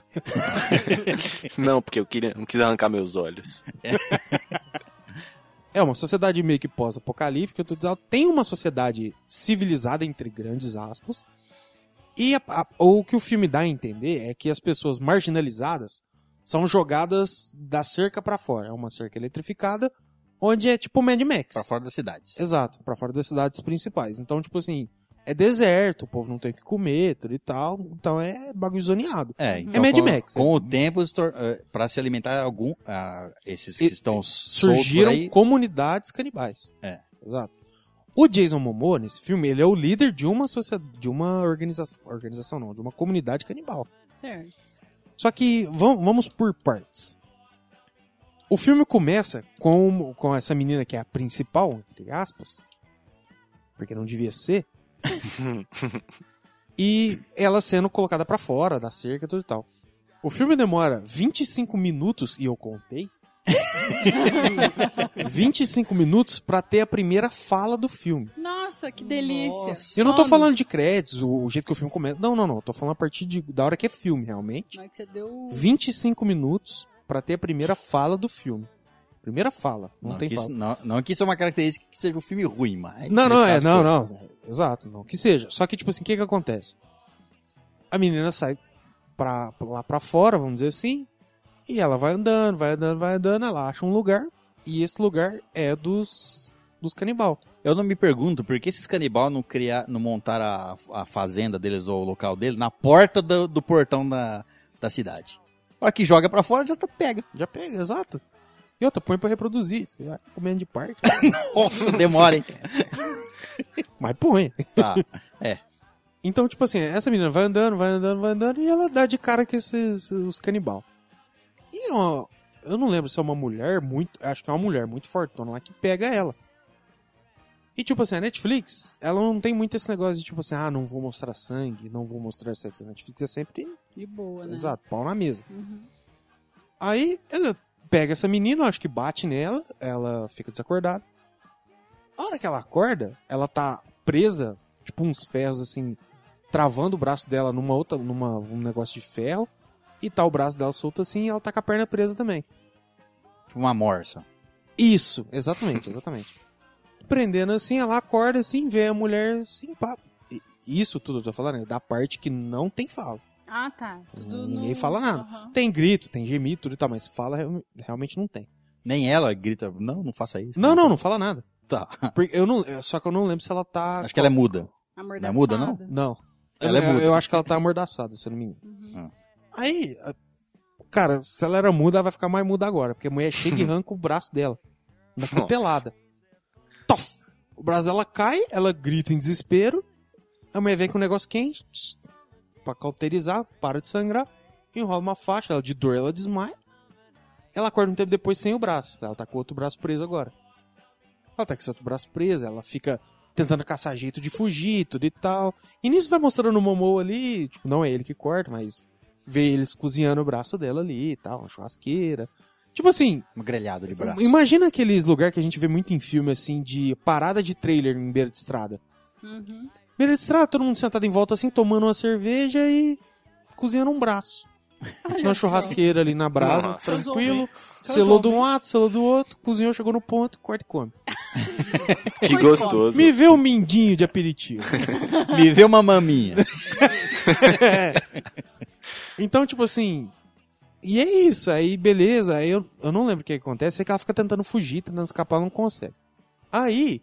Speaker 5: Não, porque eu queria, não quis arrancar meus olhos.
Speaker 2: É uma sociedade meio que pós-apocalíptica, tem uma sociedade civilizada, entre grandes aspas, e a- a- o que o filme dá a entender é que as pessoas marginalizadas são jogadas da cerca pra fora. É uma cerca eletrificada, onde é tipo Mad Max.
Speaker 1: Pra fora das cidades.
Speaker 2: Exato, pra fora das cidades principais. Então, tipo assim, é deserto, o povo não tem o que comer, tudo e tal. Então é bagulho zoneado.
Speaker 1: É, então,
Speaker 2: Mad
Speaker 1: com,
Speaker 2: Max,
Speaker 1: Com
Speaker 2: é.
Speaker 1: o tempo, eh, pra se alimentar algum, ah, esses que
Speaker 2: E-
Speaker 1: estão
Speaker 2: Surgiram
Speaker 1: aí,
Speaker 2: comunidades canibais.
Speaker 1: É.
Speaker 2: Exato. O Jason Momoa, nesse filme, ele é o líder de uma sociedade, de uma organização, organização não, de uma comunidade canibal.
Speaker 3: Certo.
Speaker 2: Só que vam- vamos por partes. O filme começa com, com essa menina que é a principal, entre aspas, porque não devia ser, e ela sendo colocada pra fora da cerca e tudo e tal. O filme demora 25 minutos, e eu contei, 25 minutos pra ter a primeira fala do filme.
Speaker 3: Nossa, que delícia.
Speaker 2: Eu não tô falando de créditos, o, jeito que o filme começa. Não, não, não. Eu tô falando a partir de, da hora que é filme, realmente.
Speaker 3: Que você deu...
Speaker 2: 25 minutos pra ter a primeira fala do filme. Primeira fala, não,
Speaker 1: Não,
Speaker 2: tem
Speaker 1: que isso,
Speaker 2: fala.
Speaker 1: não, não que isso é uma característica que seja um filme ruim, mas...
Speaker 2: Não, não, é, não,
Speaker 1: foi.
Speaker 2: não. Exato, não. Que seja. Só que, tipo assim, o que que acontece? A menina sai pra, lá pra fora, vamos dizer assim, e ela vai andando, vai andando, vai andando, ela acha um lugar, e esse lugar é dos, dos canibal.
Speaker 1: Eu não me pergunto por que esses canibal não, criar, não montaram a, a fazenda deles ou o local dele na porta do, do portão da, da cidade. A hora que joga pra fora, já tá pega.
Speaker 2: Já pega, exato. E outra, põe pra reproduzir. Você vai comendo de parte.
Speaker 1: Nossa, demora, hein?
Speaker 2: mas põe.
Speaker 1: Tá.
Speaker 2: Então, tipo assim, essa menina vai andando, vai andando, vai andando, e ela dá de cara com esses os canibal. E ó, eu não lembro se é uma mulher muito. Acho que é uma mulher muito fortona lá que pega ela. E tipo assim, a Netflix, ela não tem muito esse negócio de tipo assim, ah, não vou mostrar sangue, não vou mostrar sexo. A Netflix é sempre,
Speaker 3: De boa, né?
Speaker 2: exato, pau na mesa.
Speaker 3: Uhum.
Speaker 2: Aí ela pega essa menina, acho que bate nela, ela fica desacordada. A hora que ela acorda, ela tá presa, tipo uns ferros assim, travando o braço dela numa outra, numa, um negócio de ferro. E tá o braço dela solto assim e ela tá com a perna presa também.
Speaker 1: Tipo uma morsa.
Speaker 2: Isso, exatamente, exatamente. Prendendo assim, ela acorda assim, vê a mulher assim, pá. Isso tudo eu tô falando, é da parte que não tem fala.
Speaker 3: Ah, tá. Tudo
Speaker 2: Ninguém
Speaker 3: no-
Speaker 2: fala nada.
Speaker 3: Aham.
Speaker 2: Tem grito, tem gemido, tudo e tal, mas fala real- realmente não tem.
Speaker 1: Nem ela grita, não, não faça isso.
Speaker 2: Não, não, não fala nada.
Speaker 1: Tá.
Speaker 2: Porque eu não, só que eu não lembro se ela tá.
Speaker 1: Acho que ela é muda.
Speaker 3: Amordaçada.
Speaker 1: Não é muda, não?
Speaker 2: Não.
Speaker 1: Ela é
Speaker 2: eu,
Speaker 1: muda.
Speaker 2: eu acho que ela tá amordaçada, se eu não me engano.
Speaker 1: Uhum.
Speaker 2: Aí, a- cara, se ela era muda, ela vai ficar mais muda agora. Porque a mulher chega e arranca o braço dela. Na pelada. Tof! O braço dela cai, ela grita em desespero. A mulher vem com um negócio quente, pra cauterizar, para de sangrar. Enrola uma faixa, ela de dor, ela desmaia. Ela acorda um tempo depois sem o braço. Ela tá com o outro braço preso agora. Ela tá com esse outro braço preso, ela fica tentando caçar jeito de fugir, tudo e tal. E nisso vai mostrando o Momo ali, tipo, não é ele que corta, mas vê eles cozinhando o braço dela ali e tal, uma churrasqueira. Tipo assim,
Speaker 1: Um grelhado de braço.
Speaker 2: imagina aqueles lugares que a gente vê muito em filme, assim, de parada de trailer em beira de estrada.
Speaker 3: Uhum.
Speaker 2: Beira de estrada, todo mundo sentado em volta assim, tomando uma cerveja e cozinhando um braço. Uma churrasqueira ali na brasa,
Speaker 5: Nossa.
Speaker 2: tranquilo. Selou de um lado, selou do outro, cozinhou, chegou no ponto, corta e come.
Speaker 5: Que
Speaker 3: Pois
Speaker 5: gostoso.
Speaker 2: Me vê um mindinho de aperitivo.
Speaker 1: Me vê uma maminha.
Speaker 2: Então, tipo assim. E é isso, aí beleza, aí eu, eu não lembro o que acontece, é que ela fica tentando fugir, tentando escapar, não consegue. Aí,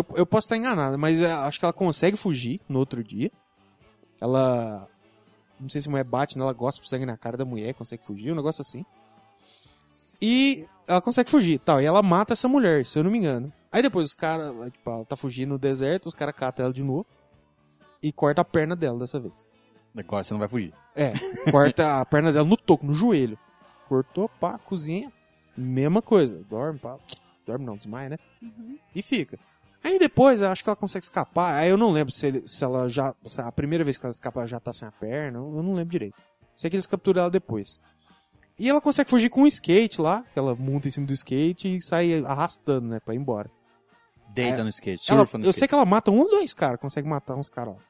Speaker 2: eu, eu posso estar enganado, mas eu acho que ela consegue fugir no outro dia. Ela. Não sei se a mulher bate nela, gosta de sangue na cara da mulher, consegue fugir, um negócio assim. E ela consegue fugir, tal, e ela mata essa mulher, se eu não me engano. Aí depois os caras, tipo, ela tá fugindo no deserto, os caras catam ela de novo e corta a perna dela dessa vez.
Speaker 1: Agora você não vai fugir.
Speaker 2: É, corta a perna dela no toco, no joelho. Cortou, pá, cozinha. Mesma coisa. Dorme, pá. Dorme não, desmaia, né? E fica. Aí depois, acho que ela consegue escapar. Aí eu não lembro se, ele- se ela já. se a primeira vez que ela escapa ela já tá sem a perna. Eu não lembro direito. Sei que eles capturam ela depois. E ela consegue fugir com um skate lá, que ela monta em cima do skate e sai arrastando, né, pra ir embora.
Speaker 1: Deita
Speaker 2: É.
Speaker 1: no skate,
Speaker 2: Ela-
Speaker 1: surfa no
Speaker 2: eu
Speaker 1: skate.
Speaker 2: sei que ela mata um ou dois caras, consegue matar uns caras lá.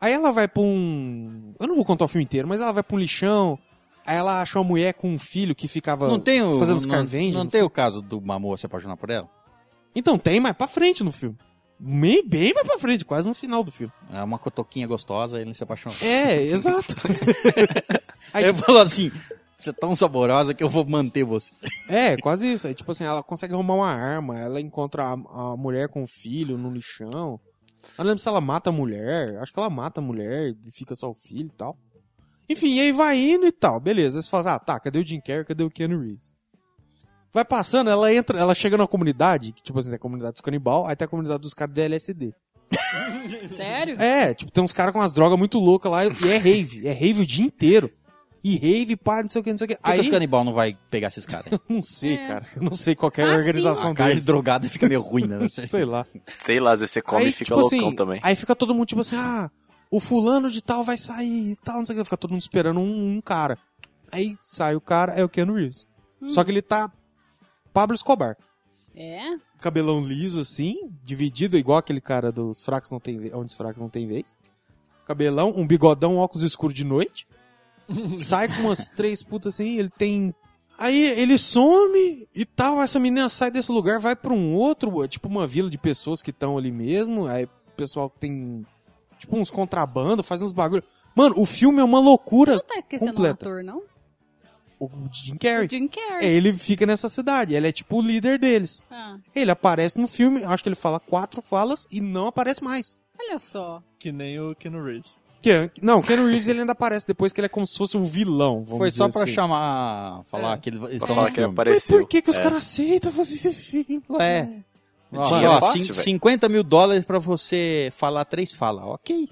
Speaker 2: Aí ela vai pra um. Eu não vou contar o filme inteiro, mas ela vai pra um lixão. Aí ela acha uma mulher com um filho que ficava
Speaker 1: Não tem o,
Speaker 2: fazendo
Speaker 1: não,
Speaker 2: escarvende.
Speaker 1: não
Speaker 2: no
Speaker 1: tem o caso do Mamô se apaixonar por ela?
Speaker 2: Então tem, mas pra frente no filme. Bem, bem mais pra frente, quase no final do filme.
Speaker 1: É uma cotoquinha gostosa ele se apaixonou.
Speaker 2: É, exato. Aí,
Speaker 1: Ele
Speaker 2: tipo,
Speaker 1: falou assim, você é tão saborosa que eu vou manter você.
Speaker 2: é, quase isso. Aí, tipo assim, ela consegue arrumar uma arma, ela encontra a, a mulher com o filho no lixão. Eu não lembro se ela mata a mulher. Acho que ela mata a mulher e fica só o filho e tal. Enfim, e aí vai indo e tal. Beleza. Aí você fala, assim, ah, tá, cadê o Jim Carrey? Cadê o Keanu Reeves? Vai passando, ela entra, ela chega numa comunidade, que tipo assim, tem a comunidade dos canibal, aí tem a comunidade dos caras de LSD.
Speaker 3: Sério?
Speaker 2: É, tipo, tem uns caras com umas drogas muito loucas lá e é rave. É rave o dia inteiro. E rave, pá, não sei o que, não sei o que.
Speaker 1: Por que
Speaker 2: Aí,
Speaker 1: os canibal não vai pegar esses caras?
Speaker 2: não sei,
Speaker 3: É.
Speaker 2: cara. Eu não sei qual é a
Speaker 3: Facinho.
Speaker 2: organização
Speaker 1: A carne drogada fica meio ruim, né?
Speaker 2: Sei lá.
Speaker 5: Sei lá, às vezes você come
Speaker 2: aí,
Speaker 5: e fica
Speaker 2: tipo
Speaker 5: loucão
Speaker 2: assim,
Speaker 5: também.
Speaker 2: Aí fica todo mundo tipo assim, ah, o fulano de tal vai sair e tal, não sei o que. Fica todo mundo esperando um, um cara. Aí sai o cara, é o Keanu Reeves. Só que ele tá Pablo Escobar.
Speaker 3: É?
Speaker 2: Cabelão liso assim, dividido igual aquele cara dos fracos não tem vez, onde os fracos não tem vez. Cabelão, um bigodão, óculos escuros de noite. sai com umas três putas assim, ele tem Aí ele some e tal, essa menina sai desse lugar, vai pra um outro, tipo uma vila de pessoas que estão ali mesmo, aí o pessoal tem tipo uns contrabando, faz uns bagulho. Mano, o filme é uma loucura.
Speaker 3: Não tá esquecendo
Speaker 2: completa.
Speaker 3: o ator, não?
Speaker 2: O Jim Carrey.
Speaker 3: O Jim Carrey.
Speaker 2: É, ele fica nessa cidade, ele é tipo o líder deles.
Speaker 3: Ah,
Speaker 2: Ele aparece no filme, acho que ele fala quatro falas e não aparece mais.
Speaker 3: olha só.
Speaker 4: Que nem o Keanu Reeves.
Speaker 2: Que, não, Ken Reeves ele ainda aparece depois que ele é como se fosse um vilão. Vamos
Speaker 1: Foi só pra
Speaker 2: assim.
Speaker 1: chamar, falar
Speaker 4: É.
Speaker 1: que eles
Speaker 5: Pra
Speaker 1: estão
Speaker 5: falar que ele
Speaker 1: filme.
Speaker 2: Mas
Speaker 5: apareceu.
Speaker 2: por que, que os
Speaker 5: É.
Speaker 2: caras aceitam fazer esse filme?
Speaker 1: Ué. Ó, ó,
Speaker 5: é fácil,
Speaker 1: cin-
Speaker 5: velho.
Speaker 1: 50 mil dólares pra você falar três falas. Ok.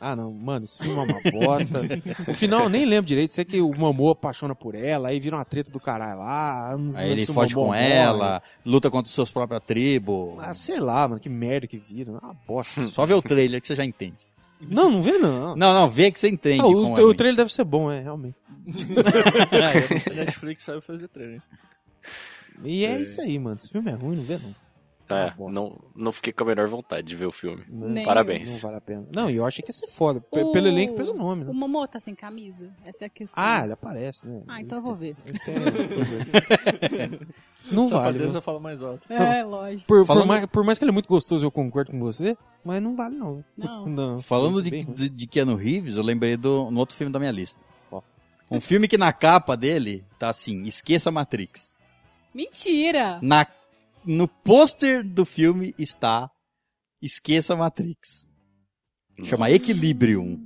Speaker 2: Ah, não, mano, esse filme é uma bosta. no final eu nem lembro direito, sei que o Mamô apaixona por ela, aí vira uma treta do caralho lá.
Speaker 1: Aí ele
Speaker 2: o
Speaker 1: foge com
Speaker 2: morre.
Speaker 1: ela, luta contra os seus próprios tribos.
Speaker 2: Ah, sei lá, mano, que merda que vira. Uma bosta.
Speaker 1: Só vê o trailer que você já entende.
Speaker 2: não, não vê não.
Speaker 1: Não, não, vê que você entende.
Speaker 2: Ah, o,
Speaker 1: é
Speaker 2: o trailer deve ser bom, é, realmente.
Speaker 4: A Netflix sabe fazer trailer.
Speaker 2: E é, isso aí, mano. Esse filme é ruim, não vê não.
Speaker 5: É, não, não fiquei com a menor vontade de ver o filme.
Speaker 3: Nem
Speaker 5: Parabéns.
Speaker 2: Não vale a pena. Não, e eu achei que ia ser foda.
Speaker 3: O-
Speaker 2: Pelo elenco e pelo nome, né?
Speaker 3: O Momô tá sem camisa? Essa é a questão.
Speaker 2: Ah, ele aparece, né?
Speaker 3: Ah, então eu vou ver.
Speaker 2: Não vale.
Speaker 4: Safadeza
Speaker 2: viu?
Speaker 4: fala mais alto.
Speaker 3: É, lógico.
Speaker 2: Por, por mais, por mais que ele é muito gostoso, eu concordo com você, mas não vale não.
Speaker 3: Não.
Speaker 2: Não.
Speaker 1: Falando de,
Speaker 2: é
Speaker 1: de, de Keanu Reeves, eu lembrei do no outro filme da minha lista.
Speaker 2: Ó.
Speaker 1: Um filme que na capa dele tá assim, esqueça Matrix.
Speaker 3: Mentira!
Speaker 1: Na, no pôster do filme está Esqueça Matrix. Chama Equilibrium.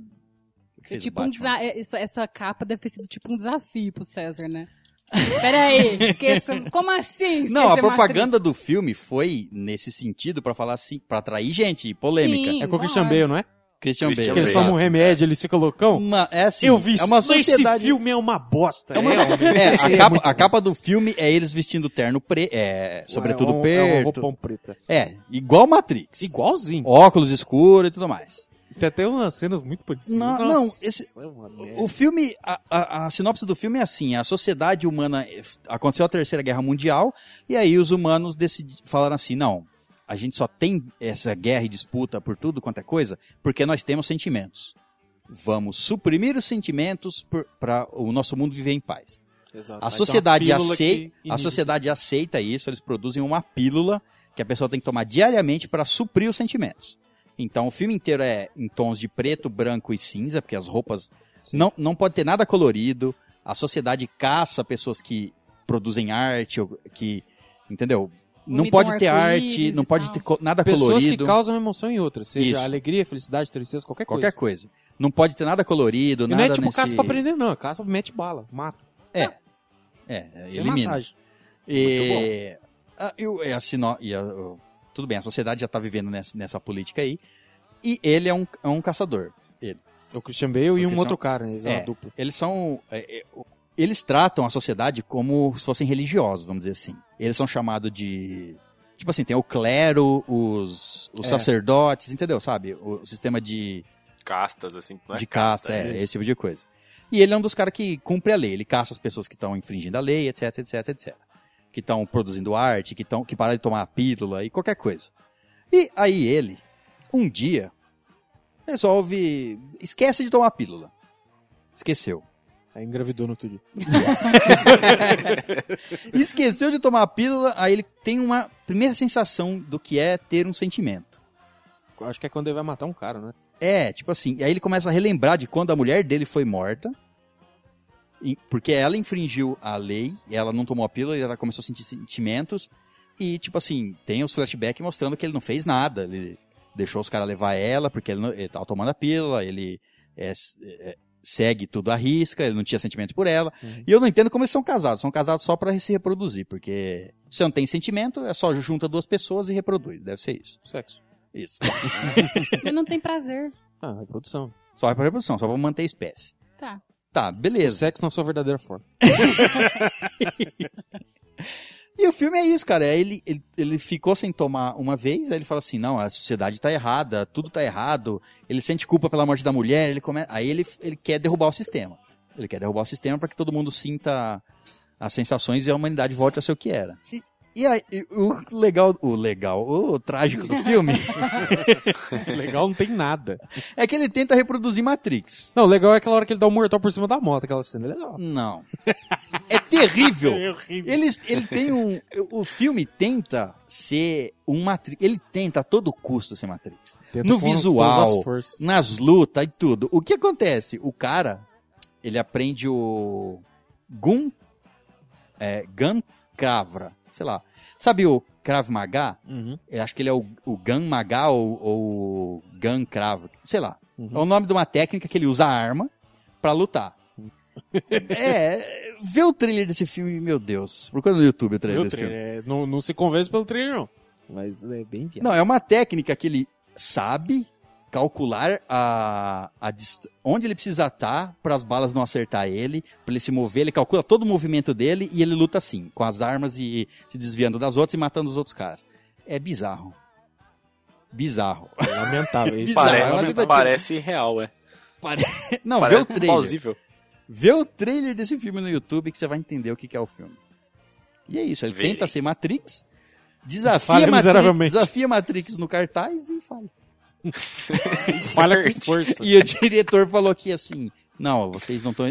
Speaker 3: É tipo um é, essa, essa capa deve ter sido tipo um desafio pro César, né? Pera aí, esqueça. Como assim?
Speaker 1: Não, a propaganda do filme foi nesse sentido pra falar assim, para atrair gente, polêmica.
Speaker 3: Sim.
Speaker 2: É com o Christian. Bale, não é?
Speaker 1: Christian,
Speaker 5: Christian
Speaker 1: Bale.
Speaker 2: Que eles tomam um remédio, eles ficam loucão.
Speaker 1: Uma, é assim,
Speaker 2: eu vi
Speaker 1: é uma sociedade.
Speaker 2: Esse filme é uma bosta.
Speaker 1: É, uma- é, a, capa, a capa do filme é eles vestindo terno pre, é, sobretudo
Speaker 2: é um, É um
Speaker 1: preto.
Speaker 2: roupão preta.
Speaker 1: É, igual Matrix.
Speaker 2: Igualzinho.
Speaker 1: Óculos escuros e tudo mais.
Speaker 2: Tem até umas cenas muito parecidas.
Speaker 1: Não,
Speaker 2: Nossa,
Speaker 1: não, esse-
Speaker 2: é.
Speaker 1: O filme, a, a, a sinopse do filme é assim: a sociedade humana aconteceu a Terceira Guerra Mundial e aí os humanos decidi, falaram assim: não, a gente só tem essa guerra e disputa por tudo quanto é coisa porque nós temos sentimentos. Vamos suprimir os sentimentos para o nosso mundo viver em paz.
Speaker 2: Exato.
Speaker 1: A sociedade
Speaker 2: que
Speaker 1: a sociedade aceita isso, eles produzem uma pílula que a pessoa tem que tomar diariamente para suprir os sentimentos. Então o filme inteiro é em tons de preto, branco e cinza, porque as roupas não, não pode ter nada colorido. A sociedade caça pessoas que produzem arte, ou que, entendeu? Não pode ter arte, não pode ter co- nada
Speaker 2: Pessoas
Speaker 1: colorido.
Speaker 2: que causam emoção em outras. Seja
Speaker 1: Isso.
Speaker 2: alegria, felicidade, tristeza, qualquer,
Speaker 1: Qualquer
Speaker 2: coisa.
Speaker 1: coisa. Não pode ter nada colorido,
Speaker 2: E
Speaker 1: nada
Speaker 2: não é tipo
Speaker 1: nesse...
Speaker 2: caça pra prender, não. É Caça mete bala, mata.
Speaker 1: É, é,
Speaker 2: Sem
Speaker 1: elimina.
Speaker 2: massagem.
Speaker 1: E, a, e o- e a sino- e o- tudo bem, a sociedade já tá vivendo nessa, nessa política aí. E ele é um, é um caçador.
Speaker 2: O Christian Bale e um
Speaker 1: Christian-
Speaker 2: outro cara, né? Eles são
Speaker 1: É.
Speaker 2: dupla.
Speaker 1: Eles são. é, é, eles tratam a sociedade como se fossem religiosos, vamos dizer assim. Eles são chamados de. Tipo assim, tem o clero, os, os
Speaker 2: É.
Speaker 1: sacerdotes, entendeu? Sabe? O, o sistema de,
Speaker 5: Castas, assim. Não é
Speaker 1: de casta, é,
Speaker 5: isso.
Speaker 1: esse tipo de coisa. E ele é um dos caras que cumpre a lei. Ele caça as pessoas que estão infringindo a lei, etc, etc, etc. Que estão produzindo arte, que, estão que param de tomar a pílula e qualquer coisa. E aí ele, um dia, resolve. Esquece de tomar a pílula. Esqueceu.
Speaker 2: Aí engravidou no outro dia.
Speaker 1: Esqueceu de tomar a pílula, aí ele tem uma primeira sensação do que é ter um sentimento.
Speaker 2: Acho que é quando ele vai matar um cara, né?
Speaker 1: É, tipo assim, aí ele começa a relembrar de quando a mulher dele foi morta, e- porque ela infringiu a lei, ela não tomou a pílula e ela começou a sentir sentimentos, e tipo assim, tem os flashbacks mostrando que ele não fez nada, ele deixou os caras levar ela, porque ele, não, ele tava tomando a pílula, ele é, é, segue tudo à risca, ele não tinha sentimento por ela, e eu não entendo como eles são casados, são casados só pra se reproduzir, porque se não tem sentimento, é só junta duas pessoas e reproduz, deve ser isso.
Speaker 2: Sexo.
Speaker 1: Isso.
Speaker 3: Ele não tem prazer.
Speaker 2: Ah, reprodução.
Speaker 1: Só é pra reprodução, só pra manter a espécie.
Speaker 3: Tá.
Speaker 1: Tá,
Speaker 2: O
Speaker 1: beleza.
Speaker 2: sexo na sua verdadeira forma.
Speaker 1: E o filme é isso, cara. é Ele, ele, ele ficou sem tomar uma vez, aí ele fala assim, não, a sociedade tá errada, tudo tá errado. Ele sente culpa pela morte da mulher, ele come... aí ele, ele quer derrubar o sistema. Ele quer derrubar o sistema para que todo mundo sinta as sensações e a humanidade volte a ser o que era. E, e aí, o legal, o legal, o trágico do filme
Speaker 2: legal não tem nada.
Speaker 1: é que ele tenta reproduzir Matrix.
Speaker 2: Não, o legal é aquela hora que ele dá o mortal por cima da moto, aquela cena. É legal.
Speaker 1: Não. É terrível. Eles, ele tem um. O filme tenta ser um Matrix. Ele tenta a todo custo ser Matrix.
Speaker 2: Tenta
Speaker 1: no visual, nas lutas e tudo. O que acontece? O cara, ele aprende o. Gun. É, Gun Kravra. Sei lá. Sabe o Krav Maga?
Speaker 2: Uhum.
Speaker 1: Eu acho que ele é o, o Gun Maga ou, ou Gun Krav. Sei lá.
Speaker 2: Uhum.
Speaker 1: É o nome de uma técnica que ele usa a arma pra lutar. é, vê o trailer desse filme, meu Deus. Procura no YouTube o trailer
Speaker 2: Meu
Speaker 1: desse
Speaker 2: trailer,
Speaker 1: filme.
Speaker 2: é, não, não se convence pelo trailer, não. Mas é bem viado.
Speaker 1: Não, é uma técnica que ele sabe calcular a, a dist- onde ele precisa estar para as balas não acertar ele, para ele se mover, ele calcula todo o movimento dele e ele luta assim, com as armas e se desviando das outras e matando os outros caras. É bizarro. Bizarro.
Speaker 2: É lamentável. Isso
Speaker 1: Bizarro.
Speaker 5: Parece,
Speaker 1: vida-
Speaker 5: parece real, é.
Speaker 1: Pare- Não, vê
Speaker 5: parece
Speaker 1: o trailer.
Speaker 5: plausível.
Speaker 1: Vê o trailer desse filme no YouTube que você vai entender o que é o filme. E é isso, ele
Speaker 5: Verei.
Speaker 1: tenta ser Matrix, Desafia, Matrix, desafia Matrix no cartaz e falha.
Speaker 2: Falha com força.
Speaker 1: E o diretor falou que assim, não, vocês não estão.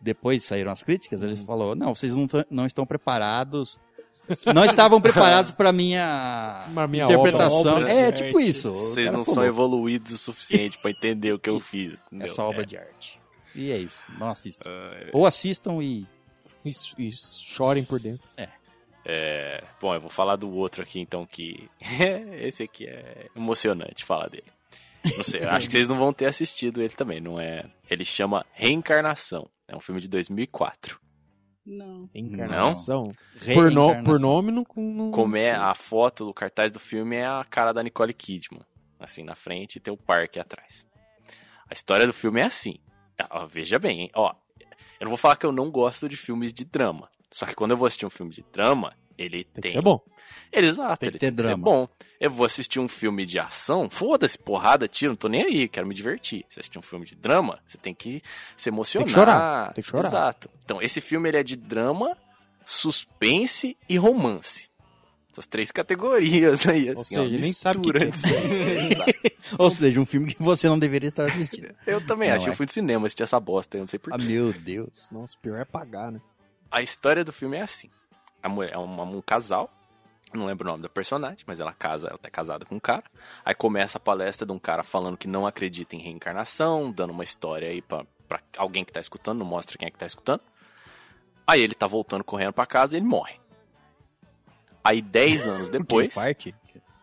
Speaker 1: Depois saíram as críticas, ele falou, não, vocês não, tão- não estão preparados. Não estavam preparados para minha,
Speaker 2: Pra minha
Speaker 1: interpretação.
Speaker 2: obra, obra
Speaker 1: é, tipo
Speaker 2: arte.
Speaker 1: isso.
Speaker 5: Vocês não
Speaker 1: falou,
Speaker 5: são evoluídos o suficiente pra entender o que eu fiz. entendeu?
Speaker 1: Essa obra de arte. E é isso. Não assistam.
Speaker 5: É,
Speaker 1: Ou assistam e.
Speaker 2: E, e chorem por dentro.
Speaker 5: é, bom, eu vou falar do outro aqui então que esse aqui é emocionante falar dele. Não sei, eu acho que vocês não vão ter assistido ele também, não é? Ele chama Reencarnação. É um filme de 2004.
Speaker 3: Não.
Speaker 2: Encarnação. Por, no-
Speaker 1: Reencarnação.
Speaker 2: por nome, não. não
Speaker 5: Como é a foto do cartaz do filme é a cara da Nicole Kidman, assim na frente e tem o parque atrás. A história do filme é assim. Ó, veja bem, hein? Ó, eu não vou falar que eu não gosto de filmes de drama. Só que quando eu vou assistir um filme de drama, ele
Speaker 2: Tem
Speaker 5: tem.
Speaker 2: que ser bom.
Speaker 5: Exato,
Speaker 1: Tem que
Speaker 5: ele
Speaker 1: ter
Speaker 5: tem que ser
Speaker 1: drama.
Speaker 5: bom. Eu vou assistir um filme de ação, foda-se, porrada, tiro, não tô nem aí, quero me divertir. Se assistir um filme de drama, você tem que se emocionar.
Speaker 2: Tem que chorar, tem que chorar.
Speaker 5: Exato. Então, esse filme ele é de drama, suspense e romance. Essas três categorias aí, assim,
Speaker 2: seja, ele nem sabe o que é.
Speaker 1: Ou seja, um filme que você não deveria estar assistindo.
Speaker 5: Eu também
Speaker 1: Não
Speaker 5: acho,
Speaker 1: é?
Speaker 5: eu fui no cinema assistir essa bosta, eu não sei
Speaker 1: Ah,
Speaker 5: porquê.
Speaker 1: meu Deus.
Speaker 2: Nossa, pior é pagar, né?
Speaker 5: A história do filme é assim. A mulher é uma- um casal, não lembro o nome da personagem, mas ela casa, ela tá casada com um cara. Aí começa a palestra de um cara falando que não acredita em reencarnação, dando uma história aí pra, pra alguém que tá escutando, não mostra quem é que tá escutando. Aí ele tá voltando correndo pra casa e ele morre. Aí 10 anos depois.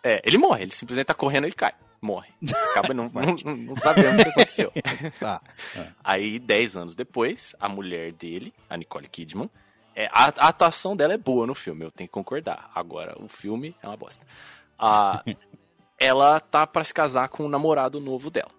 Speaker 5: É, ele morre, ele simplesmente tá correndo e ele cai. Morre. Acaba não, não, não, sabemos o que aconteceu.
Speaker 1: Tá.
Speaker 5: Aí, 10 anos depois, a mulher dele, a Nicole Kidman, é, a, a atuação dela é boa no filme, eu tenho que concordar. Agora, o filme é uma bosta. Ah, ela tá pra se casar com o namorado novo dela.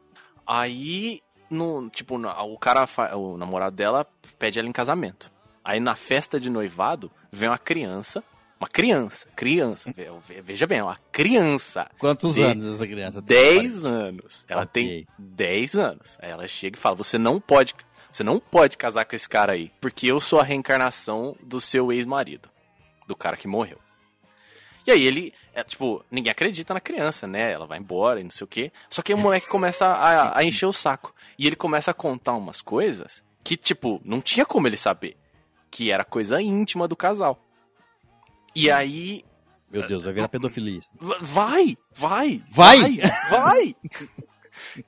Speaker 5: Aí, no, tipo, o cara, o namorado dela pede ela em casamento. Aí na festa de noivado, vem uma criança, uma criança, criança, ve- ve- veja bem, uma criança
Speaker 1: Quantos anos essa criança tem?
Speaker 5: 10 anos. Ela
Speaker 1: Ok.
Speaker 5: tem 10 anos. Aí ela chega e fala: "Você não pode, você não pode casar com esse cara aí, porque eu sou a reencarnação do seu ex-marido, do cara que morreu". E aí ele, é, tipo, ninguém acredita na criança, né? Ela vai embora e não sei o quê. Só que o moleque começa a, a encher o saco. E ele começa a contar umas coisas que, tipo, não tinha como ele saber. Que era coisa íntima do casal. E aí
Speaker 1: Meu Deus, vai virar pedofilia.
Speaker 5: Va- Vai, vai,
Speaker 1: Vai?
Speaker 5: vai.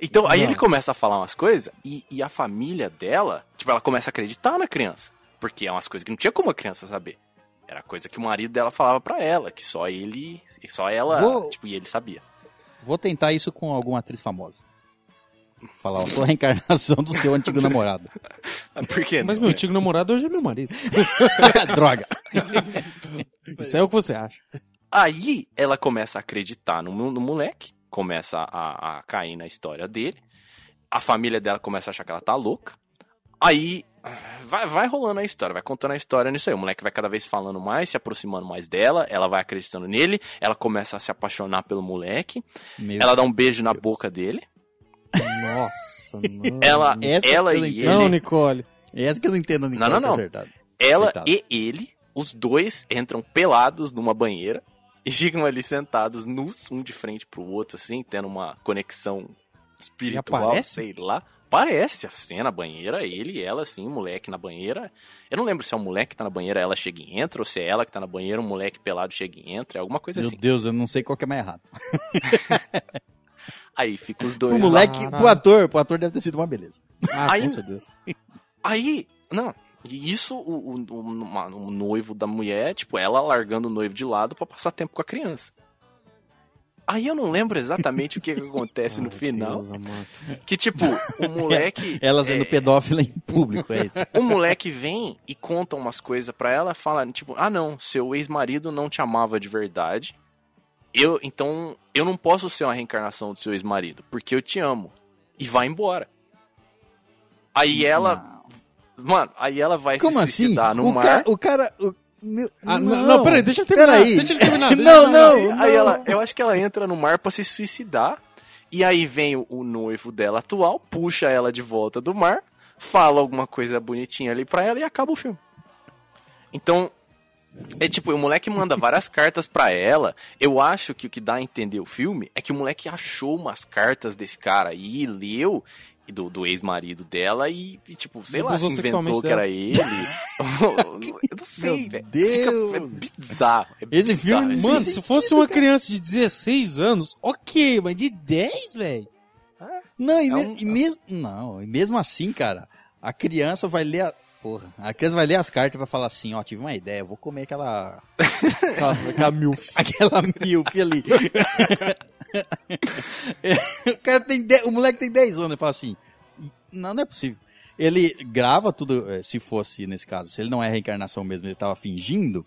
Speaker 5: Então, aí
Speaker 1: Não.
Speaker 5: ele começa a falar umas coisas e, e a família dela, tipo, ela começa a acreditar na criança. Porque é umas coisas que não tinha como a criança saber. Era coisa que o marido dela falava pra ela, que só ele, só ela,
Speaker 1: Vou-
Speaker 5: tipo, e ele sabia.
Speaker 1: Vou tentar isso com alguma atriz famosa. Falar, eu sou a reencarnação do seu antigo namorado.
Speaker 5: Por quê?
Speaker 2: Mas
Speaker 5: não,
Speaker 2: meu antigo namorado hoje é meu marido.
Speaker 1: Droga.
Speaker 2: Isso é o que você acha.
Speaker 5: Aí ela começa a acreditar no, no moleque, começa a, a cair na história dele. A família dela começa a achar que ela tá louca. Aí vai, vai rolando a história, vai contando a história nisso aí. O moleque vai cada vez falando mais, se aproximando mais dela. Ela vai acreditando nele. Ela começa a se apaixonar pelo moleque.
Speaker 1: Meu
Speaker 5: Ela dá um beijo na boca dele.
Speaker 2: Nossa, não.
Speaker 5: Ela,
Speaker 1: Essa
Speaker 5: ela
Speaker 1: não
Speaker 5: e
Speaker 1: entendo.
Speaker 5: ele.
Speaker 2: Não, Nicole.
Speaker 1: É essa que eu não entendo, Nicole,
Speaker 5: Não, não, não.
Speaker 1: tá acertado.
Speaker 5: Ela
Speaker 1: Acertado.
Speaker 5: e ele, os dois entram pelados numa banheira e ficam ali sentados nus, um de frente pro outro, assim, tendo uma conexão espiritual, sei lá. Parece a cena, a banheira, ele e ela, assim, o moleque na banheira. Eu não lembro se é o moleque que tá na banheira, ela chega e entra, ou se é ela que tá na banheira, o moleque pelado chega e entra, é alguma coisa
Speaker 1: Meu
Speaker 5: assim.
Speaker 1: Deus, eu não sei qual que é mais errado.
Speaker 5: Aí fica os dois
Speaker 1: O
Speaker 5: lá.
Speaker 1: moleque,
Speaker 2: Caralho.
Speaker 1: pro ator, pro ator deve ter sido uma beleza.
Speaker 2: Ah,
Speaker 5: Aí-
Speaker 2: com certeza.
Speaker 5: Aí, não. E isso, o, o, o- o noivo da mulher, tipo, ela largando o noivo de lado pra passar tempo com a criança. Aí eu não lembro exatamente o que, que acontece no final.
Speaker 2: Deus.
Speaker 5: Que, tipo, o moleque.
Speaker 1: Ela sendo
Speaker 5: é,
Speaker 1: pedófila em público, é isso.
Speaker 5: O moleque vem e conta umas coisas pra ela, fala, tipo, ah não, seu ex-marido não te amava de verdade. Eu, então, eu não posso ser uma reencarnação do seu ex-marido, porque eu te amo. E vai embora. Aí ela. Mano, aí ela vai
Speaker 1: Como
Speaker 5: se
Speaker 1: assim?
Speaker 5: suicidar no
Speaker 1: o,
Speaker 5: mar.
Speaker 1: cara, o cara. o- meu-
Speaker 2: Ah, não, não, peraí, deixa eu terminar.
Speaker 1: Peraí.
Speaker 2: Deixa ele terminar. deixa
Speaker 1: não,
Speaker 2: terminar.
Speaker 1: não,
Speaker 5: Aí
Speaker 1: não.
Speaker 5: ela, eu acho que ela entra no mar pra se suicidar. E aí vem o, o noivo dela atual, puxa ela de volta do mar, fala alguma coisa bonitinha ali pra ela e acaba o filme. Então, É tipo, o moleque manda várias cartas pra ela. Eu acho que o que dá a entender o filme é que o moleque achou umas cartas desse cara aí, leu, do, do ex-marido dela e, e, tipo, sei lá, se inventou que era ele. eu não sei, velho. É bizarro. É
Speaker 1: Esse
Speaker 5: bizarro
Speaker 1: filme-
Speaker 2: Mano, se fosse uma criança de 16 anos, ok, mas de 10, velho?
Speaker 1: Não, e,
Speaker 5: É um-
Speaker 1: e mesmo. Não, e mesmo assim, cara, a criança vai ler. A, porra, a criança vai ler as cartas e vai falar assim: ó, tive uma ideia, eu vou comer aquela. aquela, aquela milf. Aquela milf ali. o, cara tem de- o moleque tem 10 anos e fala assim: não, não é possível. Ele grava tudo, eh, se fosse nesse caso, se ele não é reencarnação mesmo, ele tava fingindo.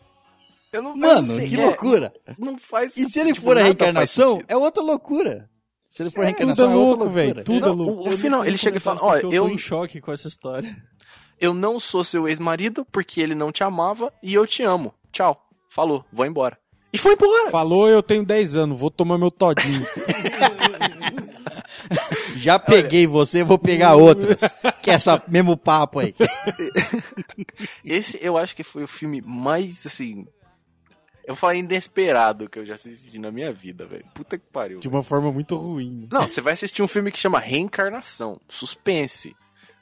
Speaker 5: Eu não, eu
Speaker 1: Mano,
Speaker 5: não sei,
Speaker 1: que
Speaker 5: é,
Speaker 1: loucura!
Speaker 5: Não faz
Speaker 1: E se ele
Speaker 5: tipo,
Speaker 1: for a reencarnação, é outra loucura. Se ele for a
Speaker 2: Tudo é
Speaker 1: reencarnação, é outra
Speaker 2: louco,
Speaker 1: loucura.
Speaker 2: velho. Tudo é
Speaker 5: Não,
Speaker 2: louco.
Speaker 5: o, o final, ele chega e fala,
Speaker 4: eu
Speaker 5: eu,
Speaker 4: tô em choque com essa história.
Speaker 5: Eu não sou seu ex-marido porque ele não te amava e eu te amo. Tchau. Falou, vou embora. E foi embora.
Speaker 2: Falou, eu tenho 10 anos, vou tomar meu todinho.
Speaker 1: Já peguei você, vou pegar outras. que é essa mesmo papo aí.
Speaker 5: Esse eu acho que foi o filme mais, assim... Eu vou falar inesperado que eu já assisti na minha vida, velho. Puta que pariu.
Speaker 2: de uma forma muito ruim.
Speaker 5: Não, você vai assistir um filme que chama Reencarnação. Suspense.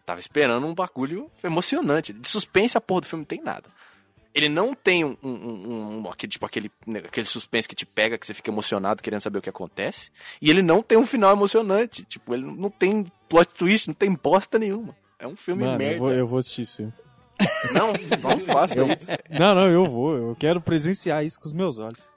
Speaker 5: Tava esperando um bagulho emocionante. De suspense a porra do filme não tem nada. Ele não tem um, um- um- um- aquele, tipo, aquele, né, aquele suspense que te pega, que você fica emocionado querendo saber o que acontece. E ele não tem um final emocionante. Tipo, ele não tem plot twist, não tem bosta nenhuma. É um filme
Speaker 2: Mano,
Speaker 5: merda.
Speaker 2: eu vou, eu vou assistir isso. filme.
Speaker 5: Não, não faça isso.
Speaker 2: Não, não, eu vou. Eu quero presenciar isso com os meus olhos.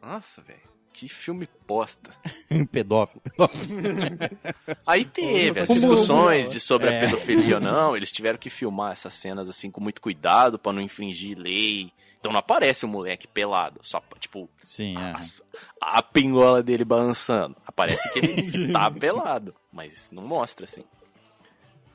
Speaker 5: Nossa, velho. Que filme bosta.
Speaker 1: Pedófilo.
Speaker 5: Aí teve as discussões de sobre
Speaker 1: É.
Speaker 5: a pedofilia ou não. Eles tiveram que filmar essas cenas assim com muito cuidado pra não infringir lei. Então não aparece o moleque pelado, só tipo
Speaker 1: Sim, é.
Speaker 5: as- a pingola dele balançando. Aparece que ele tá pelado, mas não mostra assim.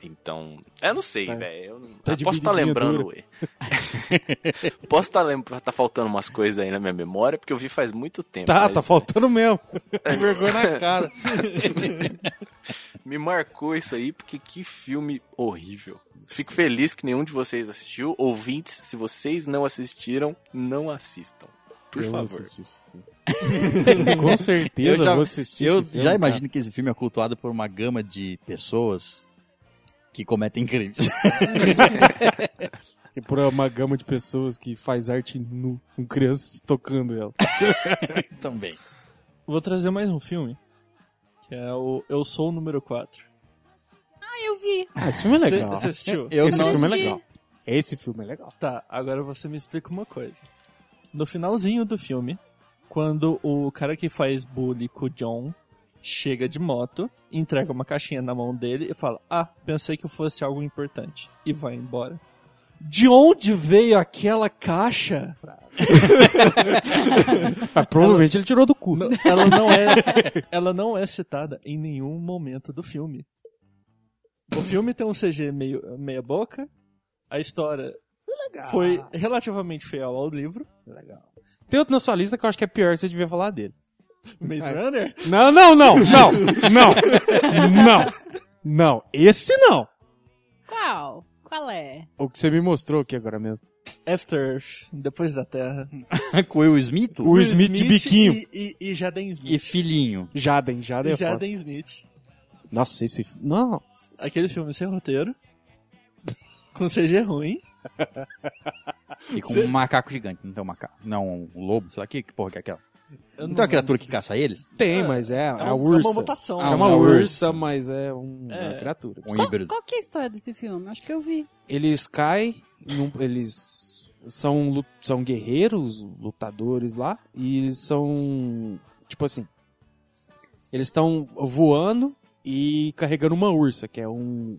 Speaker 5: Então, eu não sei,
Speaker 2: Tá-
Speaker 5: velho. Eu não-
Speaker 2: tá de
Speaker 5: posso estar
Speaker 2: biribinha
Speaker 5: lembrando. posso estar lembrando, tá faltando umas coisas aí na minha memória, porque eu vi faz muito tempo.
Speaker 2: Tá,
Speaker 5: mas
Speaker 2: tá faltando mesmo. Vergonha na cara.
Speaker 5: Me marcou isso aí, porque que filme horrível. Fico feliz que nenhum de vocês assistiu. Ouvintes, se vocês não assistiram, não assistam. Por
Speaker 2: Eu
Speaker 5: favor.
Speaker 2: Com certeza
Speaker 1: Eu já-
Speaker 2: vou assistir
Speaker 1: Eu
Speaker 2: esse filme,
Speaker 1: já
Speaker 2: cara.
Speaker 1: imagino que esse filme é cultuado por uma gama de pessoas que cometem crimes.
Speaker 2: E por uma gama de pessoas que faz arte nu, com crianças tocando ela.
Speaker 1: Também.
Speaker 4: Vou trazer mais um filme, que é o Eu Sou o Número 4.
Speaker 3: Ah, eu vi.
Speaker 2: Ah, esse filme é legal.
Speaker 4: você assistiu?
Speaker 1: Eu
Speaker 2: Esse
Speaker 1: não
Speaker 2: filme é
Speaker 3: assisti.
Speaker 2: legal. Esse filme é legal.
Speaker 4: Tá, agora você me explica uma coisa. No finalzinho do filme, quando o cara que faz bullying com o John chega de moto, entrega uma caixinha na mão dele e fala: Ah, pensei que fosse algo importante. E vai embora. De onde veio aquela caixa?
Speaker 2: Ah, provavelmente ele tirou do cu.
Speaker 4: Não, ela não é, ela não é citada em nenhum momento do filme. O filme tem um CG meio meia boca. A história foi relativamente fiel ao livro.
Speaker 2: Tem outro na sua lista que eu acho que é pior que você devia falar dele.
Speaker 4: Maze Runner.
Speaker 2: Não, não, não, não, não, não, não, esse não.
Speaker 3: Qual? Qual é?
Speaker 2: O que você me mostrou aqui agora mesmo.
Speaker 4: After Earth, Depois da Terra.
Speaker 1: Com o Will Smith
Speaker 2: O Will Smith de biquinho.
Speaker 4: E, e, e Jaden
Speaker 1: e
Speaker 4: Smith.
Speaker 1: filhinho.
Speaker 2: Jaden, Jaden
Speaker 4: E
Speaker 2: é foda.
Speaker 4: Jaden Smith.
Speaker 2: Nossa, esse... Nossa.
Speaker 4: Aquele filme sem roteiro. Com CG ruim.
Speaker 1: E com um macaco gigante. Não tem um macaco. Não, um lobo, sei lá que, que porra que é aquela.
Speaker 4: Eu
Speaker 1: Não tem uma criatura que caça eles?
Speaker 2: Tem, mas é, é,
Speaker 4: É,
Speaker 2: a ursa.
Speaker 4: é uma mutação.
Speaker 2: É uma
Speaker 1: uma
Speaker 2: ursa, mas é um- uma
Speaker 4: É.
Speaker 2: criatura.
Speaker 1: Um
Speaker 3: Qual,
Speaker 1: híbrido.
Speaker 3: qual que é a história desse filme? Acho que eu vi.
Speaker 2: Eles caem, num- eles são, lu- são guerreiros, lutadores lá, e são, tipo assim, eles estão voando e carregando uma ursa, que é um...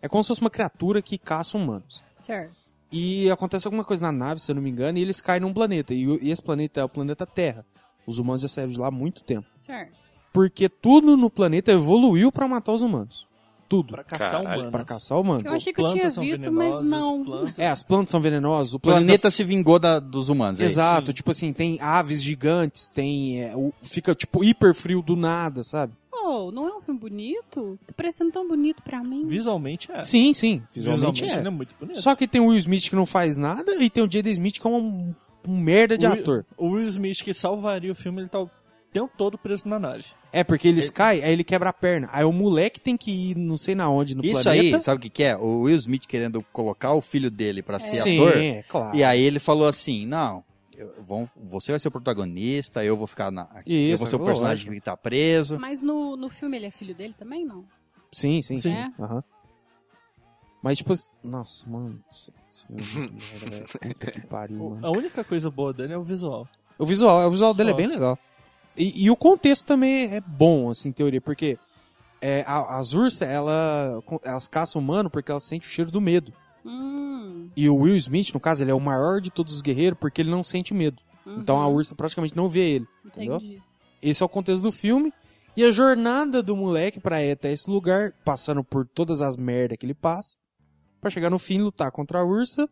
Speaker 2: É como se fosse uma criatura que caça humanos.
Speaker 3: Certo.
Speaker 2: E acontece alguma coisa na nave, se eu não me engano, e eles caem num planeta. E, o- e esse planeta é o planeta Terra. Os humanos já saíram de lá há muito tempo.
Speaker 3: Certo.
Speaker 2: Porque tudo no planeta evoluiu pra matar os humanos. Tudo.
Speaker 4: Pra caçar
Speaker 5: Caralho,
Speaker 4: humanos.
Speaker 2: Pra caçar humanos.
Speaker 3: Eu achei que eu tinha visto, mas não.
Speaker 4: plantas-
Speaker 2: É, as plantas são venenosas. O
Speaker 1: planeta
Speaker 2: planeta...
Speaker 1: se vingou da- dos humanos, é isso?
Speaker 2: Exato, tipo assim, tem aves gigantes, tem... é, o- fica, tipo, hiper frio do nada, sabe?
Speaker 3: Oh, não é um filme bonito? Tá parecendo tão bonito pra mim.
Speaker 4: Visualmente é.
Speaker 2: Sim, sim. Visualmente,
Speaker 4: ele
Speaker 2: é.
Speaker 4: é muito bonito.
Speaker 2: Só que tem o Will Smith que não faz nada e tem o Jaden Smith que é um um merda de
Speaker 4: O-
Speaker 2: ator.
Speaker 4: O Will Smith que salvaria o filme, ele tá o tempo todo preso na nave.
Speaker 2: É, porque eles caem, aí ele quebra a perna. Aí o moleque tem que ir não sei na onde no
Speaker 1: Isso
Speaker 2: planeta.
Speaker 1: aí, sabe o que, que é? O Will Smith querendo colocar o filho dele pra ser
Speaker 2: Sim,
Speaker 1: ator.
Speaker 2: é claro.
Speaker 1: E aí ele falou assim: não. eu- vão- você vai ser o protagonista, eu vou ficar na. eu
Speaker 2: Isso,
Speaker 1: vou ser o
Speaker 2: é
Speaker 1: personagem
Speaker 2: lógico.
Speaker 1: que tá preso.
Speaker 3: Mas no, no filme ele é filho dele também, não?
Speaker 2: Sim, sim, sim.
Speaker 3: É?
Speaker 2: Aham. Mas, tipo, assim- nossa, mano. Esse filme é muito merda, velho. Puta que pariu, mano.
Speaker 4: A única coisa boa dele é o visual.
Speaker 2: O visual, o visual dele é bem legal. E, e o contexto também é bom, assim, em teoria, porque é, a- as ursas, ela, elas caçam humano porque elas sentem o cheiro do medo.
Speaker 3: Hum.
Speaker 2: E o Will Smith, no caso, ele é o maior de todos os guerreiros porque ele não sente medo.
Speaker 3: uhum,
Speaker 2: Então a ursa praticamente não vê ele. entendeu?
Speaker 3: Entendi.
Speaker 2: Esse é o contexto do filme. E a jornada do moleque pra ir até esse lugar, passando por todas as merdas que ele passa, pra chegar no fim lutar contra a ursa.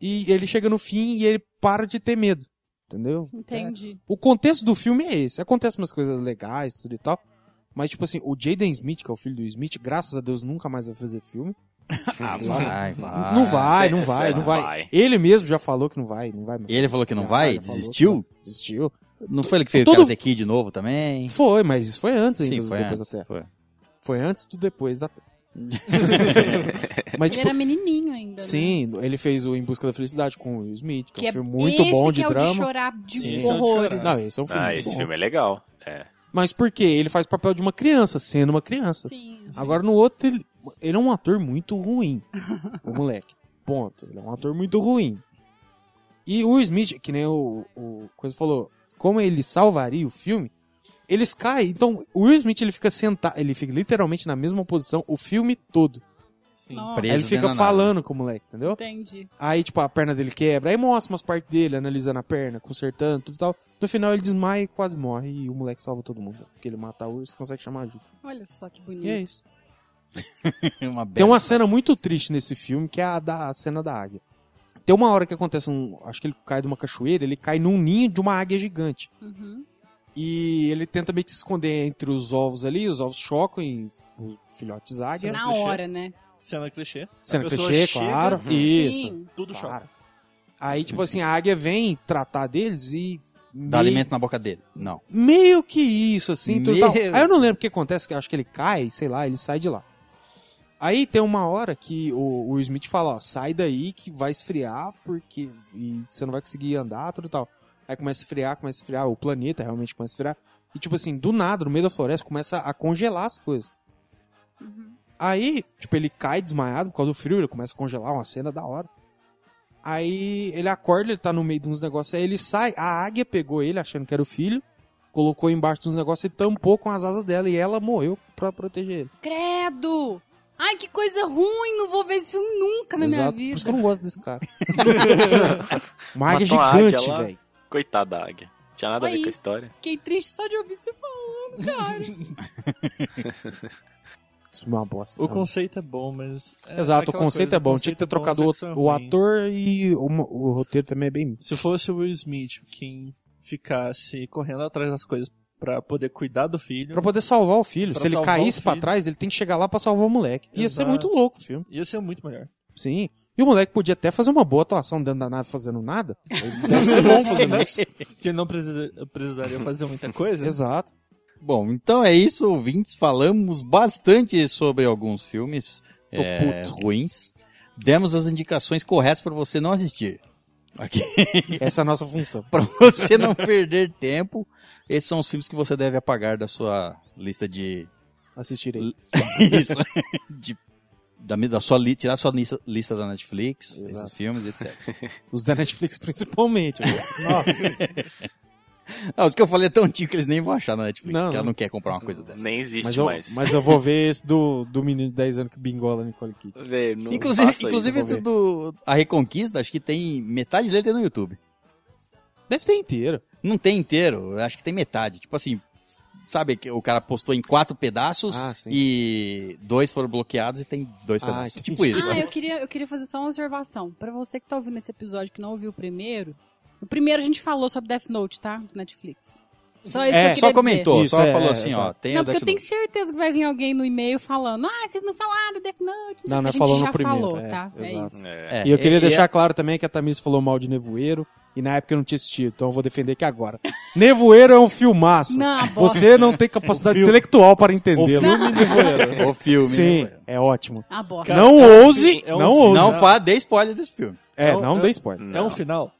Speaker 2: E ele chega no fim e ele para de ter medo. Entendeu?
Speaker 3: Entendi.
Speaker 2: O contexto do filme é esse. Acontece umas coisas legais, tudo e tal. Mas, tipo assim, o Jaden Smith, que é o filho do Smith, graças a Deus nunca mais vai fazer filme.
Speaker 1: Ah, vai, vai.
Speaker 2: não vai, não vai, não vai.
Speaker 5: vai.
Speaker 2: Ele mesmo já falou que não vai, não vai. mais.
Speaker 1: Ele falou que não
Speaker 2: Já,
Speaker 1: vai?
Speaker 2: já
Speaker 1: Desistiu?
Speaker 2: que não. Desistiu.
Speaker 1: Não foi ele que fez
Speaker 2: Todo-
Speaker 1: o Karate Kid de novo também?
Speaker 2: Foi, mas isso foi antes ainda
Speaker 1: Sim, foi
Speaker 2: depois
Speaker 1: antes.
Speaker 2: da Terra.
Speaker 1: Foi.
Speaker 2: Foi antes do depois da Terra. mas,
Speaker 3: Ele
Speaker 2: tipo,
Speaker 3: era menininho ainda, né?
Speaker 2: sim, ele fez o Em Busca da Felicidade com o Will Smith, que,
Speaker 3: Que
Speaker 2: é
Speaker 3: é
Speaker 2: um filme muito bom
Speaker 3: que
Speaker 2: de
Speaker 3: é o de
Speaker 2: drama.
Speaker 3: chorar de
Speaker 2: Sim,
Speaker 4: esse é o de
Speaker 3: horrores.
Speaker 4: chorar.
Speaker 2: Não, esse é um filme
Speaker 5: Ah, esse
Speaker 2: bom.
Speaker 5: filme é legal. É.
Speaker 2: Mas por quê? Ele faz o papel de uma criança, sendo uma criança.
Speaker 3: Sim.
Speaker 2: Agora no outro, ele, ele é um ator muito ruim. o moleque. Ponto. Ele é um ator muito ruim. E o Will Smith, que nem o, o Coisa falou, como ele salvaria o filme, eles caem. Então, o Will Smith ele fica sentado, ele fica literalmente na mesma posição o filme todo. Aí ele fica
Speaker 1: nave.
Speaker 2: falando com o moleque, entendeu?
Speaker 3: entendi.
Speaker 2: Aí, tipo, a perna dele quebra, aí mostra umas partes dele, analisando a perna, consertando, tudo e tal. No final ele desmaia e quase morre, e o moleque salva todo mundo. Porque ele mata o urso e consegue chamar ajuda.
Speaker 3: Olha só que bonito.
Speaker 2: E é isso.
Speaker 1: uma
Speaker 2: Tem uma cena muito triste nesse filme, que é a da a cena da águia. Tem uma hora que acontece um. Acho que ele cai de uma cachoeira, ele cai num ninho de uma águia gigante.
Speaker 3: Uhum.
Speaker 2: E ele tenta meio que se esconder entre os ovos ali, os ovos chocam e os filhotes águia.
Speaker 3: Na
Speaker 4: clichê.
Speaker 3: hora, né?
Speaker 4: Cena clichê.
Speaker 2: Cena clichê,
Speaker 4: chega,
Speaker 2: claro.
Speaker 5: Uhum.
Speaker 2: Isso.
Speaker 3: Sim.
Speaker 4: Tudo
Speaker 2: Claro.
Speaker 4: choca.
Speaker 2: Aí, tipo assim, a águia vem tratar deles e.
Speaker 1: Dá alimento na boca dele. Não.
Speaker 2: Meio que isso, assim, tudo. Aí eu não lembro o que acontece, que eu acho que ele cai, sei lá, ele sai de lá. Aí tem uma hora que o, o Smith fala, ó, sai daí que vai esfriar, porque e você não vai conseguir andar, tudo e tal. Aí começa a esfriar, começa a esfriar, o planeta realmente começa a esfriar. E tipo assim, do nada, no meio da floresta, começa a congelar as coisas. Aí, tipo, ele cai desmaiado por causa do frio, ele começa a congelar, uma cena da hora. Aí ele acorda, ele tá no meio de uns negócios, aí ele sai, a águia pegou ele, achando que era o filho, colocou embaixo dos negócios e tampou com as asas dela e ela morreu pra proteger ele.
Speaker 3: Credo! Ai, que coisa ruim! Não vou ver esse filme nunca na minha
Speaker 2: Exato,
Speaker 3: vida.
Speaker 2: Por isso que eu não gosto desse cara. Uma águia gigante, velho.
Speaker 5: Coitada da águia. Tinha nada a ver
Speaker 3: Aí.
Speaker 5: com a história.
Speaker 3: Fiquei triste só de ouvir você falando, cara.
Speaker 2: Isso é uma bosta.
Speaker 4: O conceito é bom, mas. é
Speaker 2: Exato, o conceito
Speaker 4: coisa,
Speaker 2: é bom.
Speaker 4: o
Speaker 2: Tinha que ter
Speaker 4: conceito é bom,
Speaker 2: trocado o,
Speaker 4: é
Speaker 2: o
Speaker 4: ruim.
Speaker 2: ator e o, o roteiro também é bem.
Speaker 4: Se fosse o Will Smith quem ficasse correndo atrás das coisas pra poder cuidar do filho,
Speaker 2: Pra poder salvar o filho. Se ele caísse
Speaker 4: o
Speaker 2: pra
Speaker 4: filho.
Speaker 2: trás, ele tem que chegar lá pra salvar o moleque. Ia ser
Speaker 4: Exato.
Speaker 2: muito louco o filme.
Speaker 4: ia ser muito melhor.
Speaker 2: Sim. E o moleque podia até fazer uma boa atuação dentro da nave fazendo nada. Deve ser bom fazendo isso.
Speaker 4: Que não precisa- precisaria fazer muita coisa.
Speaker 2: Exato.
Speaker 1: Bom, então é isso, ouvintes. Falamos bastante sobre alguns filmes é, ruins. Demos as indicações corretas para você não assistir. Ok?
Speaker 2: Essa é a nossa função.
Speaker 1: para você não perder tempo. Esses são os filmes que você deve apagar da sua lista de.
Speaker 2: Assistirei.
Speaker 1: Isso. de da, da sua li, tirar sua lista, lista da Netflix,
Speaker 2: Exato.
Speaker 1: esses filmes, etc.
Speaker 2: Os da Netflix principalmente. Nossa.
Speaker 1: Ah, os que eu falei é tão antigo que eles nem vão achar na Netflix,
Speaker 2: Não,
Speaker 1: porque ela
Speaker 2: não.
Speaker 1: não quer comprar uma coisa dessa.
Speaker 5: Nem existe
Speaker 2: Mas eu,
Speaker 5: mais.
Speaker 2: mas eu vou ver esse do, do menino de 10 anos que bingola a Nicole Kidman.
Speaker 5: Vê, não
Speaker 1: Inclusive, inclusive
Speaker 5: isso.
Speaker 1: esse do A Reconquista, acho que tem metade dele tem no YouTube.
Speaker 2: Deve ser inteiro.
Speaker 1: Não tem inteiro, acho que tem metade. Tipo assim, sabe que o cara postou em quatro pedaços
Speaker 2: Ah,
Speaker 1: e dois foram bloqueados e tem dois
Speaker 2: Ah,
Speaker 1: pedaços.
Speaker 2: entendi.
Speaker 1: tipo isso.
Speaker 3: Ah, eu queria, eu queria fazer só uma observação. Pra você que tá ouvindo esse episódio que não ouviu o primeiro, o primeiro a gente falou sobre Death Note, tá? Do Netflix. Só isso
Speaker 2: É,
Speaker 3: que eu queria
Speaker 1: Só comentou,
Speaker 2: Isso,
Speaker 1: só
Speaker 2: é,
Speaker 1: falou
Speaker 2: é,
Speaker 1: assim, ó,
Speaker 2: exato.
Speaker 1: tem
Speaker 3: Não, porque eu tenho certeza que vai vir alguém no e-mail falando, ah, vocês não falaram do Death Note.
Speaker 2: Não,
Speaker 3: a
Speaker 2: nós
Speaker 3: gente
Speaker 2: falou no primeiro,
Speaker 3: falou,
Speaker 2: é,
Speaker 3: tá? É.
Speaker 5: É.
Speaker 1: É,
Speaker 2: E eu queria
Speaker 1: e-
Speaker 2: deixar
Speaker 1: e-
Speaker 2: claro também que a Tamiris falou mal de Nevoeiro. E na época eu não tinha assistido, então eu vou defender aqui agora. Nevoeiro é um filmaço.
Speaker 3: Não.
Speaker 2: Você não tem capacidade intelectual para entendê-lo.
Speaker 1: O filme.
Speaker 2: Sim,
Speaker 1: né?
Speaker 2: é ótimo.
Speaker 3: Ah,
Speaker 2: não ouse,
Speaker 4: é um
Speaker 2: não
Speaker 4: filme.
Speaker 2: ouse.
Speaker 1: Não fa dê spoiler desse filme.
Speaker 2: É,
Speaker 4: Não,
Speaker 2: não
Speaker 4: é-
Speaker 2: dê spoiler.
Speaker 4: É um
Speaker 5: Não.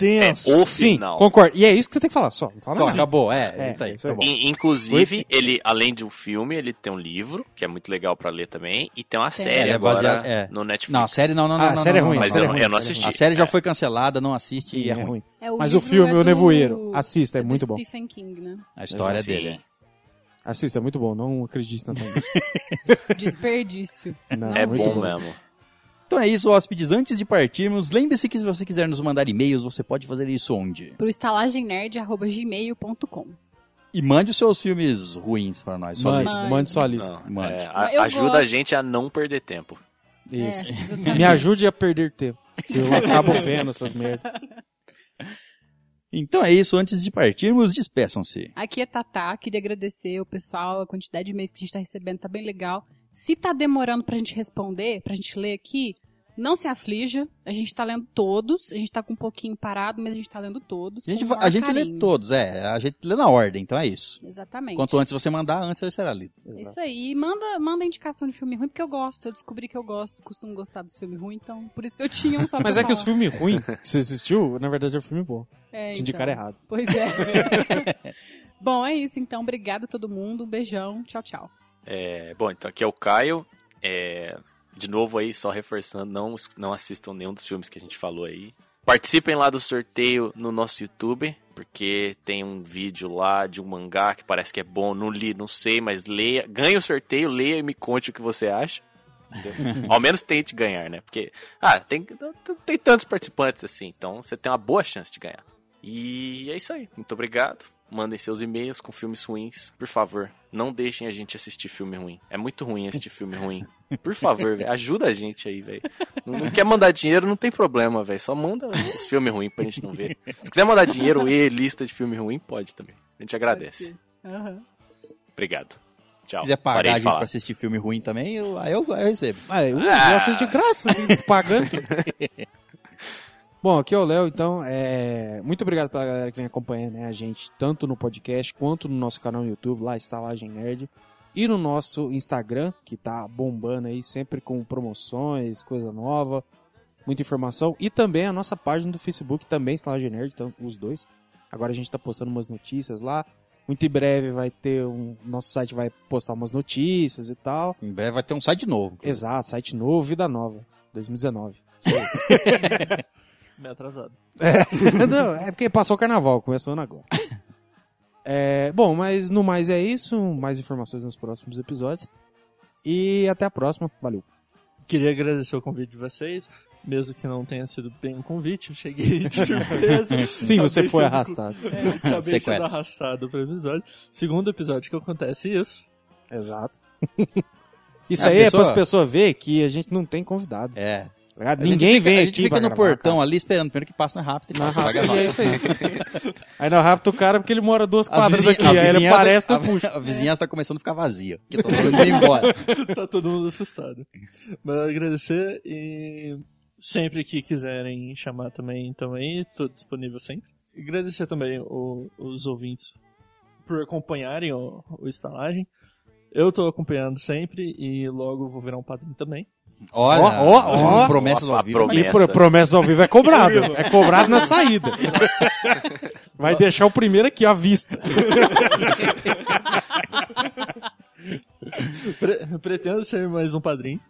Speaker 4: Final
Speaker 5: É
Speaker 4: tenso.
Speaker 5: o
Speaker 2: Sim,
Speaker 5: final.
Speaker 2: concordo. E é isso que você tem que falar, só. Não fala
Speaker 1: Só,
Speaker 2: mais.
Speaker 1: acabou, é.
Speaker 2: É,
Speaker 1: tá aí, tá
Speaker 5: Inclusive, ele, além de um filme, ele tem um livro, que é muito legal pra ler também, e tem uma série
Speaker 1: É, é
Speaker 5: agora
Speaker 1: baseado- é.
Speaker 5: no Netflix.
Speaker 1: Não, a série não, não, não.
Speaker 2: Ah, a
Speaker 1: não,
Speaker 2: série é ruim,
Speaker 5: Mas eu,
Speaker 2: é ruim,
Speaker 5: eu não
Speaker 2: é
Speaker 5: assisti.
Speaker 1: A série já
Speaker 5: É.
Speaker 1: foi cancelada, não assiste
Speaker 2: Sim,
Speaker 1: e é ruim.
Speaker 3: É, o
Speaker 2: Mas o filme,
Speaker 3: é
Speaker 2: O Nevoeiro, assista, é muito bom.
Speaker 3: Stephen King, né?
Speaker 1: A história
Speaker 5: Sim.
Speaker 1: dele. é.
Speaker 2: Assista, é muito bom. Não acredite na
Speaker 3: Desperdício.
Speaker 2: Não,
Speaker 5: É
Speaker 2: muito
Speaker 5: bom mesmo.
Speaker 1: Então é isso, hóspedes. Antes de partirmos, lembre-se que se você quiser nos mandar e-mails, você pode fazer isso onde?
Speaker 3: Pro estalagemnerd.gmail.com
Speaker 1: E mande os seus filmes ruins para nós. Só
Speaker 2: Mande,
Speaker 1: lista.
Speaker 3: Mande.
Speaker 2: mande sua lista.
Speaker 5: Não,
Speaker 1: Mande.
Speaker 5: é, a- ajuda
Speaker 3: gosto.
Speaker 5: a gente a não perder tempo.
Speaker 2: Isso.
Speaker 3: É.
Speaker 2: Me ajude a perder tempo. que Eu acabo vendo essas merdas.
Speaker 1: Então é isso, antes de partirmos, despeçam-se.
Speaker 3: Aqui é Tatá, queria agradecer o pessoal, a quantidade de e-mails que a gente tá recebendo tá bem legal. Se tá demorando pra gente responder, pra gente ler aqui, não se aflija, a gente tá lendo todos, a gente tá com um pouquinho parado, mas a gente tá lendo todos.
Speaker 1: A gente, a gente lê todos, é. A gente lê na ordem, então é isso.
Speaker 3: Exatamente.
Speaker 1: Quanto antes você mandar, antes ele será lido.
Speaker 3: Isso aí, E manda, manda indicação de filme ruim, porque eu gosto, eu descobri que eu gosto, costumo gostar dos filmes ruins, então por isso que eu tinha um só pra
Speaker 2: Mas é que os filmes ruins que você assistiu, na verdade é um filme bom.
Speaker 3: É,
Speaker 2: Te indicaram
Speaker 3: então.
Speaker 2: errado.
Speaker 3: Pois é. Bom, é isso então. Obrigado a todo mundo. Um beijão. Tchau, tchau.
Speaker 5: É, bom, então aqui é o Caio. É, de novo aí, só reforçando, não, não assistam nenhum dos filmes que a gente falou aí. Participem lá do sorteio no nosso YouTube, porque tem um vídeo lá de um mangá que parece que é bom. Não li, não sei, mas leia. Ganhe o sorteio, leia e me conte o que você acha. Ao menos tente ganhar, né? Porque, ah, tem, tem tantos participantes assim, então você tem uma boa chance de ganhar. E é isso aí. Muito obrigado. Mandem seus e-mails com filmes ruins, por favor. Não deixem a gente assistir filme ruim. É muito ruim assistir filme ruim. Por favor, velho, ajuda a gente aí, velho. Não, não quer mandar dinheiro, não tem problema, velho. Só manda os filmes ruins pra gente não ver. Se quiser mandar dinheiro e lista de filme ruim, pode também. A gente agradece.
Speaker 3: Aham.
Speaker 5: Obrigado. Tchau.
Speaker 1: Se quiser pagar
Speaker 5: Parei
Speaker 1: a gente pra assistir filme ruim também, eu, aí eu, eu recebo.
Speaker 2: Ah, eu
Speaker 5: Ah.
Speaker 2: gosto de graça, pagando. Bom, aqui é o Léo, então, é... muito obrigado pela galera que vem acompanhando né, a gente, tanto no podcast quanto no nosso canal no YouTube, lá Estalagem Nerd, e no nosso Instagram, que tá bombando aí, sempre com promoções, coisa nova, muita informação, e também a nossa página do Facebook, também Estalagem Nerd, então, os dois. Agora a gente tá postando umas notícias lá, muito em breve vai ter um... nosso site vai postar umas notícias e tal.
Speaker 1: Em breve vai ter um site novo.
Speaker 2: Exato, site novo, vida nova, 2019.
Speaker 4: Meio atrasado.
Speaker 2: Não, é porque passou o carnaval, começou agora. É, bom, mas no mais é isso. Mais informações nos próximos episódios. E até a próxima. Valeu.
Speaker 4: Queria agradecer o convite de vocês, mesmo que não tenha sido bem um convite, eu cheguei de surpresa.
Speaker 2: Sim, você foi
Speaker 4: sendo-
Speaker 2: arrastado.
Speaker 4: Acabei sendo arrastado pro episódio. Segundo episódio que acontece isso.
Speaker 2: Exato. Isso
Speaker 1: A
Speaker 2: aí é
Speaker 1: pessoa-
Speaker 2: para as pessoas verem que a gente não tem convidado.
Speaker 1: É.
Speaker 2: tá ligado? Ninguém
Speaker 1: fica-
Speaker 2: vem
Speaker 1: A gente
Speaker 2: aqui
Speaker 1: fica no portão
Speaker 2: cara.
Speaker 1: ali esperando, primeiro que passa mais rápido e
Speaker 2: Não,
Speaker 1: vai
Speaker 2: rápido, é isso aí. Aí nós rapta o cara porque ele mora duas
Speaker 1: As
Speaker 2: quadras
Speaker 1: vizinha-
Speaker 2: aqui.
Speaker 1: a
Speaker 2: Aí ele
Speaker 1: vizinhança-
Speaker 2: aparece
Speaker 1: a,
Speaker 2: no puxa.
Speaker 1: a vizinhança tá começando a ficar vazia. Porque tá todo mundo indo embora.
Speaker 4: tá todo mundo assustado. Mas agradecer e sempre que quiserem chamar também, então aí, tô disponível sempre. E agradecer também o- os ouvintes por acompanharem o, o estalagem. Eu tô acompanhando sempre e logo vou virar um padrinho também.
Speaker 1: Olha,
Speaker 2: ó.
Speaker 1: promessas
Speaker 5: Ó,
Speaker 1: ao vivo.
Speaker 5: promessa.
Speaker 2: E pro, promessa ao vivo é cobrado. É cobrado na saída. Vai deixar o primeiro aqui, à vista.
Speaker 4: Pre- pretendo ser mais um padrinho.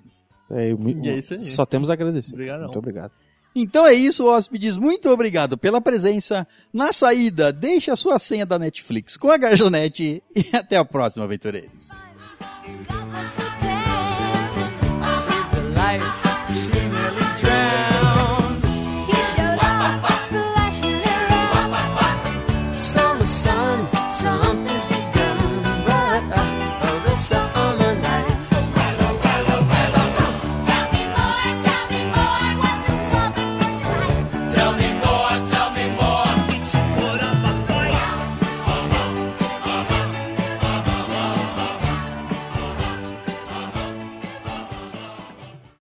Speaker 2: É, eu
Speaker 4: E é isso aí.
Speaker 2: Só temos a agradecer.
Speaker 4: Obrigadão.
Speaker 2: Muito obrigado.
Speaker 1: Então é isso, hóspedes. Muito obrigado pela presença. Na saída, deixe a sua senha da Netflix com a garçonete e até a próxima, aventureiros.
Speaker 6: Life